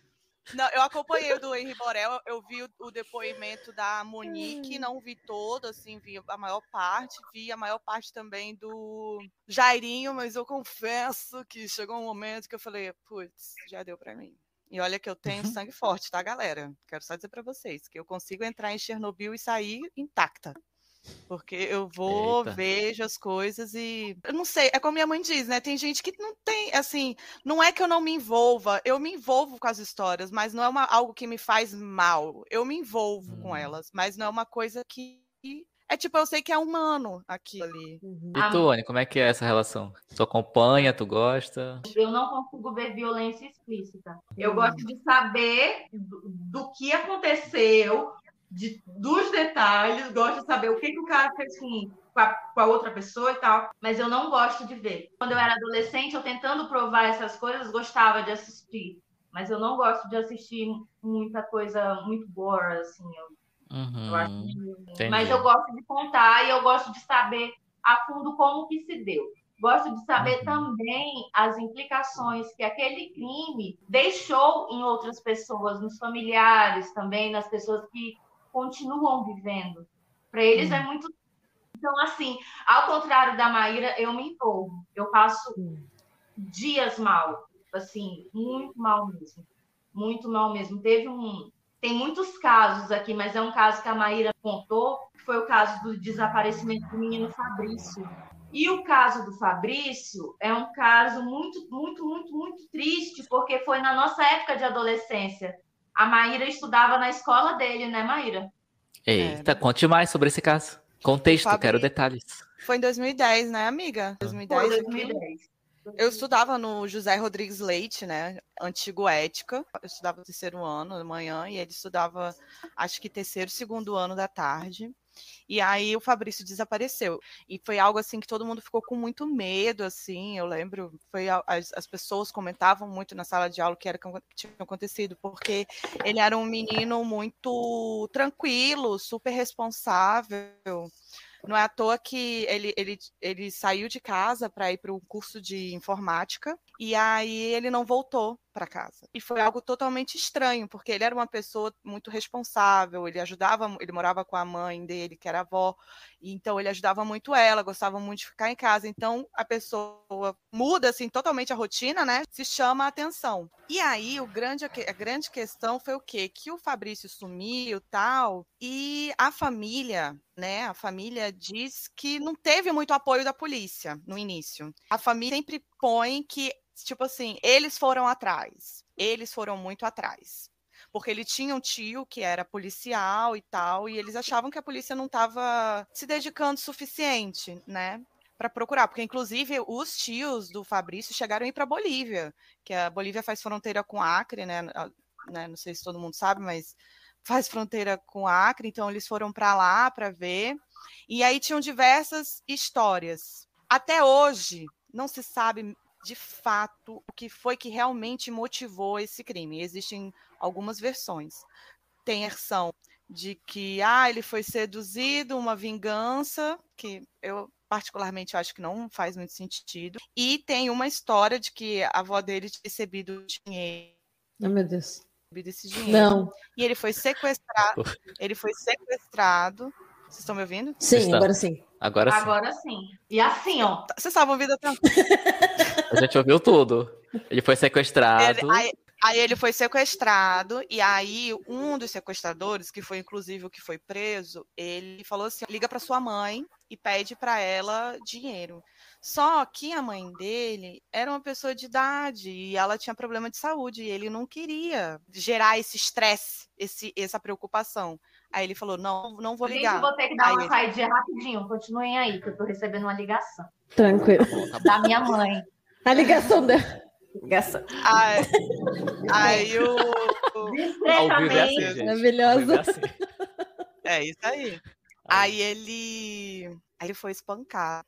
Não, eu acompanhei o do Henri Borel, eu vi o, o, depoimento da Monique, não vi todo, assim, vi a maior parte, vi a maior parte também do Jairinho, mas eu confesso que chegou um momento que eu falei, putz, já deu para mim. E olha que eu tenho uhum. sangue forte, tá, galera? Quero só dizer para vocês que eu consigo entrar em Chernobyl e sair intacta. Porque eu vou, Eita. vejo as coisas e. Eu não sei, é como minha mãe diz, né? Tem gente que não tem, assim, não é que eu não me envolva, eu me envolvo com as histórias, mas não é uma, algo que me faz mal. Eu me envolvo hum. com elas, mas não é uma coisa que. É tipo, eu sei que é humano aquilo ali. Uhum. E tu, Anny, como é que é essa relação? Tu acompanha, tu gosta? Eu não consigo ver violência explícita. Eu hum. gosto de saber do, do que aconteceu, de, dos detalhes, gosto de saber o que, que o cara fez com, com, a, com a outra pessoa e tal, mas eu não gosto de ver. Quando eu era adolescente, eu tentando provar essas coisas, gostava de assistir, mas eu não gosto de assistir muita coisa muito gore, assim. Eu, uhum, eu acho que... Mas eu gosto de contar e eu gosto de saber a fundo como que se deu. Gosto de saber uhum. também as implicações que aquele crime deixou em outras pessoas, nos familiares também, nas pessoas que continuam vivendo. Para eles é muito. Então, assim, ao contrário da Maíra, eu me envolvo. Eu passo dias mal, assim, muito mal mesmo. Muito mal mesmo. Teve um. Tem muitos casos aqui, mas é um caso que a Maíra contou, que foi o caso do desaparecimento do menino Fabrício. E o caso do Fabrício é um caso muito, muito, muito, muito triste, porque foi na nossa época de adolescência. A Maíra estudava na escola dele, né, Maíra? Eita, conte mais sobre esse caso. Contexto, quero detalhes. Foi em 2010, né, amiga? 2010. Foi 2010. Eu estudava no José Rodrigues Leite, né? Antigo Ética. Eu estudava terceiro ano da manhã e ele estudava, acho que terceiro, segundo ano da tarde. E aí o Fabrício desapareceu. E foi algo assim que todo mundo ficou com muito medo, assim. Eu lembro, foi as, as pessoas comentavam muito na sala de aula que era que tinha acontecido, porque ele era um menino muito tranquilo, super responsável. Não é à toa que ele, ele, ele saiu de casa para ir para o curso de informática e aí ele não voltou para casa. E foi algo totalmente estranho, porque ele era uma pessoa muito responsável, ele ajudava, ele morava com a mãe dele, que era avó, então ele ajudava muito ela, gostava muito de ficar em casa. Então a pessoa muda assim totalmente a rotina, né? Se chama a atenção. E aí o grande a grande questão foi o quê? Que o Fabrício sumiu, tal, e a família, né? A família diz que não teve muito apoio da polícia no início. A família sempre põe que tipo assim, eles foram atrás. Eles foram muito atrás. Porque ele tinha um tio que era policial e tal, e eles achavam que a polícia não estava se dedicando o suficiente, né? Para procurar, porque inclusive os tios do Fabrício chegaram a ir para Bolívia, que a Bolívia faz fronteira com Acre, né? né? Não sei se todo mundo sabe, mas faz fronteira com Acre, então eles foram para lá para ver. E aí tinham diversas histórias. Até hoje não se sabe de fato o que foi que realmente motivou esse crime. Existem algumas versões. Tem a versão de que ah, ele foi seduzido, uma vingança, que eu particularmente acho que não faz muito sentido. E tem uma história de que a avó dele tinha recebido dinheiro. Oh, meu Deus. Esse dinheiro. Não. E ele foi sequestrado. [laughs] ele foi sequestrado. Vocês estão me ouvindo? Sim, agora sim. Agora sim. Agora sim. E assim, ó. Vocês estavam ouvindo até. A gente ouviu tudo. Ele foi sequestrado. Ele, aí, aí, ele foi sequestrado, e aí um dos sequestradores, que foi inclusive o que foi preso, ele falou assim: liga para sua mãe e pede para ela dinheiro. Só que a mãe dele era uma pessoa de idade e ela tinha problema de saúde e ele não queria gerar esse estresse, esse, essa preocupação. Aí ele falou: não, não vou ligar. Gente, vou ter que dar aí uma ele... saída rapidinho. Continuem aí, que eu tô recebendo uma ligação. Tranquilo. Tá da minha mãe. A ligação dela. Ligação. Aí, aí o. Discretamente. É assim, Maravilhoso. É, assim. é isso aí. Aí ele. Aí ele foi espancar.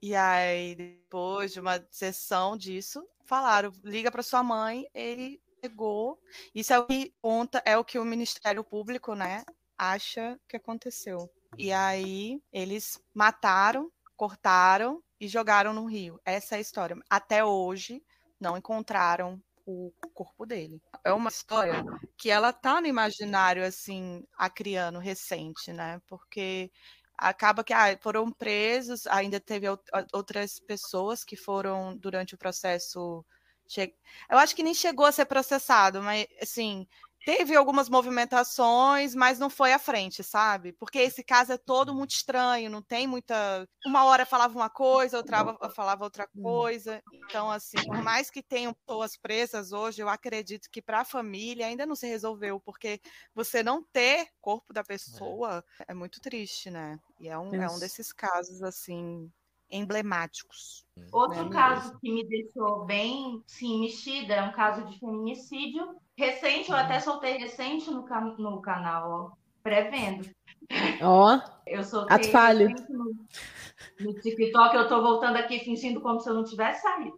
E aí, depois de uma sessão disso, falaram: liga para sua mãe. Ele pegou. Isso é o que conta, é o que o Ministério Público, né, acha que aconteceu. E aí eles mataram, cortaram e jogaram no rio. Essa é a história. Até hoje não encontraram o corpo dele. É uma história que ela tá no imaginário assim acriano recente, né? Porque acaba que ah, foram presos, ainda teve outras pessoas que foram durante o processo. Eu acho que nem chegou a ser processado, mas assim, teve algumas movimentações, mas não foi à frente, sabe? Porque esse caso é todo muito estranho, não tem muita. Uma hora falava uma coisa, outra falava outra hum. coisa. Então, assim, por mais que tenham pessoas presas hoje, eu acredito que para a família ainda não se resolveu, porque você não ter corpo da é. pessoa é, é muito triste, né? E é um, é um desses casos, assim, emblemáticos. Outro né, caso que me deixou bem, sim, mexida é um caso de feminicídio recente, eu até uhum. soltei recente no, no canal, ó, pré-vendo. Ó, oh, [laughs] eu soltei falho. No, no TikTok, eu tô voltando aqui fingindo como se eu não tivesse saído.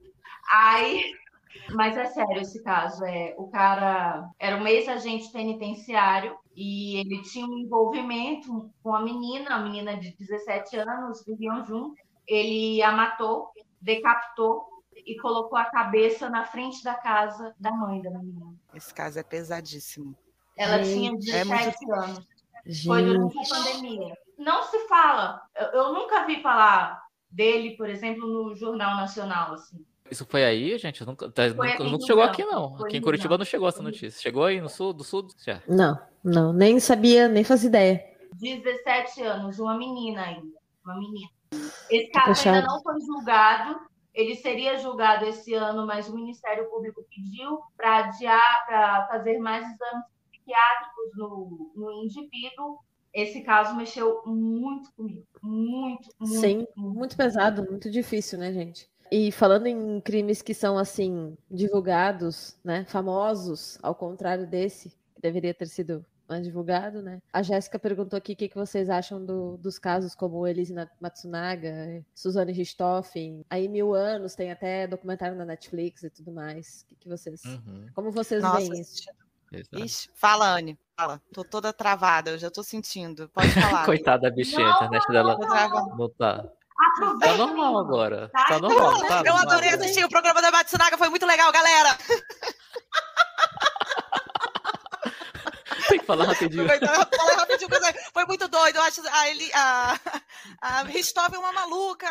Aí, [laughs] mas é sério esse caso, é, o cara era um ex-agente penitenciário e ele tinha um envolvimento com a menina, a menina de 17 anos, viviam juntos. Ele a matou, decapitou e colocou a cabeça na frente da casa da mãe da menina. Esse caso é pesadíssimo. Ela Gente, tinha 17 é muito... anos. Gente. Foi durante a pandemia. Não se fala. Eu, eu, nunca vi falar dele, por exemplo, no Jornal Nacional, assim. Isso foi aí, gente? Nunca, tá, nunca, nunca chegou aqui, não. Foi aqui em Curitiba não chegou essa notícia. Chegou aí no sul, do sul? Já. Não, não, nem sabia, nem fazia ideia. 17 anos, uma menina ainda. Uma menina. Esse caso ainda não foi julgado, ele seria julgado esse ano, mas o Ministério Público pediu para adiar, para fazer mais exames psiquiátricos no, no indivíduo. Esse caso mexeu muito comigo. Muito, muito. Sim, muito, muito pesado, muito difícil, né, gente? E falando em crimes que são assim divulgados, né, famosos, ao contrário desse, que deveria ter sido divulgado, né? A Jéssica perguntou aqui o que, que vocês acham do, dos casos como Elise Matsunaga, Suzane Richthofen. Aí Mil Anos, tem até documentário na Netflix e tudo mais. O que, que vocês... Uhum. Como vocês Nossa, veem isso? Ixi, fala, Anne. Fala. Tô toda travada, eu já tô sentindo. Pode falar. [laughs] Coitada da bichinha, a internet dela não tá. Tá normal agora. Tá, tá normal. Tá, eu adorei assistir o programa da Matsunaga, foi muito legal, galera. [laughs] Tem que falar rapidinho. Fala rapidinho, foi muito doido. Eu acho a, Eli, a, a Ristov é uma maluca.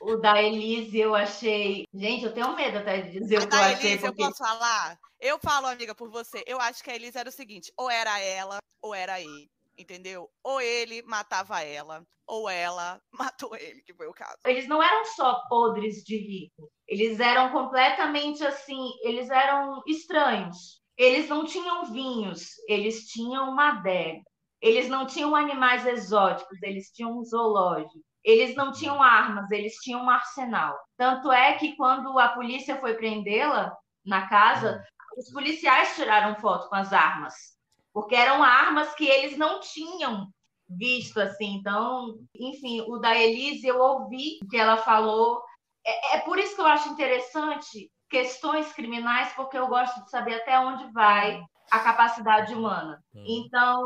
o da Elise eu achei. Gente, eu tenho medo até de dizer a o que eu achei. Elise, porque... eu posso falar? Eu falo, amiga, por você. Eu acho que a Elise era o seguinte: ou era ela, ou era ele entendeu? Ou ele matava ela, ou ela [laughs] matou ele, que foi o caso. Eles não eram só podres de rico, eles eram completamente assim, eles eram estranhos. Eles não tinham vinhos, eles tinham uma adega. Eles não tinham animais exóticos, eles tinham um zoológico. Eles não tinham armas, eles tinham um arsenal. Tanto é que quando a polícia foi prendê-la na casa, os policiais tiraram foto com as armas porque eram armas que eles não tinham visto assim. Então, enfim, o da Elise eu ouvi que ela falou. É, é, por isso que eu acho interessante questões criminais, porque eu gosto de saber até onde vai a capacidade humana. Hum. Então,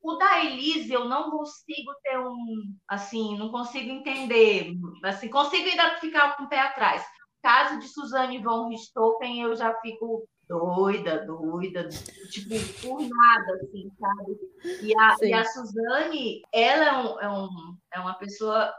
o da Elise eu não consigo ter um, assim, não consigo entender, assim, consigo ainda ficar com o pé atrás. Caso de Suzane von Richthofen, eu já fico doida, doida, tipo, por nada, assim, sabe? E a, e a Suzane, ela é, um, é, um, é uma pessoa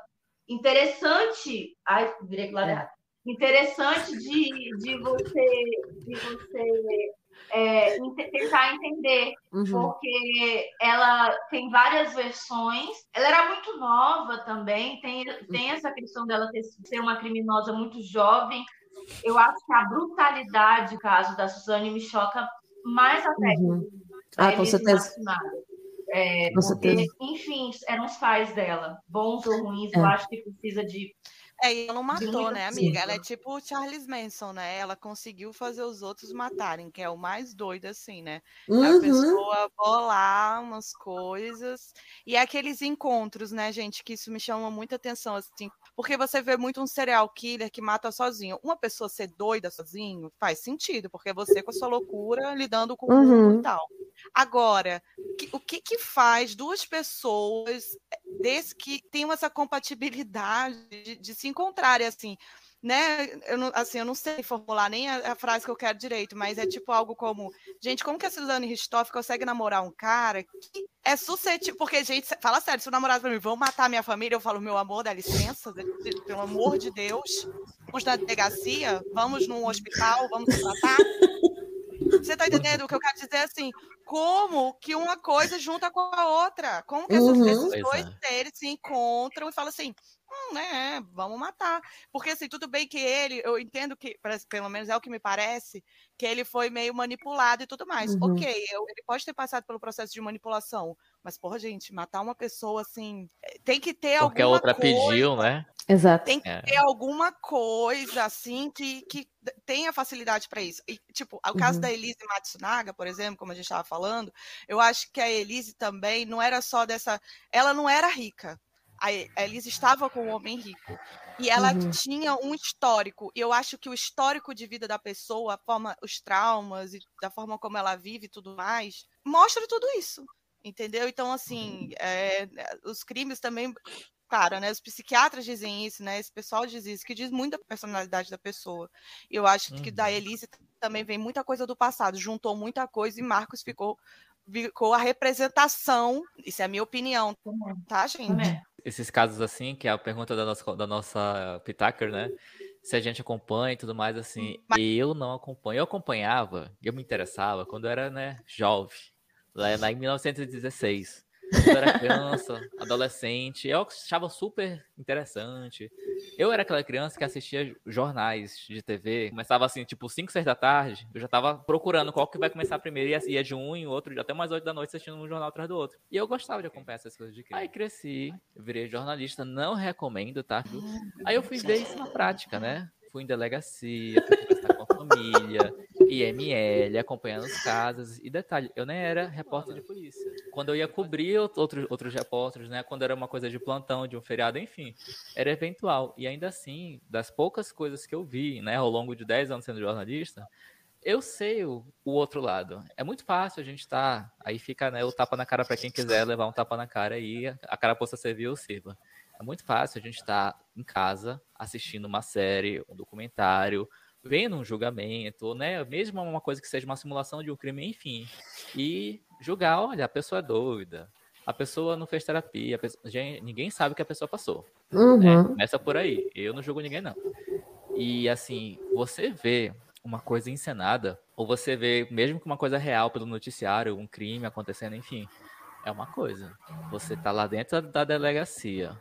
interessante. Ai, virei lado é. Interessante de, de você, de você é, tentar entender, uhum. porque ela tem várias versões. Ela era muito nova também, tem, tem essa questão dela ter, ser uma criminosa muito jovem, eu acho que a brutalidade, caso da Suzane, me choca mais até. Uhum. Ah, com certeza. É, com porque, certeza. enfim, eram os pais dela, bons ou ruins, é. eu acho que precisa de é, e ela não matou, né, amiga? Ela é tipo o Charles Manson, né? Ela conseguiu fazer os outros matarem, que é o mais doido, assim, né? Uhum. A pessoa bolar umas coisas. E é aqueles encontros, né, gente, que isso me chama muita atenção, assim. Porque você vê muito um serial killer que mata sozinho. Uma pessoa ser doida sozinho faz sentido, porque é você com a sua loucura lidando com uhum. o mundo e tal. Agora, o que, que faz duas pessoas desse que tenham essa compatibilidade de, de se encontrarem assim? Né? Eu não, assim, eu não sei formular nem a, a, frase que eu quero direito, mas é tipo algo como, gente, como que a Suzane Ristoff consegue namorar um cara que é suscetível? Porque, gente, fala sério, se o namorado pra mim, vão matar minha família, eu falo, meu amor, dá licença, pelo amor de Deus, vamos na delegacia, vamos num hospital, vamos tratar. Você tá entendendo? O que eu quero dizer é assim, como que uma coisa junta com a outra? Como que uhum. esses dois é. seres se encontram e falam assim, hum, né, vamos matar. Porque assim, tudo bem que ele, eu entendo que, pelo menos é o que me parece, que ele foi meio manipulado e tudo mais. Uhum. Ok, eu, ele pode ter passado pelo processo de manipulação, mas, porra, gente, matar uma pessoa assim, eh, tem que ter Porque alguma coisa... Porque a outra pediu, né? Exato. Tem que é. ter alguma coisa, assim, que, que tenha facilidade para isso. E, tipo, o caso uhum. da Elise Matsunaga, por exemplo, como a gente estava falando, eu acho que a Elise também não era só dessa. Ela não era rica a Elise estava com um homem rico. E ela uhum. tinha um histórico. E eu acho que o histórico de vida da pessoa, forma, os traumas e da forma como ela vive e tudo mais, mostra tudo isso. Entendeu? Então, assim, é, os crimes também. Claro, né? Os psiquiatras dizem isso, né? Esse pessoal diz isso, que diz muito da personalidade da pessoa. Eu acho uhum. que da uhum. Elise também vem muita coisa do passado, juntou muita coisa e Marcos ficou ficou a representação, isso é a minha opinião, tá, gente? Esses casos assim, que é a pergunta da nossa, da nossa Pitaker, né? Se a gente acompanha e tudo mais, assim, Mas... eu não acompanho. Eu acompanhava, eu me interessava quando eu era, né, jovem, lá em 1916 eu era criança, adolescente, eu achava super interessante. Eu era aquela criança que assistia jornais de TV, começava assim, tipo 5, 6 da tarde, eu já tava procurando qual que vai começar primeiro, e ia de um em outro, até mais 8 da noite assistindo um jornal atrás do outro. E eu gostava de acompanhar essas coisas de criança. Aí cresci, virei jornalista, não recomendo, tá? Aí eu fui ver isso na prática, né? Fui em delegacia, fui conversar com a família, IML, acompanhando os casos. E detalhe, eu nem era repórter de polícia. Quando eu ia cobrir outros, outros repórteres, né? Quando era uma coisa de plantão, de um feriado, enfim, era eventual. E ainda assim, das poucas coisas que eu vi, né, ao longo de 10 anos sendo jornalista, eu sei o, o outro lado. É muito fácil a gente estar. Tá, aí fica né, o tapa na cara para quem quiser levar um tapa na cara e a cara possa servir ou sirva. É muito fácil a gente estar tá em casa assistindo uma série, um documentário, vendo um julgamento, né? Mesmo uma coisa que seja uma simulação de um crime, enfim. E julgar, olha, a pessoa é doida, a pessoa não fez terapia, pessoa, ninguém sabe o que a pessoa passou. Uhum. Né? Começa por aí. Eu não julgo ninguém, não. E assim, você vê uma coisa encenada, ou você vê, mesmo que uma coisa real pelo noticiário, um crime acontecendo, enfim, é uma coisa. Você tá lá dentro da delegacia.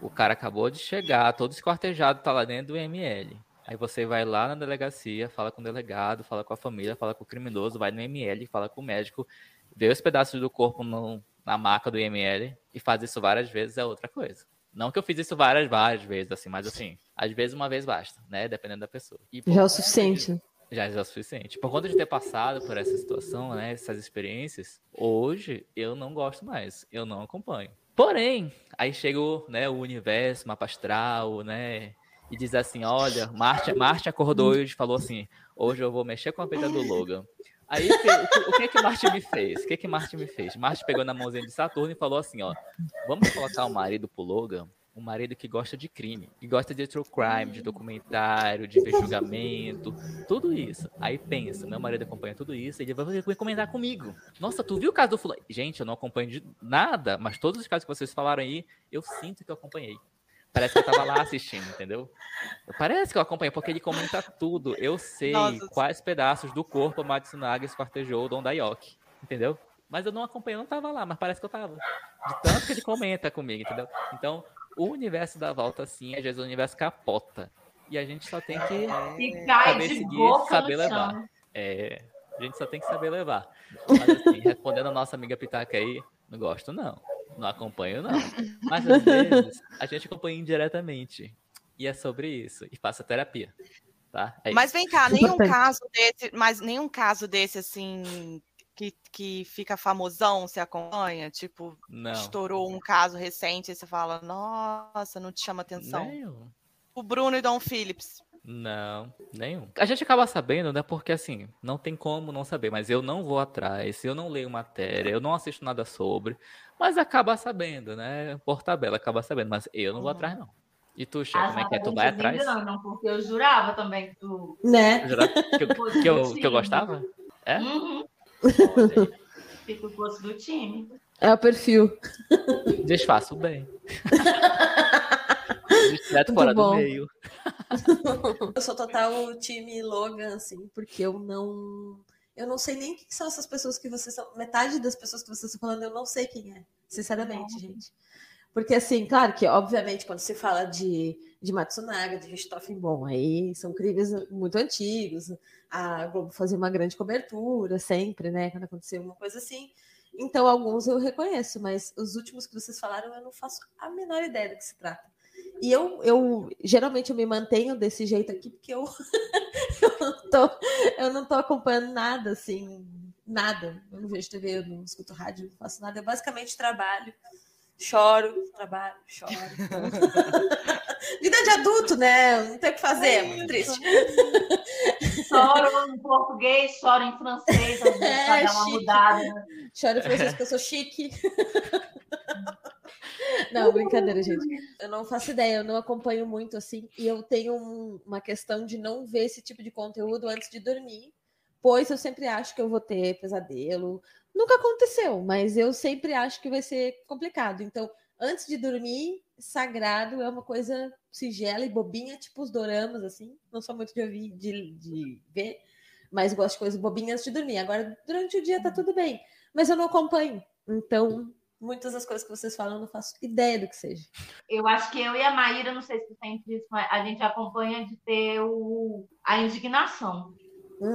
O cara acabou de chegar, todo esquartejado, tá lá dentro do ML. Aí você vai lá na delegacia, fala com o delegado, fala com a família, fala com o criminoso, vai no ML, fala com o médico, vê os pedaços do corpo no, na maca do IML e faz isso várias vezes é outra coisa. Não que eu fiz isso várias, várias vezes, assim, mas assim, às vezes uma vez basta, né? Dependendo da pessoa. já é o suficiente. Já é o suficiente. Por conta de ter passado por essa situação, né? Essas experiências, hoje eu não gosto mais. Eu não acompanho. Porém, aí chegou né, o universo, mapa astral, né? E diz assim: Olha, Marte, Marte acordou hoje e falou assim: Hoje eu vou mexer com a vida do Logan. Aí o que, o que Marte me fez? O que que Marte me fez? Marte pegou na mãozinha de Saturno e falou assim: Ó, vamos colocar o marido pro Logan um marido que gosta de crime, que gosta de true crime, de documentário, de julgamento, tudo isso. Aí pensa, meu marido acompanha tudo isso, ele vai comentar comigo. Nossa, tu viu o caso do fulano? Gente, eu não acompanho de nada, mas todos os casos que vocês falaram aí, eu sinto que eu acompanhei. Parece que eu tava lá assistindo, entendeu? Parece que eu acompanho, porque ele comenta tudo. Eu sei Nossa. quais pedaços do corpo a Matsunaga esquartejou o Don Daioki, entendeu? Mas eu não acompanhei, eu não tava lá, mas parece que eu tava. De tanto que ele comenta comigo, entendeu? Então, o universo da volta, assim, às vezes o universo capota. E a gente só tem que e saber seguir, saber levar. É, a gente só tem que saber levar. Mas, assim, respondendo a nossa amiga Pitaca aí, não gosto, não. Não acompanho, não. Mas às vezes a gente acompanha indiretamente. E é sobre isso. E faça terapia. Tá? É mas vem cá, nenhum caso desse, mas nenhum caso desse assim que, que fica famosão se acompanha? Tipo, não. estourou um caso recente e você fala, nossa, não te chama atenção. Nenhum. O Bruno e Dom Phillips. Não, nenhum. A gente acaba sabendo, né? Porque assim, não tem como não saber, mas eu não vou atrás, eu não leio matéria, eu não assisto nada sobre, mas acaba sabendo, né? Por tabela, acaba sabendo, mas eu não vou uhum. atrás, não. E tu, Xé, como é que é? Tu vai atrás? Enganam, porque eu jurava também que tu. Né? Jurava que, eu, que, eu, que eu gostava? É? Uhum. Fica o gosto do time. É o perfil. Desfaço bem. [laughs] Direto fora bom. do meio. [laughs] Eu sou total time Logan, assim, porque eu não. Eu não sei nem quem são essas pessoas que vocês são. Metade das pessoas que vocês estão falando, eu não sei quem é. Sinceramente, gente. Porque, assim, claro que, obviamente, quando se fala de, de Matsunaga, de Richthofen, bom, aí são crimes muito antigos. A Globo fazia uma grande cobertura sempre, né? Quando acontecia uma coisa assim. Então, alguns eu reconheço, mas os últimos que vocês falaram, eu não faço a menor ideia do que se trata. E eu, eu geralmente eu me mantenho desse jeito aqui, porque eu, [laughs] eu, não tô, eu não tô acompanhando nada, assim, nada. Eu não vejo TV, eu não escuto rádio, não faço nada. Eu basicamente trabalho, choro, trabalho, choro. [laughs] Vida de adulto, né? Não tem o que fazer, é muito triste. Choro em português, choro em francês, às vezes, É, pra dar uma chique. mudada. Choro em francês porque eu sou chique. Não, brincadeira, gente. Eu não faço ideia, eu não acompanho muito assim. E eu tenho um- uma questão de não ver esse tipo de conteúdo antes de dormir, pois eu sempre acho que eu vou ter pesadelo. Nunca aconteceu, mas eu sempre acho que vai ser complicado. Então, antes de dormir, sagrado é uma coisa sigela e bobinha, tipo os doramas, assim. Não sou muito de ouvir, de, de ver, mas gosto de coisas bobinhas antes de dormir. Agora, durante o dia tá tudo bem, mas eu não acompanho. Então, muitas das coisas que vocês falam eu não faço ideia do que seja. Eu acho que eu e a Maíra, não sei se tu sente isso, mas a gente acompanha de ter o, a indignação.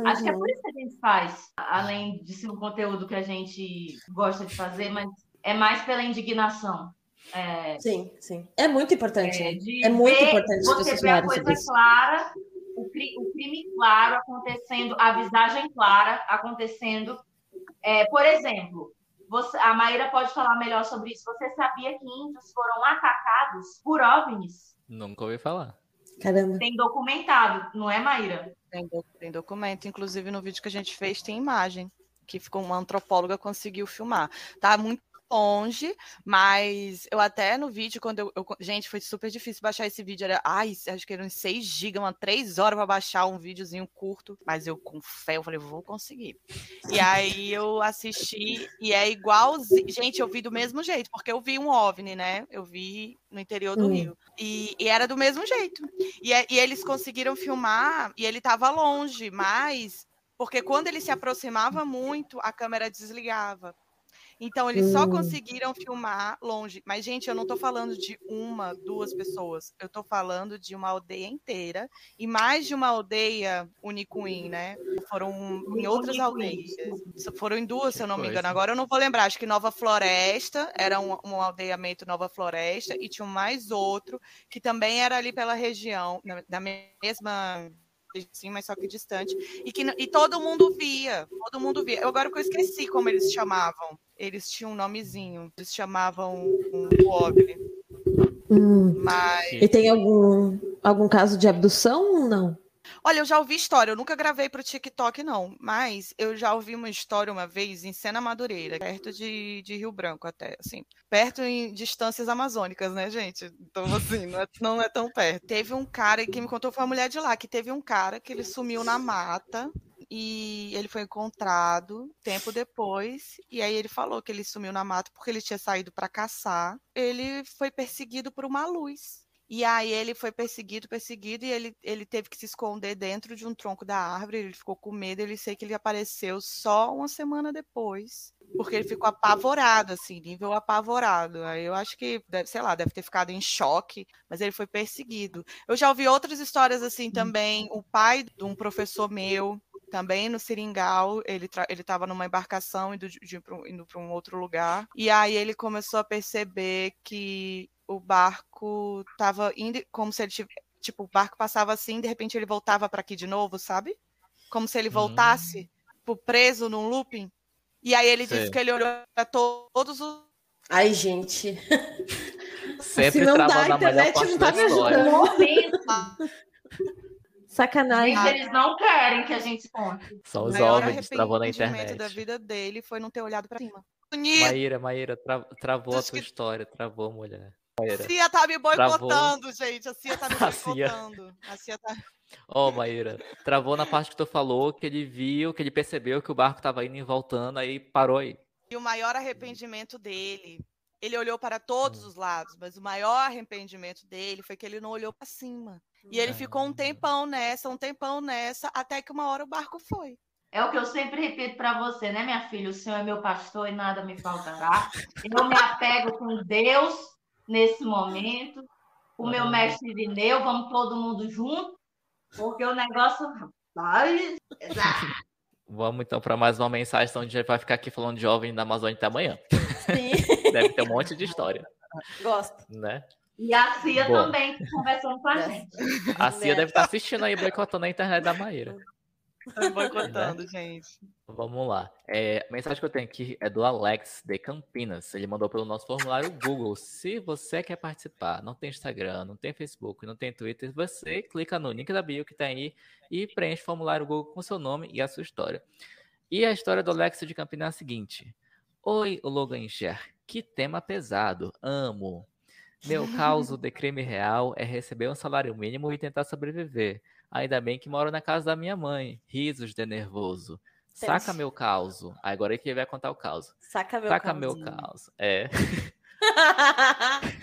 Acho que é Uhum. por isso que a gente faz, além de ser um conteúdo que a gente gosta de fazer, mas é mais pela indignação. É, Sim, sim. É muito importante, né? de É muito importante você ver a coisa clara, o, cri- o crime claro acontecendo, a visagem clara acontecendo. É, por exemplo, você- a Maíra pode falar melhor sobre isso. Você sabia que índios foram atacados por OVNIs? Nunca ouvi falar. Caramba. Tem documentado, não é, Maíra? Tem, do- tem documento, inclusive no vídeo que a gente fez tem imagem, que ficou uma antropóloga conseguiu filmar. Tá muito longe, mas eu até no vídeo, quando eu, eu- Gente, foi super difícil baixar esse vídeo. Era, ai, acho que eram 6 GB, umas 3 horas para baixar um videozinho curto. Mas eu, com fé, eu falei, vou conseguir. E aí eu assisti, e é igualzinho. Gente, eu vi do mesmo jeito, porque eu vi um OVNI, né? Eu vi no interior do Hum. Rio. E, e era do mesmo jeito. E, é- e eles conseguiram filmar, e ele estava longe, mas. Porque quando ele se aproximava muito, a câmera desligava. Então, eles só Hum. conseguiram filmar longe. Mas, gente, eu não tô falando de uma, duas pessoas. Eu tô falando de uma aldeia inteira. E mais de uma aldeia Unicuim, né? Foram em outras Unicuim, aldeias. Foram em duas, se eu não me coisa. engano. Agora eu não vou lembrar. Acho que Nova Floresta era um, um aldeamento Nova Floresta. E tinha mais outro que também era ali pela região, na- da mesma sim, mas só que distante, e que e todo mundo via, todo mundo via. Eu, agora que eu esqueci como eles chamavam. Eles tinham um nomezinho, eles chamavam um, o OVNI, Hum. mas E tem algum, algum caso de abdução ou não? Olha, eu já ouvi história, eu nunca gravei para o TikTok, não, mas eu já ouvi uma história uma vez em Sena Madureira, perto de, de Rio Branco até, assim, perto em distâncias amazônicas, né, gente? Então, assim, não é, não é tão perto. Teve um cara, quem me contou foi uma mulher de lá, que teve um cara que ele sumiu na mata e ele foi encontrado tempo depois, e aí ele falou que ele sumiu na mata porque ele tinha saído para caçar. Ele foi perseguido por uma luz. E aí ele foi perseguido, perseguido, e ele, ele teve que se esconder dentro de um tronco da árvore. Ele ficou com medo, ele sei que ele apareceu só uma semana depois. Porque ele ficou apavorado, assim, nível apavorado. Aí eu acho que, deve, sei lá, deve ter ficado em choque, mas ele foi perseguido. Eu já ouvi outras histórias assim também. O pai de um professor meu, também no Seringal, ele estava numa embarcação indo, de- de pro- indo para um outro lugar. E aí ele começou a perceber que o barco estava indo como se ele tivesse. Tipo, o barco passava assim, de repente ele voltava para aqui de novo, sabe? Como se ele Hum. voltasse, tipo, preso num looping. E aí ele disse Sei. que ele olhou para todos os Ai, gente. [laughs] Sempre Se não dá, a internet não tá me ajudando. [laughs] Sacanagem. Gente, eles não querem que a gente conte. Só os OVNIs travou na internet. da vida dele foi não ter olhado para cima. Maíra, Maíra, tra- travou a tua que- história, travou, mulher. Maíra. A Cia tá me Travou. boicotando, gente. A Cia tá me [laughs] A Cia. boicotando. A Cia tá. [laughs] Ó, Maíra, travou na parte que tu falou que ele viu, que ele percebeu que o barco tava indo e voltando, aí parou aí. E o maior arrependimento dele, ele olhou para todos Hum. os lados, mas o maior arrependimento dele foi que ele não olhou para cima. E ele ficou um Ah. tempão nessa, um tempão nessa, até que uma hora o barco foi. É o que eu sempre repito para você, né, minha filha? O Senhor é meu pastor e nada me faltará. Eu me apego com Deus nesse momento. O meu mestre Irineu, vamos todo mundo junto, porque o negócio vai. Vamos então para mais uma mensagem, senão a gente vai ficar aqui falando de jovem da Amazônia até amanhã. Sim, [laughs] Deve ter um monte de história, gosto. né? E a Cia Bom. também conversando com a É. gente. A Cia deve estar assistindo aí, boicotando a internet da Maíra. Tá [laughs] me boicotando, gente. Vamos lá. É, a mensagem que eu tenho aqui é do Alex de Campinas. Ele mandou pelo nosso formulário Google. Se você quer participar, não tem Instagram, não tem Facebook, não tem Twitter, você clica no link da bio que tá aí e preenche o formulário Google com seu nome e a sua história. E a história do Alex de Campinas é a seguinte: Oi, Logan Encher, que tema pesado, amo. Meu caso de crime real é receber um salário mínimo e tentar sobreviver. Ainda bem que moro na casa da minha mãe. Risos de nervoso. Saca meu caos. Agora é que ele vai contar o caos. Saca meu Saca meu cauzinho. caos. É. [laughs]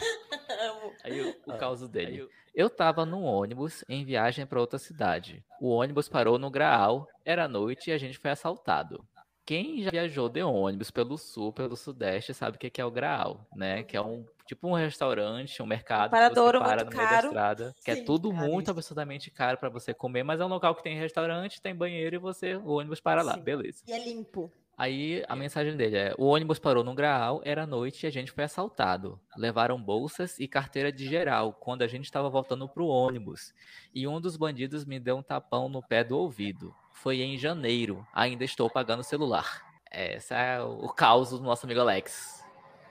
Aí o, o caos dele. Eu tava num ônibus em viagem pra outra cidade. O ônibus parou no Graal, era noite e a gente foi assaltado. Quem já viajou de ônibus pelo sul, pelo sudeste, sabe o que que é o Graal, né? Que é um tipo um restaurante, um mercado que paradouro para muito no meio da caro. estrada, que é Sim, tudo muito absurdamente caro pra você comer, mas é um local que tem restaurante, tem banheiro e você o ônibus para lá, Sim. beleza. E é limpo. Aí a mensagem dele é: o ônibus parou no Graal, era noite e a gente foi assaltado. Levaram bolsas e carteira de geral quando a gente estava voltando pro ônibus. E um dos bandidos me deu um tapão no pé do ouvido. Foi em janeiro. Ainda estou pagando o celular. Esse é o o caos do nosso amigo Alex.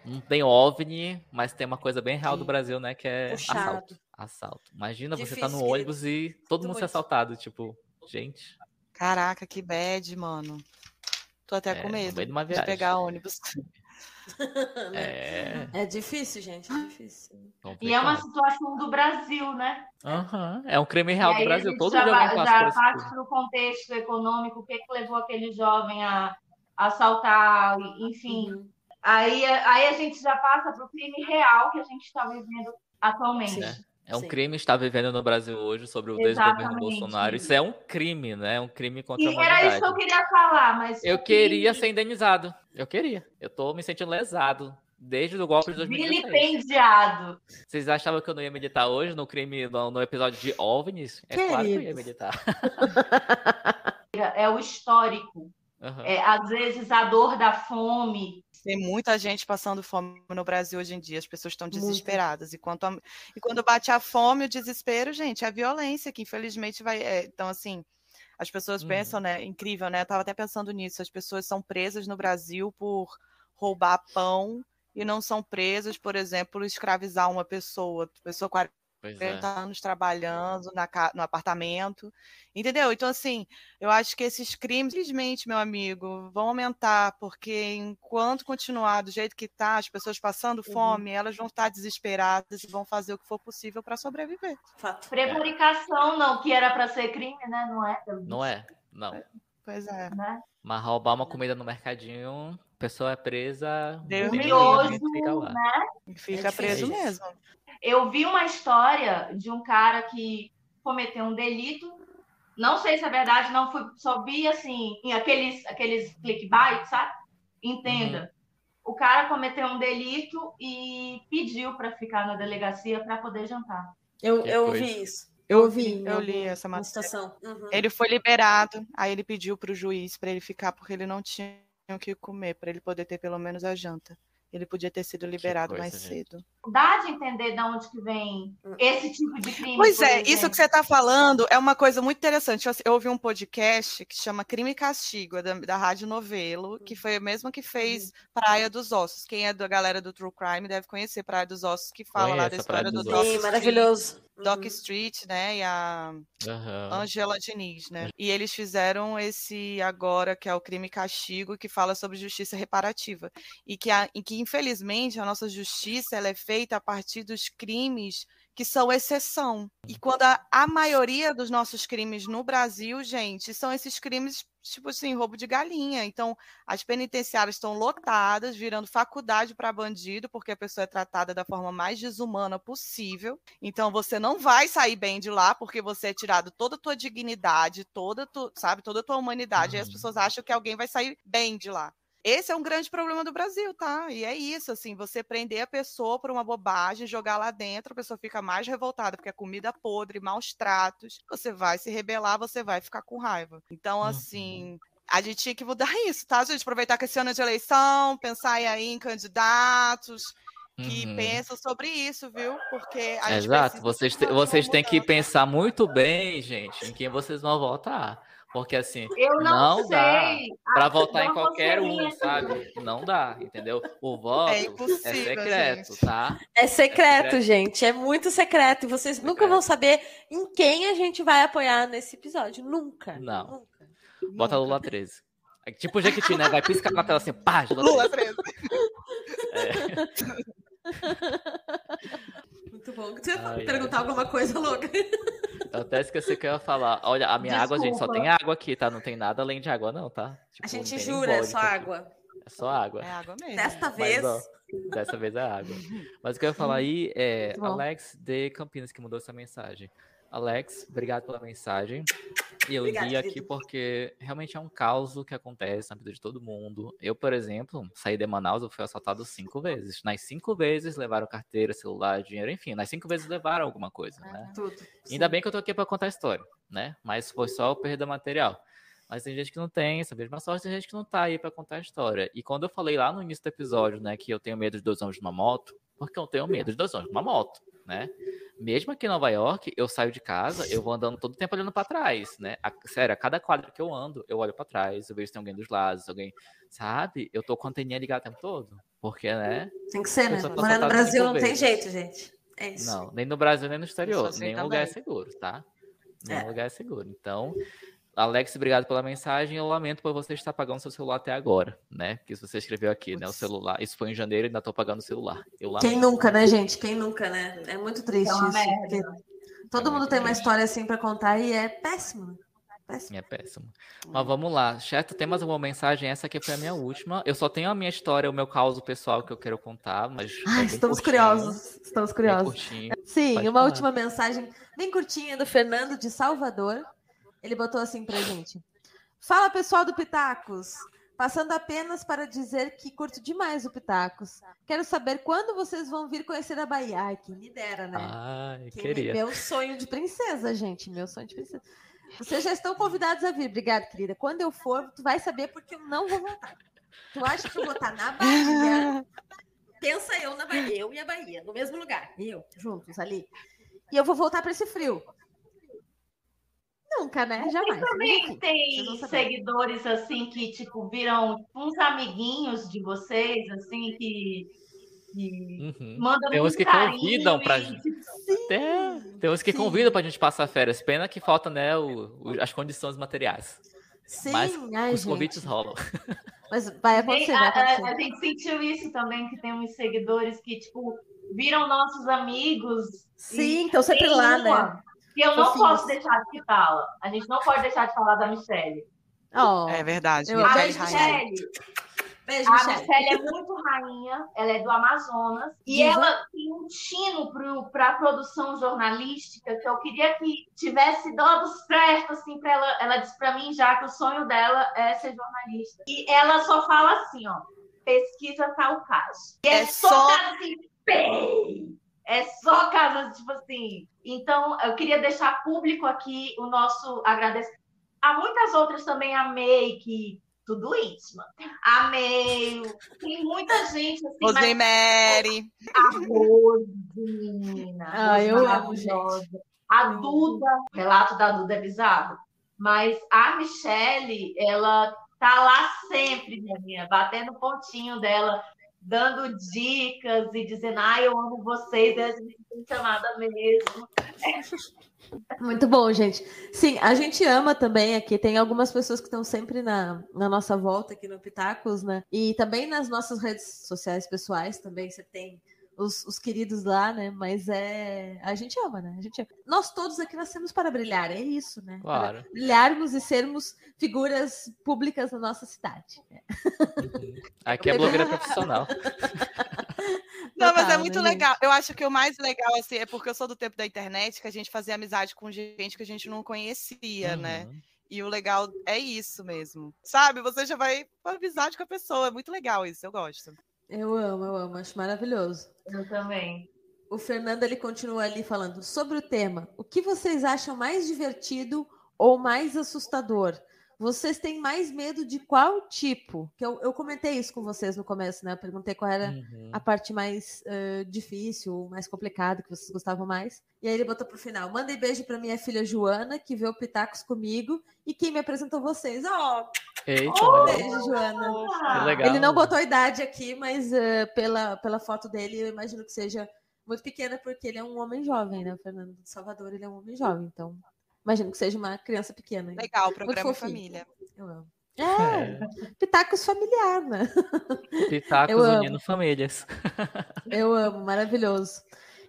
Não tem OVNI, mas tem uma coisa bem real do. Brasil, né? Que é Puxado. assalto. Assalto. Imagina você tá Difícil, no ônibus e todo Muito, mundo ser assaltado. Tipo, gente. Caraca, que bad, mano. Tô até É, com medo de uma de pegar ônibus. [laughs] É. É difícil, gente. É difícil. E é uma situação do Brasil, né? Aham, É um crime real e do Brasil. gente Todo já, dia alguém passa já parte para o contexto econômico, o que, que levou aquele jovem a assaltar, enfim. Uhum. Aí, aí a gente já passa para o crime real que a gente está vivendo atualmente. Sim. É um Sim. crime estar vivendo no Brasil hoje sobre o desgoverno Exatamente. Bolsonaro. Isso é um crime, né? É um crime contra a E era isso que eu humanidade. queria falar, mas Eu queria ser indenizado. Eu queria. Eu tô me sentindo lesado desde o golpe de 2016. vilipendiado. Vocês achavam que eu não ia meditar hoje no crime, no, no episódio de OVNIs? É claro que eu ia meditar. [laughs] É o histórico. Aham. É, às vezes a dor da fome. Tem muita gente passando fome no Brasil hoje em dia, as pessoas estão desesperadas. E, a- e quando bate a fome, o desespero, gente, é a violência que infelizmente vai. é, então, assim, as pessoas Uhum. pensam, né? Incrível, né? Eu tava até pensando nisso. As pessoas são presas no Brasil por roubar pão e não são presas, por exemplo, escravizar uma pessoa. Pessoa 40 Pois é. anos trabalhando na no apartamento. Entendeu? Então, assim, eu acho que esses crimes, infelizmente, meu amigo, vão aumentar, porque enquanto continuar do jeito que tá, as pessoas passando Uhum. fome, elas vão estar desesperadas e vão fazer o que for possível para sobreviver. Fato. Prevaricação, não, que era para ser crime, né? Não é? Não é? Não. Pois é. Né? Mas roubar uma comida no mercadinho, a pessoa é presa. Que fica lá. Fica É preso mesmo. Eu vi uma história de um cara que cometeu um delito. Não sei se é verdade, não fui, só vi assim, em aqueles, aqueles clickbait, sabe? Entenda. O cara cometeu um delito e pediu para ficar na delegacia para poder jantar. Eu, Que eu coisa. vi isso. Eu ouvi. Eu li essa matéria. situação. Uhum. Ele foi liberado, aí ele pediu para o juiz para ele ficar porque ele não tinha o que comer, para ele poder ter pelo menos a janta. Ele podia ter sido liberado coisa, mais gente. cedo. Dá de entender de onde que vem esse tipo de crime. Pois é, exemplo. isso que você está falando é uma coisa muito interessante. Eu, eu ouvi um podcast que chama Crime e Castigo, é da, da Rádio Novelo, que foi a mesma que fez Praia dos Ossos. Quem é da galera do True Crime deve conhecer Praia dos Ossos, que fala lá da Conheço a Praia história dos do Ossos. Sim, maravilhoso. Doc Uhum. Street, né? E a Aham. Angela Diniz, né? E eles fizeram esse agora, que é o crime e castigo, que fala sobre justiça reparativa. E que, a, e que infelizmente, a nossa justiça ela é feita a partir dos crimes que são exceção. E quando a, a maioria dos nossos crimes no Brasil, gente, são esses crimes, tipo assim, roubo de galinha. Então, as penitenciárias estão lotadas, virando faculdade para bandido, porque a pessoa é tratada da forma mais desumana possível. Então, você não vai sair bem de lá, porque você é tirado toda a tua dignidade, toda tu, sabe, toda a tua humanidade. E as Uhum. pessoas acham que alguém vai sair bem de lá. Esse é um grande problema do Brasil, tá? E é isso, assim, você prender a pessoa por uma bobagem, jogar lá dentro, a pessoa fica mais revoltada, porque é comida podre, maus tratos, você vai se rebelar, você vai ficar com raiva. Então, Uhum. assim, a gente tinha que mudar [laughs] isso, tá, gente? Aproveitar que esse ano é de eleição, pensar aí em candidatos que Uhum. pensam sobre isso, viu? Porque a gente Exato, vocês, te- vocês têm que pensar muito bem, gente, em quem vocês vão votar. Porque assim, Eu não, Não dá sei. pra Ah, votar em vamos qualquer um, sabe? Não dá, entendeu? O voto É é, secreto, gente. tá? É secreto, secreto. gente. É muito secreto. E vocês nunca Secreto. vão saber em quem a gente vai apoiar nesse episódio. Nunca. Não. Nunca. Bota Lula 13. É tipo o Jequiti, né? Vai piscar na tela assim, pá, Lula Lula 13. [laughs] 13. [laughs] Muito bom. Você ia Ai, perguntar alguma coisa louca? Eu até esqueci que eu ia falar. Olha, a minha água, gente, só Desculpa. tem água aqui, tá? Não tem nada além de água, não, tá? Tipo, A gente jura, é só aqui. água. É só água. É água mesmo. Desta Mas, vez. ó, Dessa vez é água. Mas o que eu ia falar aí é. Alex de Campinas que mandou essa mensagem. Alex, obrigado pela mensagem. E eu Obrigada, li aqui querido. porque realmente é um caos que acontece na vida de todo mundo. Eu, por exemplo, saí de Manaus, eu fui assaltado cinco vezes. Nas cinco vezes levaram carteira, celular, dinheiro, enfim, nas cinco vezes levaram alguma coisa, né? Tudo. Ainda bem que eu tô aqui pra contar a história, né? Mas foi só perda material. Mas tem gente que não tem essa mesma sorte, tem gente que não tá aí pra contar a história. E quando eu falei lá no início do episódio, né, que eu tenho medo de dois homens numa moto, porque eu tenho medo de dois homens numa moto, né? Mesmo aqui em Nova York, eu saio de casa, eu vou andando todo o tempo olhando pra trás, né? A- sério, a cada quadra que eu ando, eu olho pra trás, eu vejo se tem alguém dos lados, alguém, sabe? Eu tô com a anteninha ligada o tempo todo, porque, né? Tem que ser, né? Morar no Brasil não tem jeito, gente. É isso. Não, nem no Brasil, nem no exterior. Nenhum lugar é também. seguro, tá? Nenhum É. lugar é seguro. Então, Alex, obrigado pela mensagem. Eu lamento por você estar pagando seu celular até agora, né? Porque você escreveu aqui, né? O Putz. celular. Isso foi em janeiro e ainda tô pagando o celular. Quem nunca, né, gente? Quem nunca, né? É muito triste É uma isso. Todo É mundo tem uma triste. história assim pra contar e é péssimo. né? Péssimo. É péssimo. Mas vamos lá. Certo? Tem mais alguma mensagem? Essa aqui foi a minha última. Eu só tenho a minha história, o meu caos pessoal que eu quero contar, mas. é Ai, bem estamos curtinho, curiosos. Estamos curiosos. Sim, Pode uma falar. última mensagem bem curtinha do Fernando de Salvador. Ele botou assim pra gente. Fala pessoal do Pitacos. Passando apenas para dizer que curto demais o Pitacos. Quero saber quando vocês vão vir conhecer a Bahia. Ai, quem me dera, né? Ai, Que queria. Meu sonho de princesa, gente. Meu sonho de princesa. Vocês já estão convidados a vir. Obrigada, querida. Quando eu for, tu vai saber porque eu não vou voltar. Tu acha que eu vou estar na Bahia? Pensa eu na Bahia, eu e a Bahia, no mesmo lugar. Eu, juntos ali. E eu vou voltar para esse frio. Nunca, né? Jamais. Mas Também tem seguidores assim que tipo viram uns amiguinhos de vocês assim que, Uhum. mandam Tem uns que carinho convidam pra gente. tipo, Tem, tem uns que sim. convidam pra gente passar férias. Pena que falta, né, o- o- as condições materiais. Sim, Mas ai, Os gente. convites rolam. [laughs] Mas vai acontecer, a, vai a- acontecer. a gente sentiu isso também que tem uns seguidores que tipo viram nossos amigos Sim, então sempre tem lá, uma né? Que eu não Fofinhos. posso deixar de citá-la. A gente não pode deixar de falar da Michelle. Ó, É verdade. Eu A Michele a. Michelle, [laughs] beijo, A Michelle. Michelle é muito rainha, ela é do Amazonas, e Diva. ela tem um tino para a produção jornalística que eu queria que tivesse dado certo, assim, para ela. Ela disse para mim já que o sonho dela é ser jornalista. E ela só fala assim, ó, pesquisa tal caso. E é, É só, caso assim, bem, é só casos, tipo assim. Então, eu queria deixar público aqui o nosso agradecimento. Há muitas outras também amei que tudo isso, mano. Amei. Tem muita gente assim, mas Rosemary. a Rose, menina. Ah, eu amo, maravilhosa. A Duda, o relato da Duda é bizarro. Mas a Michelle, ela tá lá sempre, minha minha, batendo o pontinho dela, dando dicas e dizendo, ai, eu amo vocês, a gente tem chamada mesmo. [laughs] Muito bom, gente. Sim, a gente ama também aqui. Tem algumas pessoas que estão sempre na, na nossa volta aqui no Pitacos, né? E também nas nossas redes sociais pessoais também. Você tem os, os, queridos lá, né? Mas é. A gente ama, né? A gente ama. Nós todos aqui nascemos para brilhar, é isso, né? Claro. Para brilharmos e sermos figuras públicas na nossa cidade. Uhum. Aqui é blogueira profissional. [laughs] Não, mas é muito né, legal. Eu acho que o mais legal, assim, é porque eu sou do tempo da internet, que a gente fazia amizade com gente que a gente não conhecia, né? uhum. né? E o legal é isso mesmo. Sabe? Você já vai com amizade com a pessoa. É muito legal isso, eu gosto. Eu amo, eu amo, acho maravilhoso. Eu também. O Fernando ele continua ali falando sobre o tema. O que vocês acham mais divertido ou mais assustador? Vocês têm mais medo de qual tipo? Que eu, eu comentei isso com vocês no começo, né? Eu perguntei qual era uhum. a parte mais uh, difícil, mais complicada, que vocês gostavam mais. E aí ele botou pro final: mandei beijo para minha filha Joana, que vê o Pitacos comigo, e quem me apresentou vocês. Ó! Oh, Eita, oh, beijo, Joana. Que legal. Ele não botou a idade aqui, mas uh, pela, pela foto dele, eu imagino que seja muito pequena, porque ele é um homem jovem, né? O Fernando de Salvador, ele é um homem jovem, então Imagino que seja uma criança pequena. Legal, programa família. Eu amo. É, é, Pitacos familiar, né? [laughs] Pitacos unindo famílias. Eu amo, maravilhoso.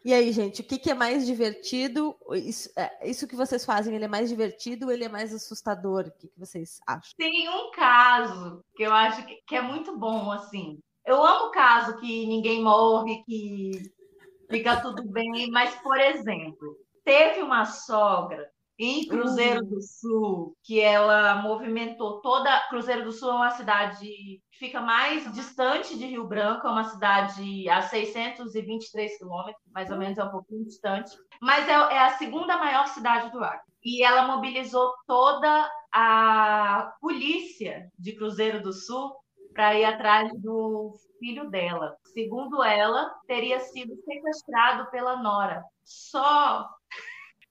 E aí, gente, o que, que é mais divertido? Isso, é, isso, que vocês fazem, ele é mais divertido ou ele é mais assustador? O que, que vocês acham? Tem um caso que eu acho que, que é muito bom, assim. Eu amo o caso que ninguém morre, que fica tudo bem, mas, por exemplo, teve uma sogra em Cruzeiro uhum. do Sul, que ela movimentou toda. Cruzeiro do Sul é uma cidade que fica mais distante de Rio Branco, é uma cidade a 623 quilômetros, mais ou menos, é um pouquinho distante, mas é, é a segunda maior cidade do Acre. E ela mobilizou toda a polícia de Cruzeiro do Sul para ir atrás do filho dela. Segundo ela, teria sido sequestrado pela Nora. Só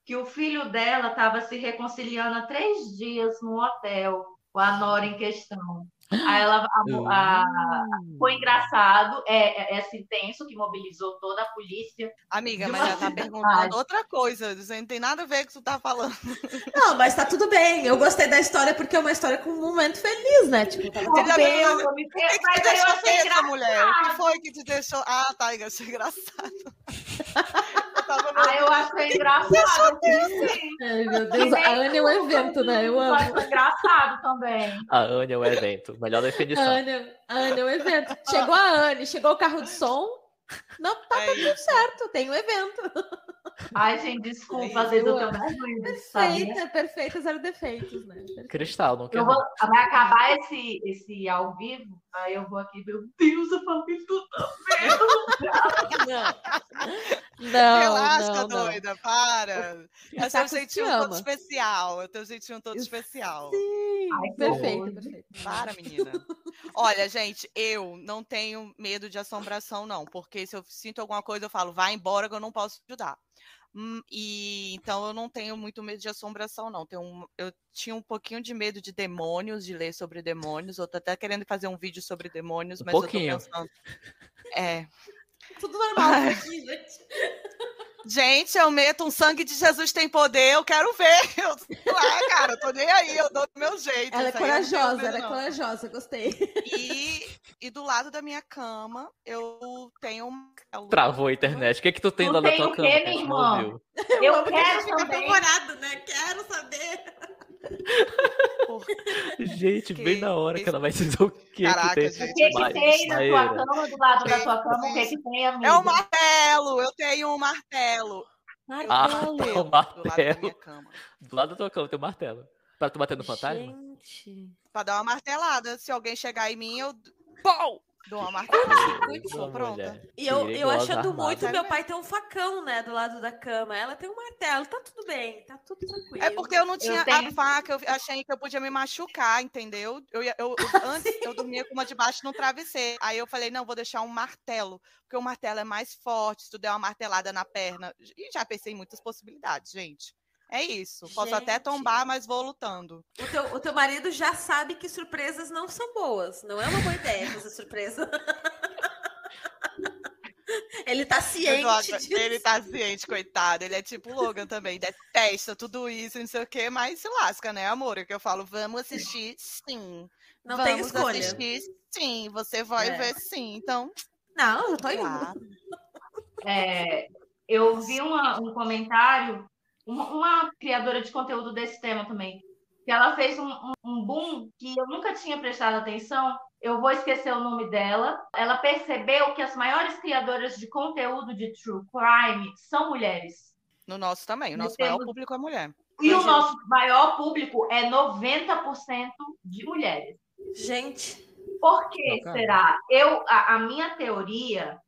que o filho dela estava se reconciliando há três dias no hotel com a Nora em questão. Aí ela a, a, foi engraçado, é, é, esse intenso que mobilizou toda a polícia. Amiga, mas ela tá perguntando outra coisa, isso não tem nada a ver com o que você tá falando. Não, mas tá tudo bem. Eu gostei da história porque é uma história com um momento feliz, né? Tipo, tá tudo bem. Eu, eu, me... Mas que te deixou essa mulher? O que foi que te deixou? Ah, tá, eu achei engraçado. ah, eu achei engraçado. Ai, meu Deus, a Ana é um evento, né? Eu amo. Engraçado também. A Ana é um evento. Melhor definição. Ana, Ana é um evento. Chegou a Anne, chegou o carro de som. Não, tá é tudo certo, tem um evento. Ai, gente, desculpa, às vezes eu tenho vergonha Perfeita, perfeita, zero defeitos, né? Perfeita. Cristal, não quer. Vou, vai acabar esse, esse ao vivo, aí eu vou aqui, meu Deus, eu falei tudo Não. Não, Relaxa, não, doida, não. para. É seu jeitinho todo especial. É teu jeitinho todo especial. Sim, Ai, perfeito, perfeito. Para, menina. Olha, gente, eu não tenho medo de assombração, não, porque se eu sinto alguma coisa, eu falo, vai embora que eu não posso ajudar. Hum, e então eu não tenho muito medo de assombração, não. Tenho um, eu tinha um pouquinho de medo de demônios, de ler sobre demônios. Eu tô até querendo fazer um vídeo sobre demônios, um mas pouquinho. eu tô pensando. É. Tudo normal aqui, gente. Gente, eu meto um sangue de Jesus tem poder, eu quero ver. [laughs] Eu, ah, cara, eu tô nem aí, eu dou do meu jeito. Ela é corajosa, ela é corajosa, gostei. E, e do lado da minha cama, eu tenho um. Travou a internet. O que, é que tu tem lá na tua cama? Quê, irmão? Eu, eu quero também. né? Quero saber. Gente, bem na hora que ela vai dizer o que, Caraca, que tem. Gente, o que, que tem na tua cama, do lado da tua cama, o que, que tem, amiga? É um martelo, eu tenho um martelo. Martelo. Ah, tá, um [laughs] martelo. Do lado da minha cama. Do lado da tua cama tem um martelo. Pra tu bater no fantasma? Gente. Pra dar uma martelada. Se alguém chegar em mim, eu. Pou! Dou uma marcada. Muito pronta. E eu, eu achando muito, meu pai tem um facão, né, do lado da cama. Ela tem um martelo. Tá tudo bem, tá tudo tranquilo. É porque eu não tinha eu tenho... a faca, eu achei que eu podia me machucar, entendeu? Eu, eu, eu [laughs] antes eu dormia com uma debaixo no travesseiro. Aí eu falei, não, vou deixar um martelo, porque o martelo é mais forte, se tu der uma martelada na perna. E já pensei em muitas possibilidades, gente. É isso. Posso Gente. até tombar, mas vou lutando. O teu, o teu marido já sabe que surpresas não são boas. Não é uma boa ideia fazer surpresa. [laughs] Ele tá ciente disso. Ele tá ciente, coitado. Ele é tipo Logan também, detesta tudo isso, não sei o quê, mas se lasca, né, amor? É que eu falo, vamos assistir sim. Não vamos tem escolha. assistir sim, você vai É. ver sim. Então, Não, eu tô indo. É, eu vi uma- um comentário, uma, uma criadora de conteúdo desse tema também, que ela fez um, um- um boom que eu nunca tinha prestado atenção. Eu vou esquecer o nome dela. Ela percebeu que as maiores criadoras de conteúdo de true crime são mulheres. no nosso também. O No nosso maior público é mulher. E o nosso maior público é 90% de mulheres. Gente, Por que será? Eu, a, a minha teoria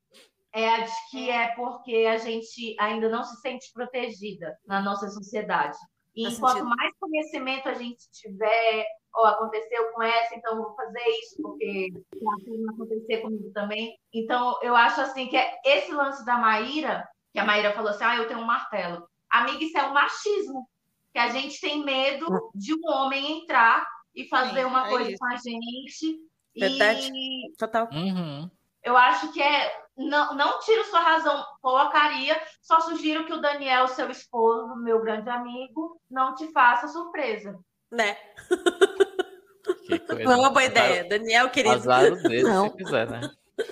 é a de que é porque a gente ainda não se sente protegida na nossa sociedade. E Faz enquanto sentido. mais conhecimento a gente tiver, ou aconteceu com essa, então eu vou fazer isso, porque vai acontecer comigo também. Então, eu acho assim que é esse lance da Maíra, que a Maíra falou assim: ah, eu tenho um martelo. Amiga, isso é um machismo. Que a gente tem medo de um homem entrar e fazer Sim, uma é coisa isso. com a gente. Verdade. E total. Uhum. eu acho que é. Não, não tiro sua razão, colocaria. Só sugiro que o Daniel, seu esposo, meu grande amigo, não te faça surpresa. Né? Que coisa. Não é uma boa ideia. Daniel, querido. Azar dele Não. se quiser, né?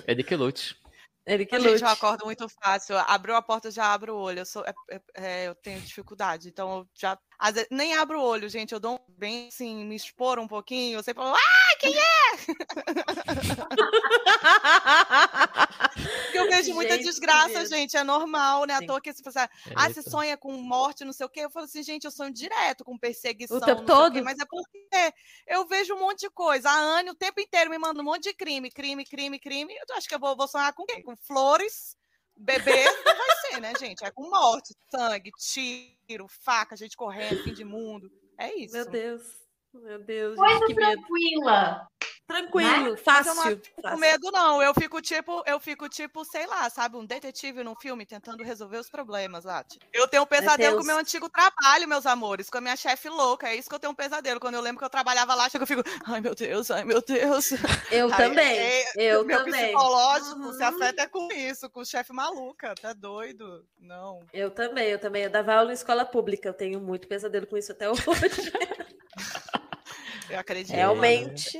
Ele que lute. Ele que Gente, lute. eu acordo muito fácil. Abriu a porta, já abro o olho. Eu, sou, é- é- é, eu tenho dificuldade. Então, eu já. Às vezes, nem abro o olho, gente. Eu dou um- bem assim, me expor um pouquinho. Eu sempre falo, ah, quem é? [laughs] Eu vejo muita Gente, desgraça, Deus. gente. É normal, né? À Sim. toa que se você. Ah, você sonha com morte, não sei o quê. Eu falo assim, gente, eu sonho direto com perseguição. O tempo não sei o quê, todo? mas é porque eu vejo um monte de coisa. A Anne o tempo inteiro me manda um monte de crime, crime, crime, crime. Eu acho que eu vou, vou sonhar com quem? Com flores, bebê, não vai ser, né, gente? É com morte, sangue, tiro, faca, gente correndo, fim de mundo. É isso. Meu Deus. Meu Deus. Coisa gente, que medo. tranquila. Tranquilo, Mas eu não fácil. fico com fácil. medo, não. Eu fico tipo, eu fico tipo, sei lá, sabe, um detetive num filme tentando resolver os problemas lá. Eu tenho um pesadelo com o meu antigo trabalho, meus amores, com a minha chefe louca. É isso que eu tenho um pesadelo. Quando eu lembro que eu trabalhava lá, chega, eu fico, ai meu Deus, ai meu Deus. [laughs] Eu Aí, também. é, eu meu também. psicológico se Uhum. afeta é com isso, com o chefe maluca, tá doido? Não. Eu também, eu também. Eu dava aula em escola pública. Eu tenho muito pesadelo com isso até [laughs] hoje. Eu acredito. Realmente.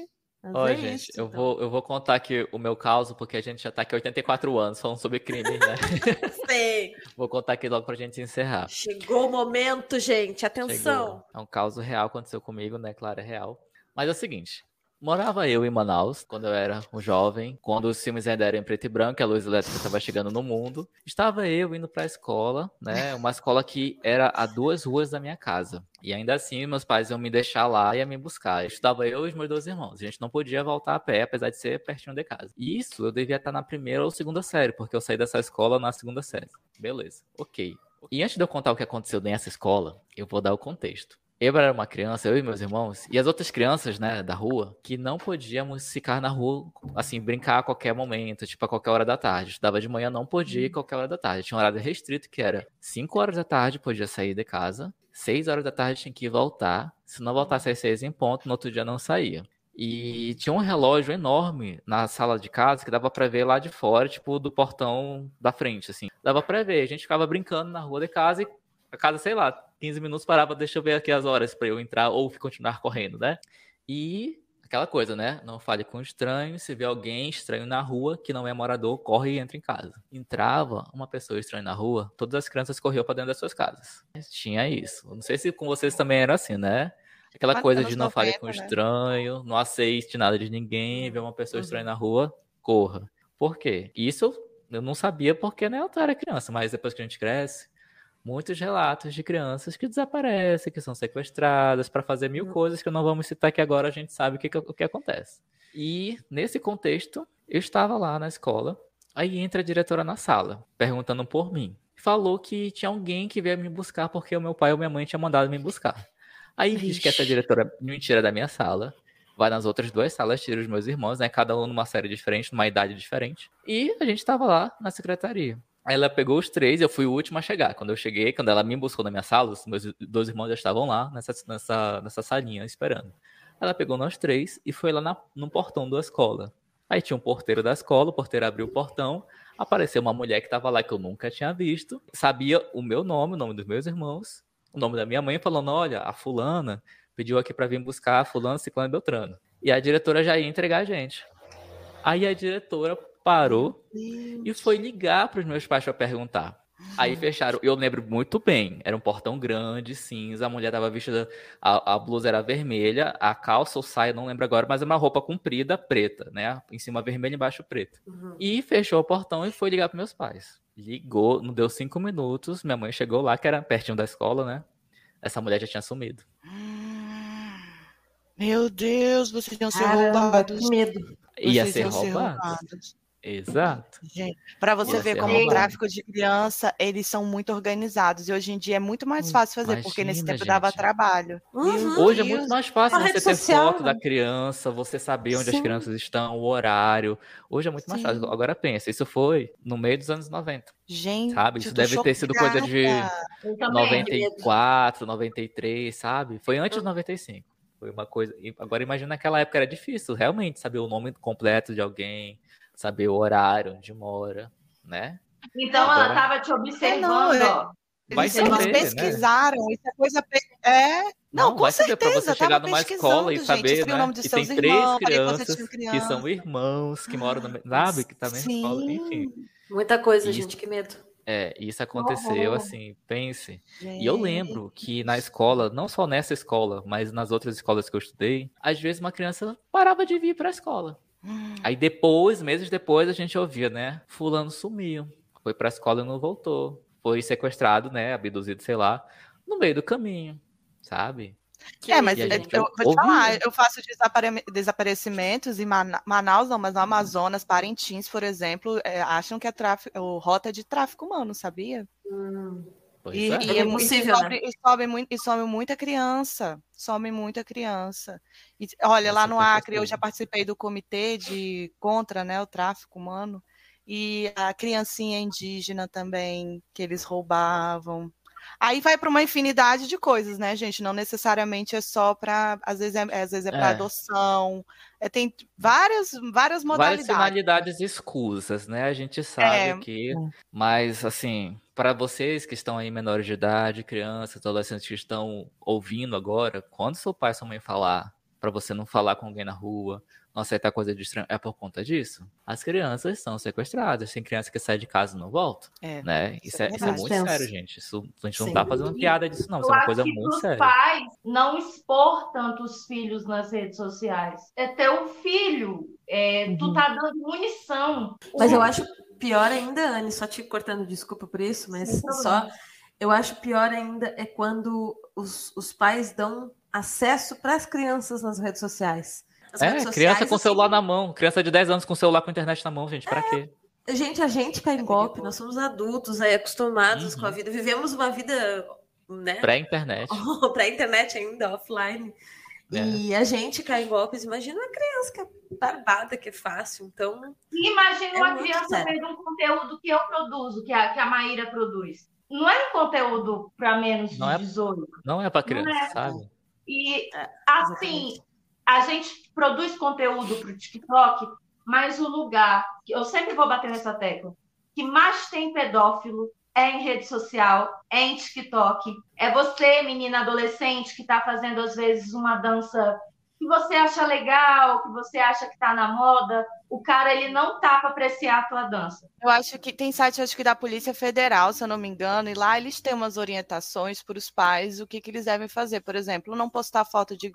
Ó, é gente, isso, eu, então. vou, eu vou contar aqui o meu caso, porque a gente já tá aqui há 84 anos falando sobre crime, né? [laughs] Sei. vou contar aqui logo pra gente encerrar. Chegou o momento, gente. Atenção. Chegou. É um caso real, aconteceu comigo, né? Claro, é real. Mas é o seguinte. Morava eu em Manaus, quando eu era um jovem, quando os filmes ainda eram em preto e branco, a luz elétrica estava chegando no mundo. Estava eu indo para a escola, né? Uma escola que era a duas ruas da minha casa. E ainda assim, meus pais iam me deixar lá e ia me buscar. Estava eu e os meus dois irmãos. A gente não podia voltar a pé, apesar de ser pertinho de casa. E isso eu devia estar na primeira ou segunda série, porque eu saí dessa escola na segunda série. Beleza, ok. E antes de eu contar o que aconteceu nessa escola, eu vou dar o contexto. Eu era uma criança, eu e meus irmãos, e as outras crianças, né, da rua, que não podíamos ficar na rua, assim, brincar a qualquer momento, tipo, a qualquer hora da tarde. Estudava de manhã, não podia ir a qualquer hora da tarde. Tinha um horário restrito que era 5 horas da tarde podia sair de casa, 6 horas da tarde tinha que voltar. Se não voltasse às 6 em ponto, no outro dia não saía. E tinha um relógio enorme na sala de casa que dava pra ver lá de fora, tipo, do portão da frente, assim. Dava pra ver. A gente ficava brincando na rua de casa e a casa, sei lá, 15 minutos parava, deixa eu ver aqui as horas pra eu entrar ou continuar correndo, né? E aquela coisa, né? Não fale com estranho. Se vê alguém estranho na rua que não é morador, corre e entra em casa. Entrava uma pessoa estranha na rua, todas as crianças corriam pra dentro das suas casas. Tinha isso. Não sei se com vocês também era assim, né? Aquela coisa de não fale 90, com né? estranho, não aceite nada de ninguém, vê uma pessoa Uhum. estranha na rua, corra. Por quê? Isso eu não sabia porque né, eu era criança, mas depois que a gente cresce, muitos relatos de crianças que desaparecem, que são sequestradas para fazer mil Uhum. coisas que não vamos citar aqui agora, a gente sabe o que, que- o que acontece. E nesse contexto, eu estava lá na escola, aí entra a diretora na sala, perguntando por mim. Falou que tinha alguém que veio me buscar porque o meu pai ou minha mãe tinha mandado me buscar. Aí diz que essa diretora me tira da minha sala, vai nas outras duas salas, tira os meus irmãos, né? Cada um numa série diferente, numa idade diferente. E a gente tava lá na secretaria. Ela pegou os três, eu fui o último a chegar. Quando eu cheguei, quando ela me buscou na minha sala, os meus dois irmãos já estavam lá nessa, nessa, nessa salinha esperando. Ela pegou nós três e foi lá na, no portão da escola. Aí tinha um porteiro da escola, o porteiro abriu o portão. Apareceu uma mulher que tava lá que eu nunca tinha visto, sabia o meu nome, o nome dos meus irmãos, o nome da minha mãe, falando: olha, a fulana pediu aqui para vir buscar a fulana, ciclano Beltrano. E a diretora já ia entregar a gente. Aí a diretora parou e foi ligar para os meus pais para perguntar. Aí fecharam. Eu lembro muito bem. Era um portão grande, cinza. A mulher tava vestida. A, a blusa era vermelha. A calça ou saia, não lembro agora, mas é uma roupa comprida, preta, né? Em cima vermelha, embaixo preta. Uhum. E fechou o portão e foi ligar para meus pais. Ligou, não deu cinco minutos. Minha mãe chegou lá, que era pertinho da escola, né? Essa mulher já tinha sumido. Meu Deus, vocês iam ser roubados. Que medo. Ia ser roubados. Exato. Para você ver como o tráfico de criança, eles são muito organizados. E hoje em dia é muito mais fácil fazer, Imagina, porque nesse tempo gente. dava trabalho. Uhum. Hoje é muito mais fácil você ter social, foto né? da criança, você saber onde Sim. as crianças estão, o horário. Hoje é muito mais Sim. fácil. Agora pensa, isso foi no meio dos anos 90. Gente, sabe? Isso deve ter sido coisa de 94, 93, sabe? Foi antes de 95. Foi uma coisa. Agora imagina naquela época era difícil, realmente, saber o nome completo de alguém saber o horário onde mora, né? Então Agora... ela estava te observando, é, não, Vai saber, eles né? pesquisaram, né? isso é coisa. É. Não, não com certeza. Para você chegar numa escola e saber, gente, né? O que tem três irmãos, crianças que são irmãos, que moram na sabe, que tá na escola, enfim. Muita coisa, isso, gente, que medo. É, isso aconteceu assim, pense. Gente. E eu lembro que na escola, não só nessa escola, mas nas outras escolas que eu estudei, às vezes uma criança parava de vir para a escola. Aí depois, meses depois, a gente ouvia, né? Fulano sumiu. Foi pra escola e não voltou. Foi sequestrado, né? Abduzido, sei lá, no meio do caminho, sabe? Que é, mas eu, eu vou te falar, eu faço desapare desaparecimentos em Manaus, não, mas no Amazonas, Parintins, por exemplo, é, acham que é tráfico, rota de tráfico humano, sabia? Hum. E, é. e, é, possível, e, sobe, né? e, sobe muito, e some muita criança. Some muita criança. E, olha, lá no Acre, eu já participei do comitê de contra né, o tráfico humano. E a criancinha indígena também, que eles roubavam. Aí vai para uma infinidade de coisas, né, gente? Não necessariamente é só para, às vezes é, às vezes é para é. adoção. É, tem várias, várias modalidades. Várias finalidades escusas, né? A gente sabe é. que, mas assim, para vocês que estão aí menores de idade, crianças, adolescentes que estão ouvindo agora, quando seu pai e sua mãe falar para você não falar com alguém na rua, não aceitar coisa de estranho, é por conta disso. As crianças são sequestradas. Tem criança que sai de casa e não volta. É, né? Isso, é, isso é, muito sério, gente. Isso, a gente não Sim. tá fazendo piada disso, não. Isso é uma coisa muito séria. Os pais não expor tanto os filhos nas redes sociais. É ter um filho. É, uhum. Tu tá dando munição. Mas eu acho pior ainda, Anne, só te cortando desculpa por isso, mas Sim, só. Eu acho pior ainda é quando os, os pais dão acesso para as crianças nas redes sociais. As é, redes criança sociais, com assim, celular na mão, criança de 10 anos com celular com internet na mão, gente, para é, quê? Gente, a gente cai em golpe, nós somos adultos aí, acostumados uhum. com a vida, vivemos uma vida, né? Pré-internet. [laughs] Pré-internet ainda, offline. É. E a gente cai em golpes, imagina uma criança que é barbada, que é fácil, então... Imagina é uma criança vendo um conteúdo que eu produzo, que a, que a Maíra produz. Não é um conteúdo para menos de não 18. É, não é para criança, é. sabe? E, é, assim, a gente produz conteúdo para o TikTok, mas o lugar, eu sempre vou bater nessa tecla, que mais tem pedófilo é em rede social, é em TikTok. É você, menina adolescente, que está fazendo, às vezes, uma dança que você acha legal, que você acha que está na moda, o cara ele não tá para apreciar a tua dança. Eu acho que tem site acho que da Polícia Federal, se eu não me engano, e lá eles têm umas orientações para os pais o que, que eles devem fazer. Por exemplo, não postar foto de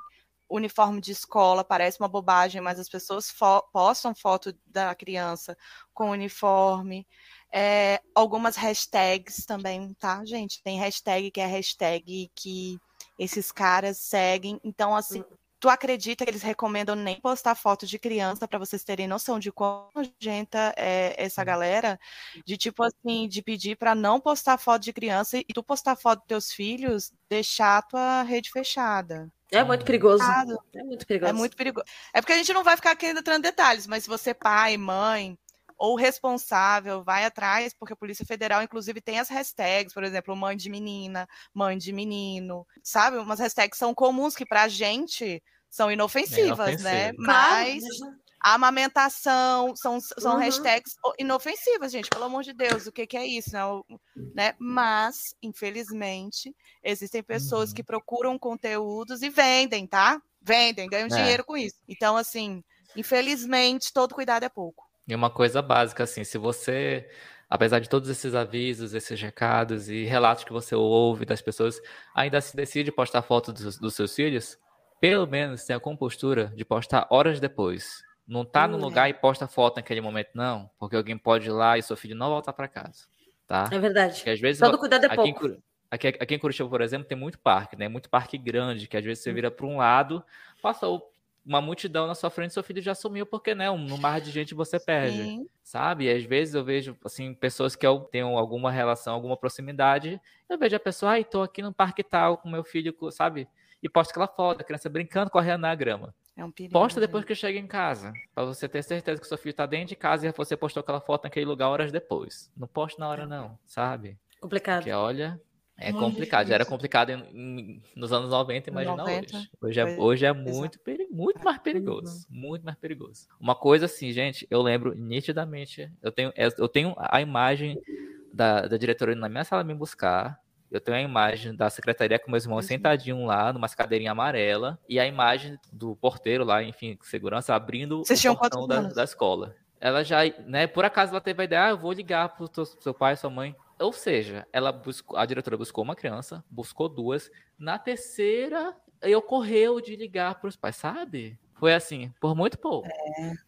uniforme de escola, parece uma bobagem, mas as pessoas fo postam foto da criança com uniforme. É, algumas hashtags também, tá, gente? Tem hashtag que é hashtag que esses caras seguem. Então, assim, hum. tu acredita que eles recomendam nem postar foto de criança para vocês terem noção de quão nojenta é essa hum. galera? De tipo assim, de pedir para não postar foto de criança e tu postar foto dos teus filhos, deixar a tua rede fechada. É muito perigoso. É muito perigoso. É muito perigoso. É porque a gente não vai ficar aqui entrando detalhes, mas se você, pai, mãe, ou responsável, vai atrás, porque a Polícia Federal, inclusive, tem as hashtags, por exemplo, mãe de menina, mãe de menino, sabe? Umas hashtags são comuns que pra gente são inofensivas, é né? Mas A amamentação são, são Uhum. hashtags inofensivas, gente. Pelo amor de Deus, o que, que é isso? Né? O- né? Mas, infelizmente, existem pessoas Uhum. que procuram conteúdos e vendem, tá? Vendem, ganham É. dinheiro com isso. Então, assim, infelizmente, todo cuidado é pouco. E uma coisa básica, assim, se você, apesar de todos esses avisos, esses recados e relatos que você ouve das pessoas, ainda se decide postar foto dos, dos seus filhos, pelo menos tenha a compostura de postar horas depois. Não tá no Hum, lugar e posta foto naquele momento, não, porque alguém pode ir lá e seu filho não voltar para casa, tá? É verdade. Porque às vezes Todo cuidado é aqui em, pouco. Curi- aqui, aqui em Curitiba, por exemplo, tem muito parque, né? Muito parque grande, que às vezes você vira para um lado, passou uma multidão na sua frente, seu filho já sumiu, porque, né? No mar de gente você perde, Sim. sabe? E às vezes eu vejo, assim, pessoas que eu tenho alguma relação, alguma proximidade, eu vejo a pessoa, ai, tô aqui no parque tal com meu filho, sabe? E posta aquela foto, a criança brincando, correndo na grama. É um perigo. Posta depois gente. que chega em casa, Pra você ter certeza que seu filho tá dentro de casa e você postou aquela foto naquele lugar horas depois. Não poste na hora não, sabe? Complicado. Porque olha, é Muito complicado. Já era difícil. complicado em- em- nos anos 90, imagina 90, hoje. Hoje é, hoje é muito, peri- muito mais perigoso. Muito mais perigoso. Uma coisa assim, gente, eu lembro nitidamente. Eu tenho, é, eu tenho a imagem da, da diretora indo na minha sala me buscar. Eu tenho a imagem da secretaria com meus irmãos Uhum. sentadinho lá, numa cadeirinha amarela, e a imagem do porteiro lá, enfim, segurança, abrindo Vocês o tinham portão da, da escola. Ela já, né, por acaso ela teve a ideia, ah, eu vou ligar pro teu- seu pai, sua mãe. Ou seja, ela buscou, a diretora buscou uma criança, buscou duas. Na terceira, ocorreu de ligar para os pais, sabe? Foi assim, por muito pouco.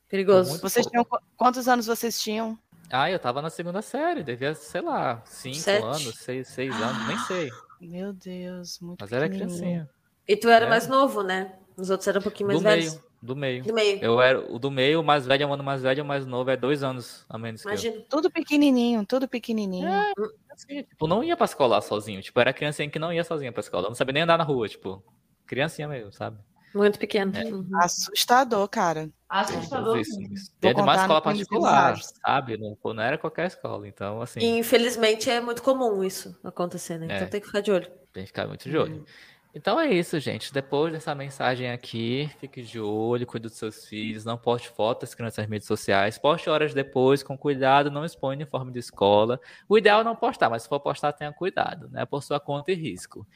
Perigoso. Muito Vocês pouco. tinham qu- quantos anos vocês tinham? Ah, eu tava na segunda série, devia, sei lá, cinco Sete. anos, seis, seis anos, nem sei. Meu Deus, muito Mas era criancinha. E tu era É. mais novo, né? Os outros eram um pouquinho mais Do velhos. meio, do meio. Do meio. Eu era o do meio, o mais velho é um ano mais velho, o mais novo é dois anos a menos. Imagina. Tudo pequenininho, tudo pequenininho. Assim, tipo, não ia pra escola sozinho. Tipo, era criancinha que não ia sozinha pra escola. Não sabia nem andar na rua, tipo. Criancinha mesmo, sabe? Muito pequeno. É. Uhum. Assustador, cara. Assustador. Dentro de uma escola particular, sabe? Não, não era qualquer escola. Então, assim, E infelizmente é muito comum isso acontecer, né? É. Então tem que ficar de olho. tem que ficar muito de olho. Então é isso, gente. Depois dessa mensagem aqui, fique de olho, cuide dos seus filhos, não poste fotos das crianças nas mídias sociais, poste horas depois, com cuidado, não expõe uniforme de escola. O ideal é não postar, mas se for postar, tenha cuidado, né? Por sua conta e risco.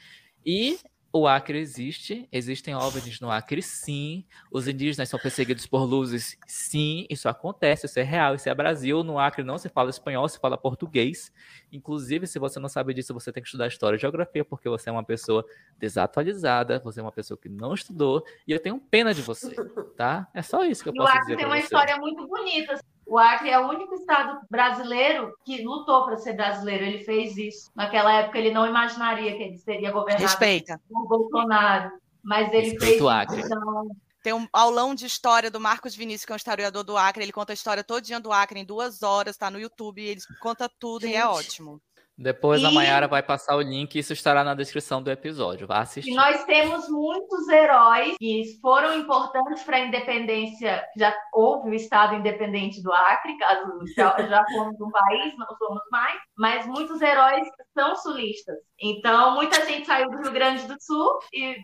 E o Acre existe, existem OVNIs no Acre, sim. Os indígenas são perseguidos por luzes, sim. Isso acontece, isso é real, isso é Brasil. No Acre não se fala espanhol, se fala português. Inclusive, se você não sabe disso, você tem que estudar história e geografia, porque você é uma pessoa desatualizada, você é uma pessoa que não estudou, e eu tenho pena de você, tá? É só isso que eu E o posso Acre dizer tem uma você. história muito bonita. O Acre é o único estado brasileiro que lutou para ser brasileiro. Ele fez isso. Naquela época, ele não imaginaria que ele seria governado Respeita. por Bolsonaro. Mas ele Respeita fez o Acre. isso. Então, Tem um aulão de história do Marcos Vinícius, que é um historiador do Acre. Ele conta a história todinha do Acre em duas horas, tá no YouTube. Ele conta tudo e é Gente. ótimo. Depois a E- Mayara vai passar o link e isso estará na descrição do episódio. Vá E assistir. nós temos muitos heróis que foram importantes para a independência. Já houve o Estado independente do Acre, caso já, já fomos um país, não somos mais. Mas muitos heróis são sulistas. Então, muita gente saiu do Rio Grande do Sul e.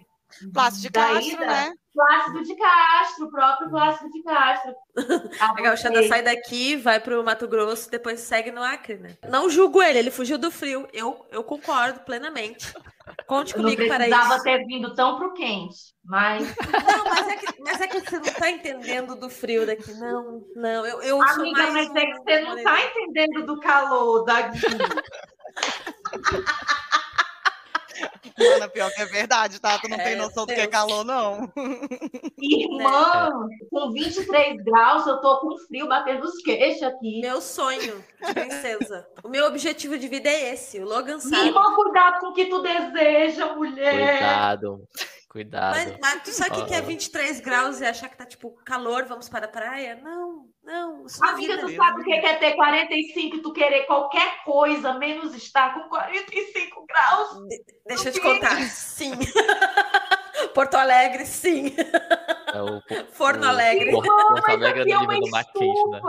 Plácido de Castro, né? Plácido de Castro, o próprio Plácido de Castro. [laughs] A gauchada sai daqui, vai pro Mato Grosso, depois segue no Acre, né? Não julgo ele, ele fugiu do frio. Eu, eu concordo plenamente. Conte Não comigo para precisava isso. ter vindo tão pro quente, mas [laughs] Não, mas é, que, mas é que você não tá entendendo do frio daqui. Não, não. Eu, eu sou amiga, mais mas é que você não moreno. tá entendendo do calor daqui. [laughs] Mano, pior que é verdade, tá? Tu não É, tem noção do que é Deus. calor, não. Irmã, com 23 graus, eu tô com frio batendo os queixos aqui. Meu sonho de princesa. O meu objetivo de vida é esse. O Logan sabe. irmã, cuidado com o que tu deseja, mulher. Cuidado. Cuidado. Mas, mas tu sabe o que que é Ó. 23 graus e achar que tá tipo calor, vamos para a praia? Não, não. Isso não é Amiga, vida. tu sabe o que é ter 45 e tu querer qualquer coisa, menos estar com 45 graus? Deixa eu te contar. Sim. [laughs] Porto Alegre, sim. É o, Forno o- Alegre. Porto, Porto Alegre é do é nível do né?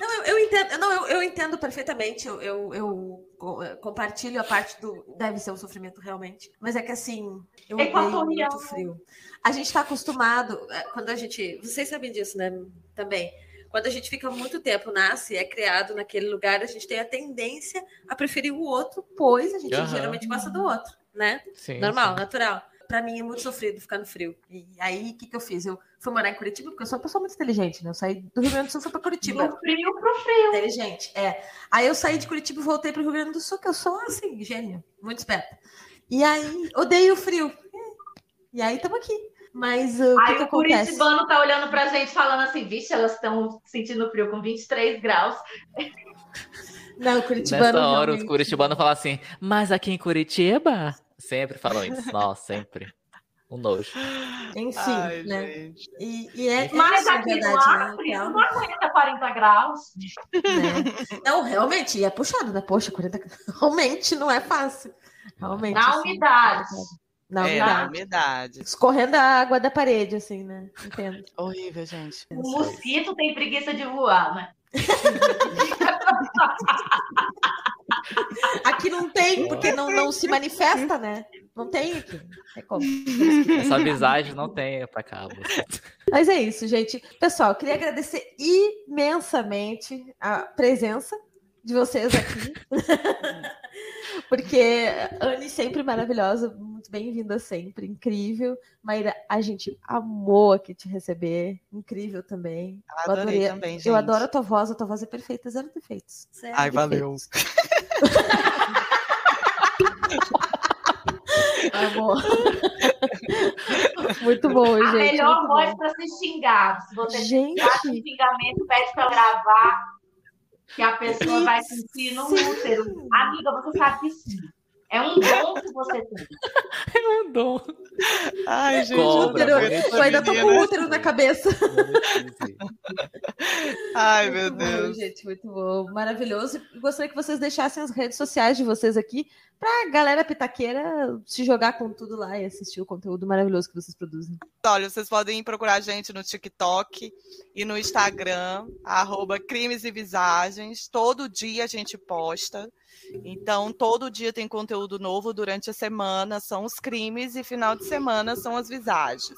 Não, eu, eu entendo, não, eu, eu entendo perfeitamente. Eu, eu, eu eh, compartilho a parte do. Deve ser um sofrimento realmente. Mas é que assim, eu odeio Equatorial. muito frio. A gente tá acostumado. eh, Quando a gente. Vocês sabem disso, né? Também. Quando a gente fica muito tempo, nasce, é criado naquele lugar, a gente tem a tendência a preferir o outro, pois a gente Aham. geralmente gosta do outro, né? Sim, Normal, sim. natural. Pra mim é muito sofrido ficar no frio. E aí, o que, que eu fiz? Eu fui morar em Curitiba, porque eu sou uma pessoa muito inteligente, né? Eu saí do Rio Grande do Sul e fui pra Curitiba. Do frio pro frio. Inteligente, é. Aí eu saí de Curitiba e voltei pro Rio Grande do Sul, que eu sou, assim, gênio, muito esperta. E aí, odeio o frio. E aí, estamos aqui. Mas uh, o que, Aí que o acontece? curitibano tá olhando pra gente falando assim, vixe, elas estão sentindo frio com 23 graus. Não, o Curitibano Nessa hora, os realmente- curitibanos falam assim, mas aqui em Curitiba? Sempre falam isso. [laughs] Nossa, sempre. Um nojo. Enfim, Ai, né? gente. E, e é, é Mas isso, na aqui no verdade, né? Acre Real, não aguenta 40 graus. né? Não, realmente, e é puxado, né? Poxa, 40 [laughs] Realmente não é fácil. Realmente. Na assim, umidade. Na É, na umidade. umidade. Escorrendo a água da parede, assim, né? Entendo. [laughs] Horrível, gente. O mosquito tem preguiça de voar, né? [laughs] Aqui não tem, porque não, não se manifesta, né? Não tem aqui. É como. Essa visagem não tem pra cá. Mas é isso, gente. Pessoal, queria agradecer imensamente a presença de vocês aqui. [laughs] Porque a Anne sempre maravilhosa, muito bem-vinda sempre, incrível. Maíra, a gente amou aqui te receber, incrível também. Eu adorei adorei- também, gente. Eu adoro a tua voz, a tua voz é perfeita, zero defeitos. Zero Ai, valeu. defeitos. [laughs] Amor. [laughs] muito bom, A gente. melhor muito voz para ser xingado. Se você Gente, xingamento, pede para gravar, que a pessoa vai sentir no Sim. útero. Amiga, você sabe que sim. É um dom que você tem. [laughs] Mandou. Ai, gente. Cobra, eu útero, adorei essa eu ainda tô com o menina. útero na cabeça. Ai, meu Muito bom, Deus. gente, muito bom. Maravilhoso. Gostaria que vocês deixassem as redes sociais de vocês aqui pra galera pitaqueira se jogar com tudo lá e assistir o conteúdo maravilhoso que vocês produzem. Olha, vocês podem procurar a gente no TikTok e no Instagram, arroba Crimes e Visagens. Todo dia a gente posta. Então, todo dia tem conteúdo novo durante a semana. São os crimes e final de semana são as visagens.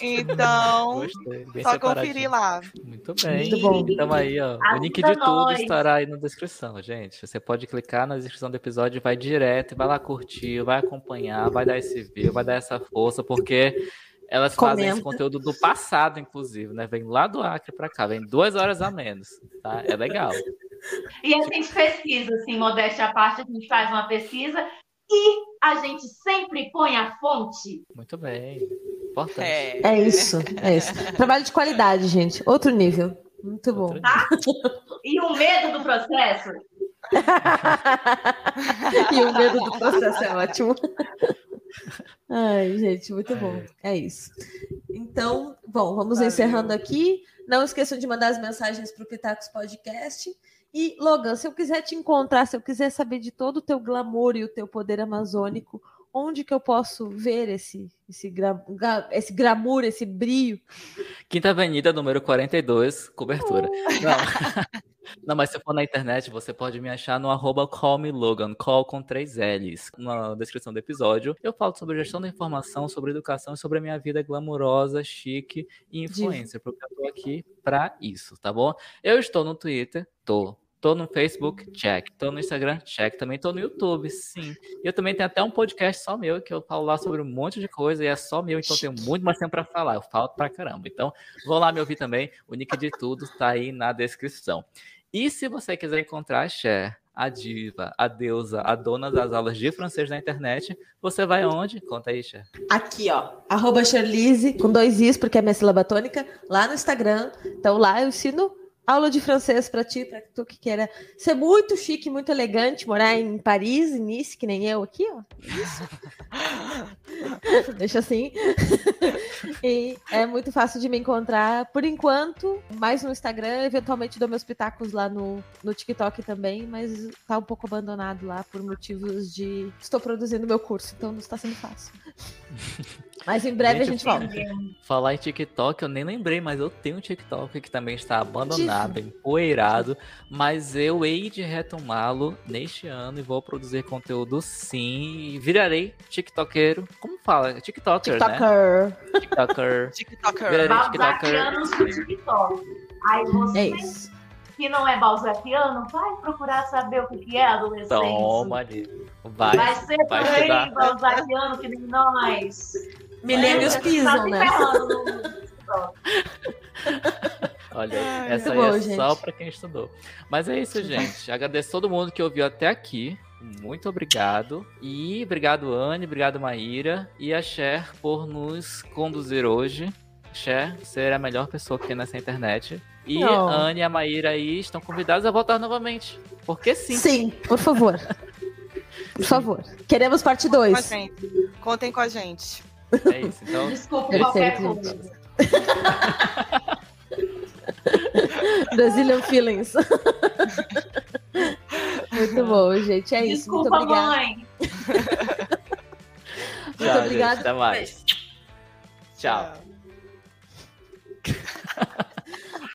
Então, Gostei, só conferir lá. Muito bem. Muito bom. Então aí, ó. O link de tudo nós. estará aí na descrição, gente. Você pode clicar na descrição do episódio, vai direto, vai lá curtir, vai acompanhar, vai dar esse view, vai dar essa força, porque elas fazem esse Comenta. conteúdo do passado, inclusive, né? Vem lá do Acre pra cá, vem duas horas a menos, tá? É legal. E a gente pesquisa, assim, modéstia à parte, a gente faz uma pesquisa e a gente sempre põe a fonte. Muito bem. Importante. É. É isso, é isso. Trabalho de qualidade, gente. Outro nível. Muito bom. Outro E o medo do processo [laughs] e o medo do processo é ótimo. Ai, gente, muito bom. É isso. Então, bom, vamos Valeu. encerrando aqui. Não esqueçam de mandar as mensagens para o Pitacos Podcast. E, Logan, se eu quiser te encontrar, se eu quiser saber de todo o teu glamour e o teu poder amazônico, onde que eu posso ver esse, esse, gra, esse glamour, esse brilho? Quinta Avenida, número 42, cobertura. Não. [laughs] Não, mas se for na internet, você pode me achar no arroba callmelogan, call com três L's. Na descrição do episódio, eu falo sobre gestão da informação, sobre educação e sobre a minha vida glamurosa, chique e influencer, porque eu tô aqui pra isso, tá bom? Eu estou no Twitter, tô. Tô no Facebook, check. Tô no Instagram, check. Também tô no YouTube, sim. E eu também tenho até um podcast só meu, que eu falo lá sobre um monte de coisa e é só meu, então eu tenho muito mais tempo pra falar. Eu falo pra caramba. Então, vou lá me ouvir também. O link de tudo tá aí na descrição. E se você quiser encontrar a Cher, a diva, a deusa, a dona das aulas de francês na internet, você vai aonde? Conta aí, Cher. Aqui, ó. Arroba com dois Is, porque é minha sílaba tônica, lá no Instagram. Então lá eu ensino aula de francês para ti, para tu que queira ser muito chique, muito elegante, morar em Paris, em Nice, que nem eu aqui, ó. Isso. [laughs] Deixa assim. e é muito fácil de me encontrar, por enquanto, mais no Instagram, eventualmente dou meus pitacos lá no, no TikTok também, mas tá um pouco abandonado lá por motivos de estou produzindo meu curso, então não está sendo fácil. [laughs] Mas em breve gente, a gente volta. Falar em TikTok, eu nem lembrei, mas eu tenho um TikTok que também está abandonado, empoeirado. Mas eu hei de retomá-lo neste ano e vou produzir conteúdo sim. E virarei TikTokeiro. Como fala? TikToker, TikToker. né? TikToker. TikToker. [laughs] Virarei TikToker. Balzaquianos do TikTok. Aí você É isso. que não é balzaquiano, vai procurar saber o que é adolescente. Toma. Vai. Vai ser vai também balzaquiano que nem nós. Milênios Tá pisam, né? TikTok. Olha, Ai, essa aí bom, é gente. só pra quem estudou. Mas é isso, gente. Agradeço todo mundo que ouviu até aqui. Muito obrigado. E obrigado, Anne, obrigado, Maíra. E a Cher por nos conduzir hoje. Cher, você é a melhor pessoa que tem nessa internet. E Oh. a Anne e a Maíra aí estão convidadas a voltar novamente. Porque sim. Sim, por favor. [laughs] Por favor. Queremos parte Contem com a 2. gente. Contem com a gente. É isso, então. Desculpa Perfeito. qualquer coisa. [laughs] Brazilian Feelings. [laughs] Muito bom, gente. É Desculpa, isso. Muito obrigada. mãe. [laughs] Muito Tchau, obrigada. Gente, até mais. Tchau. Tchau.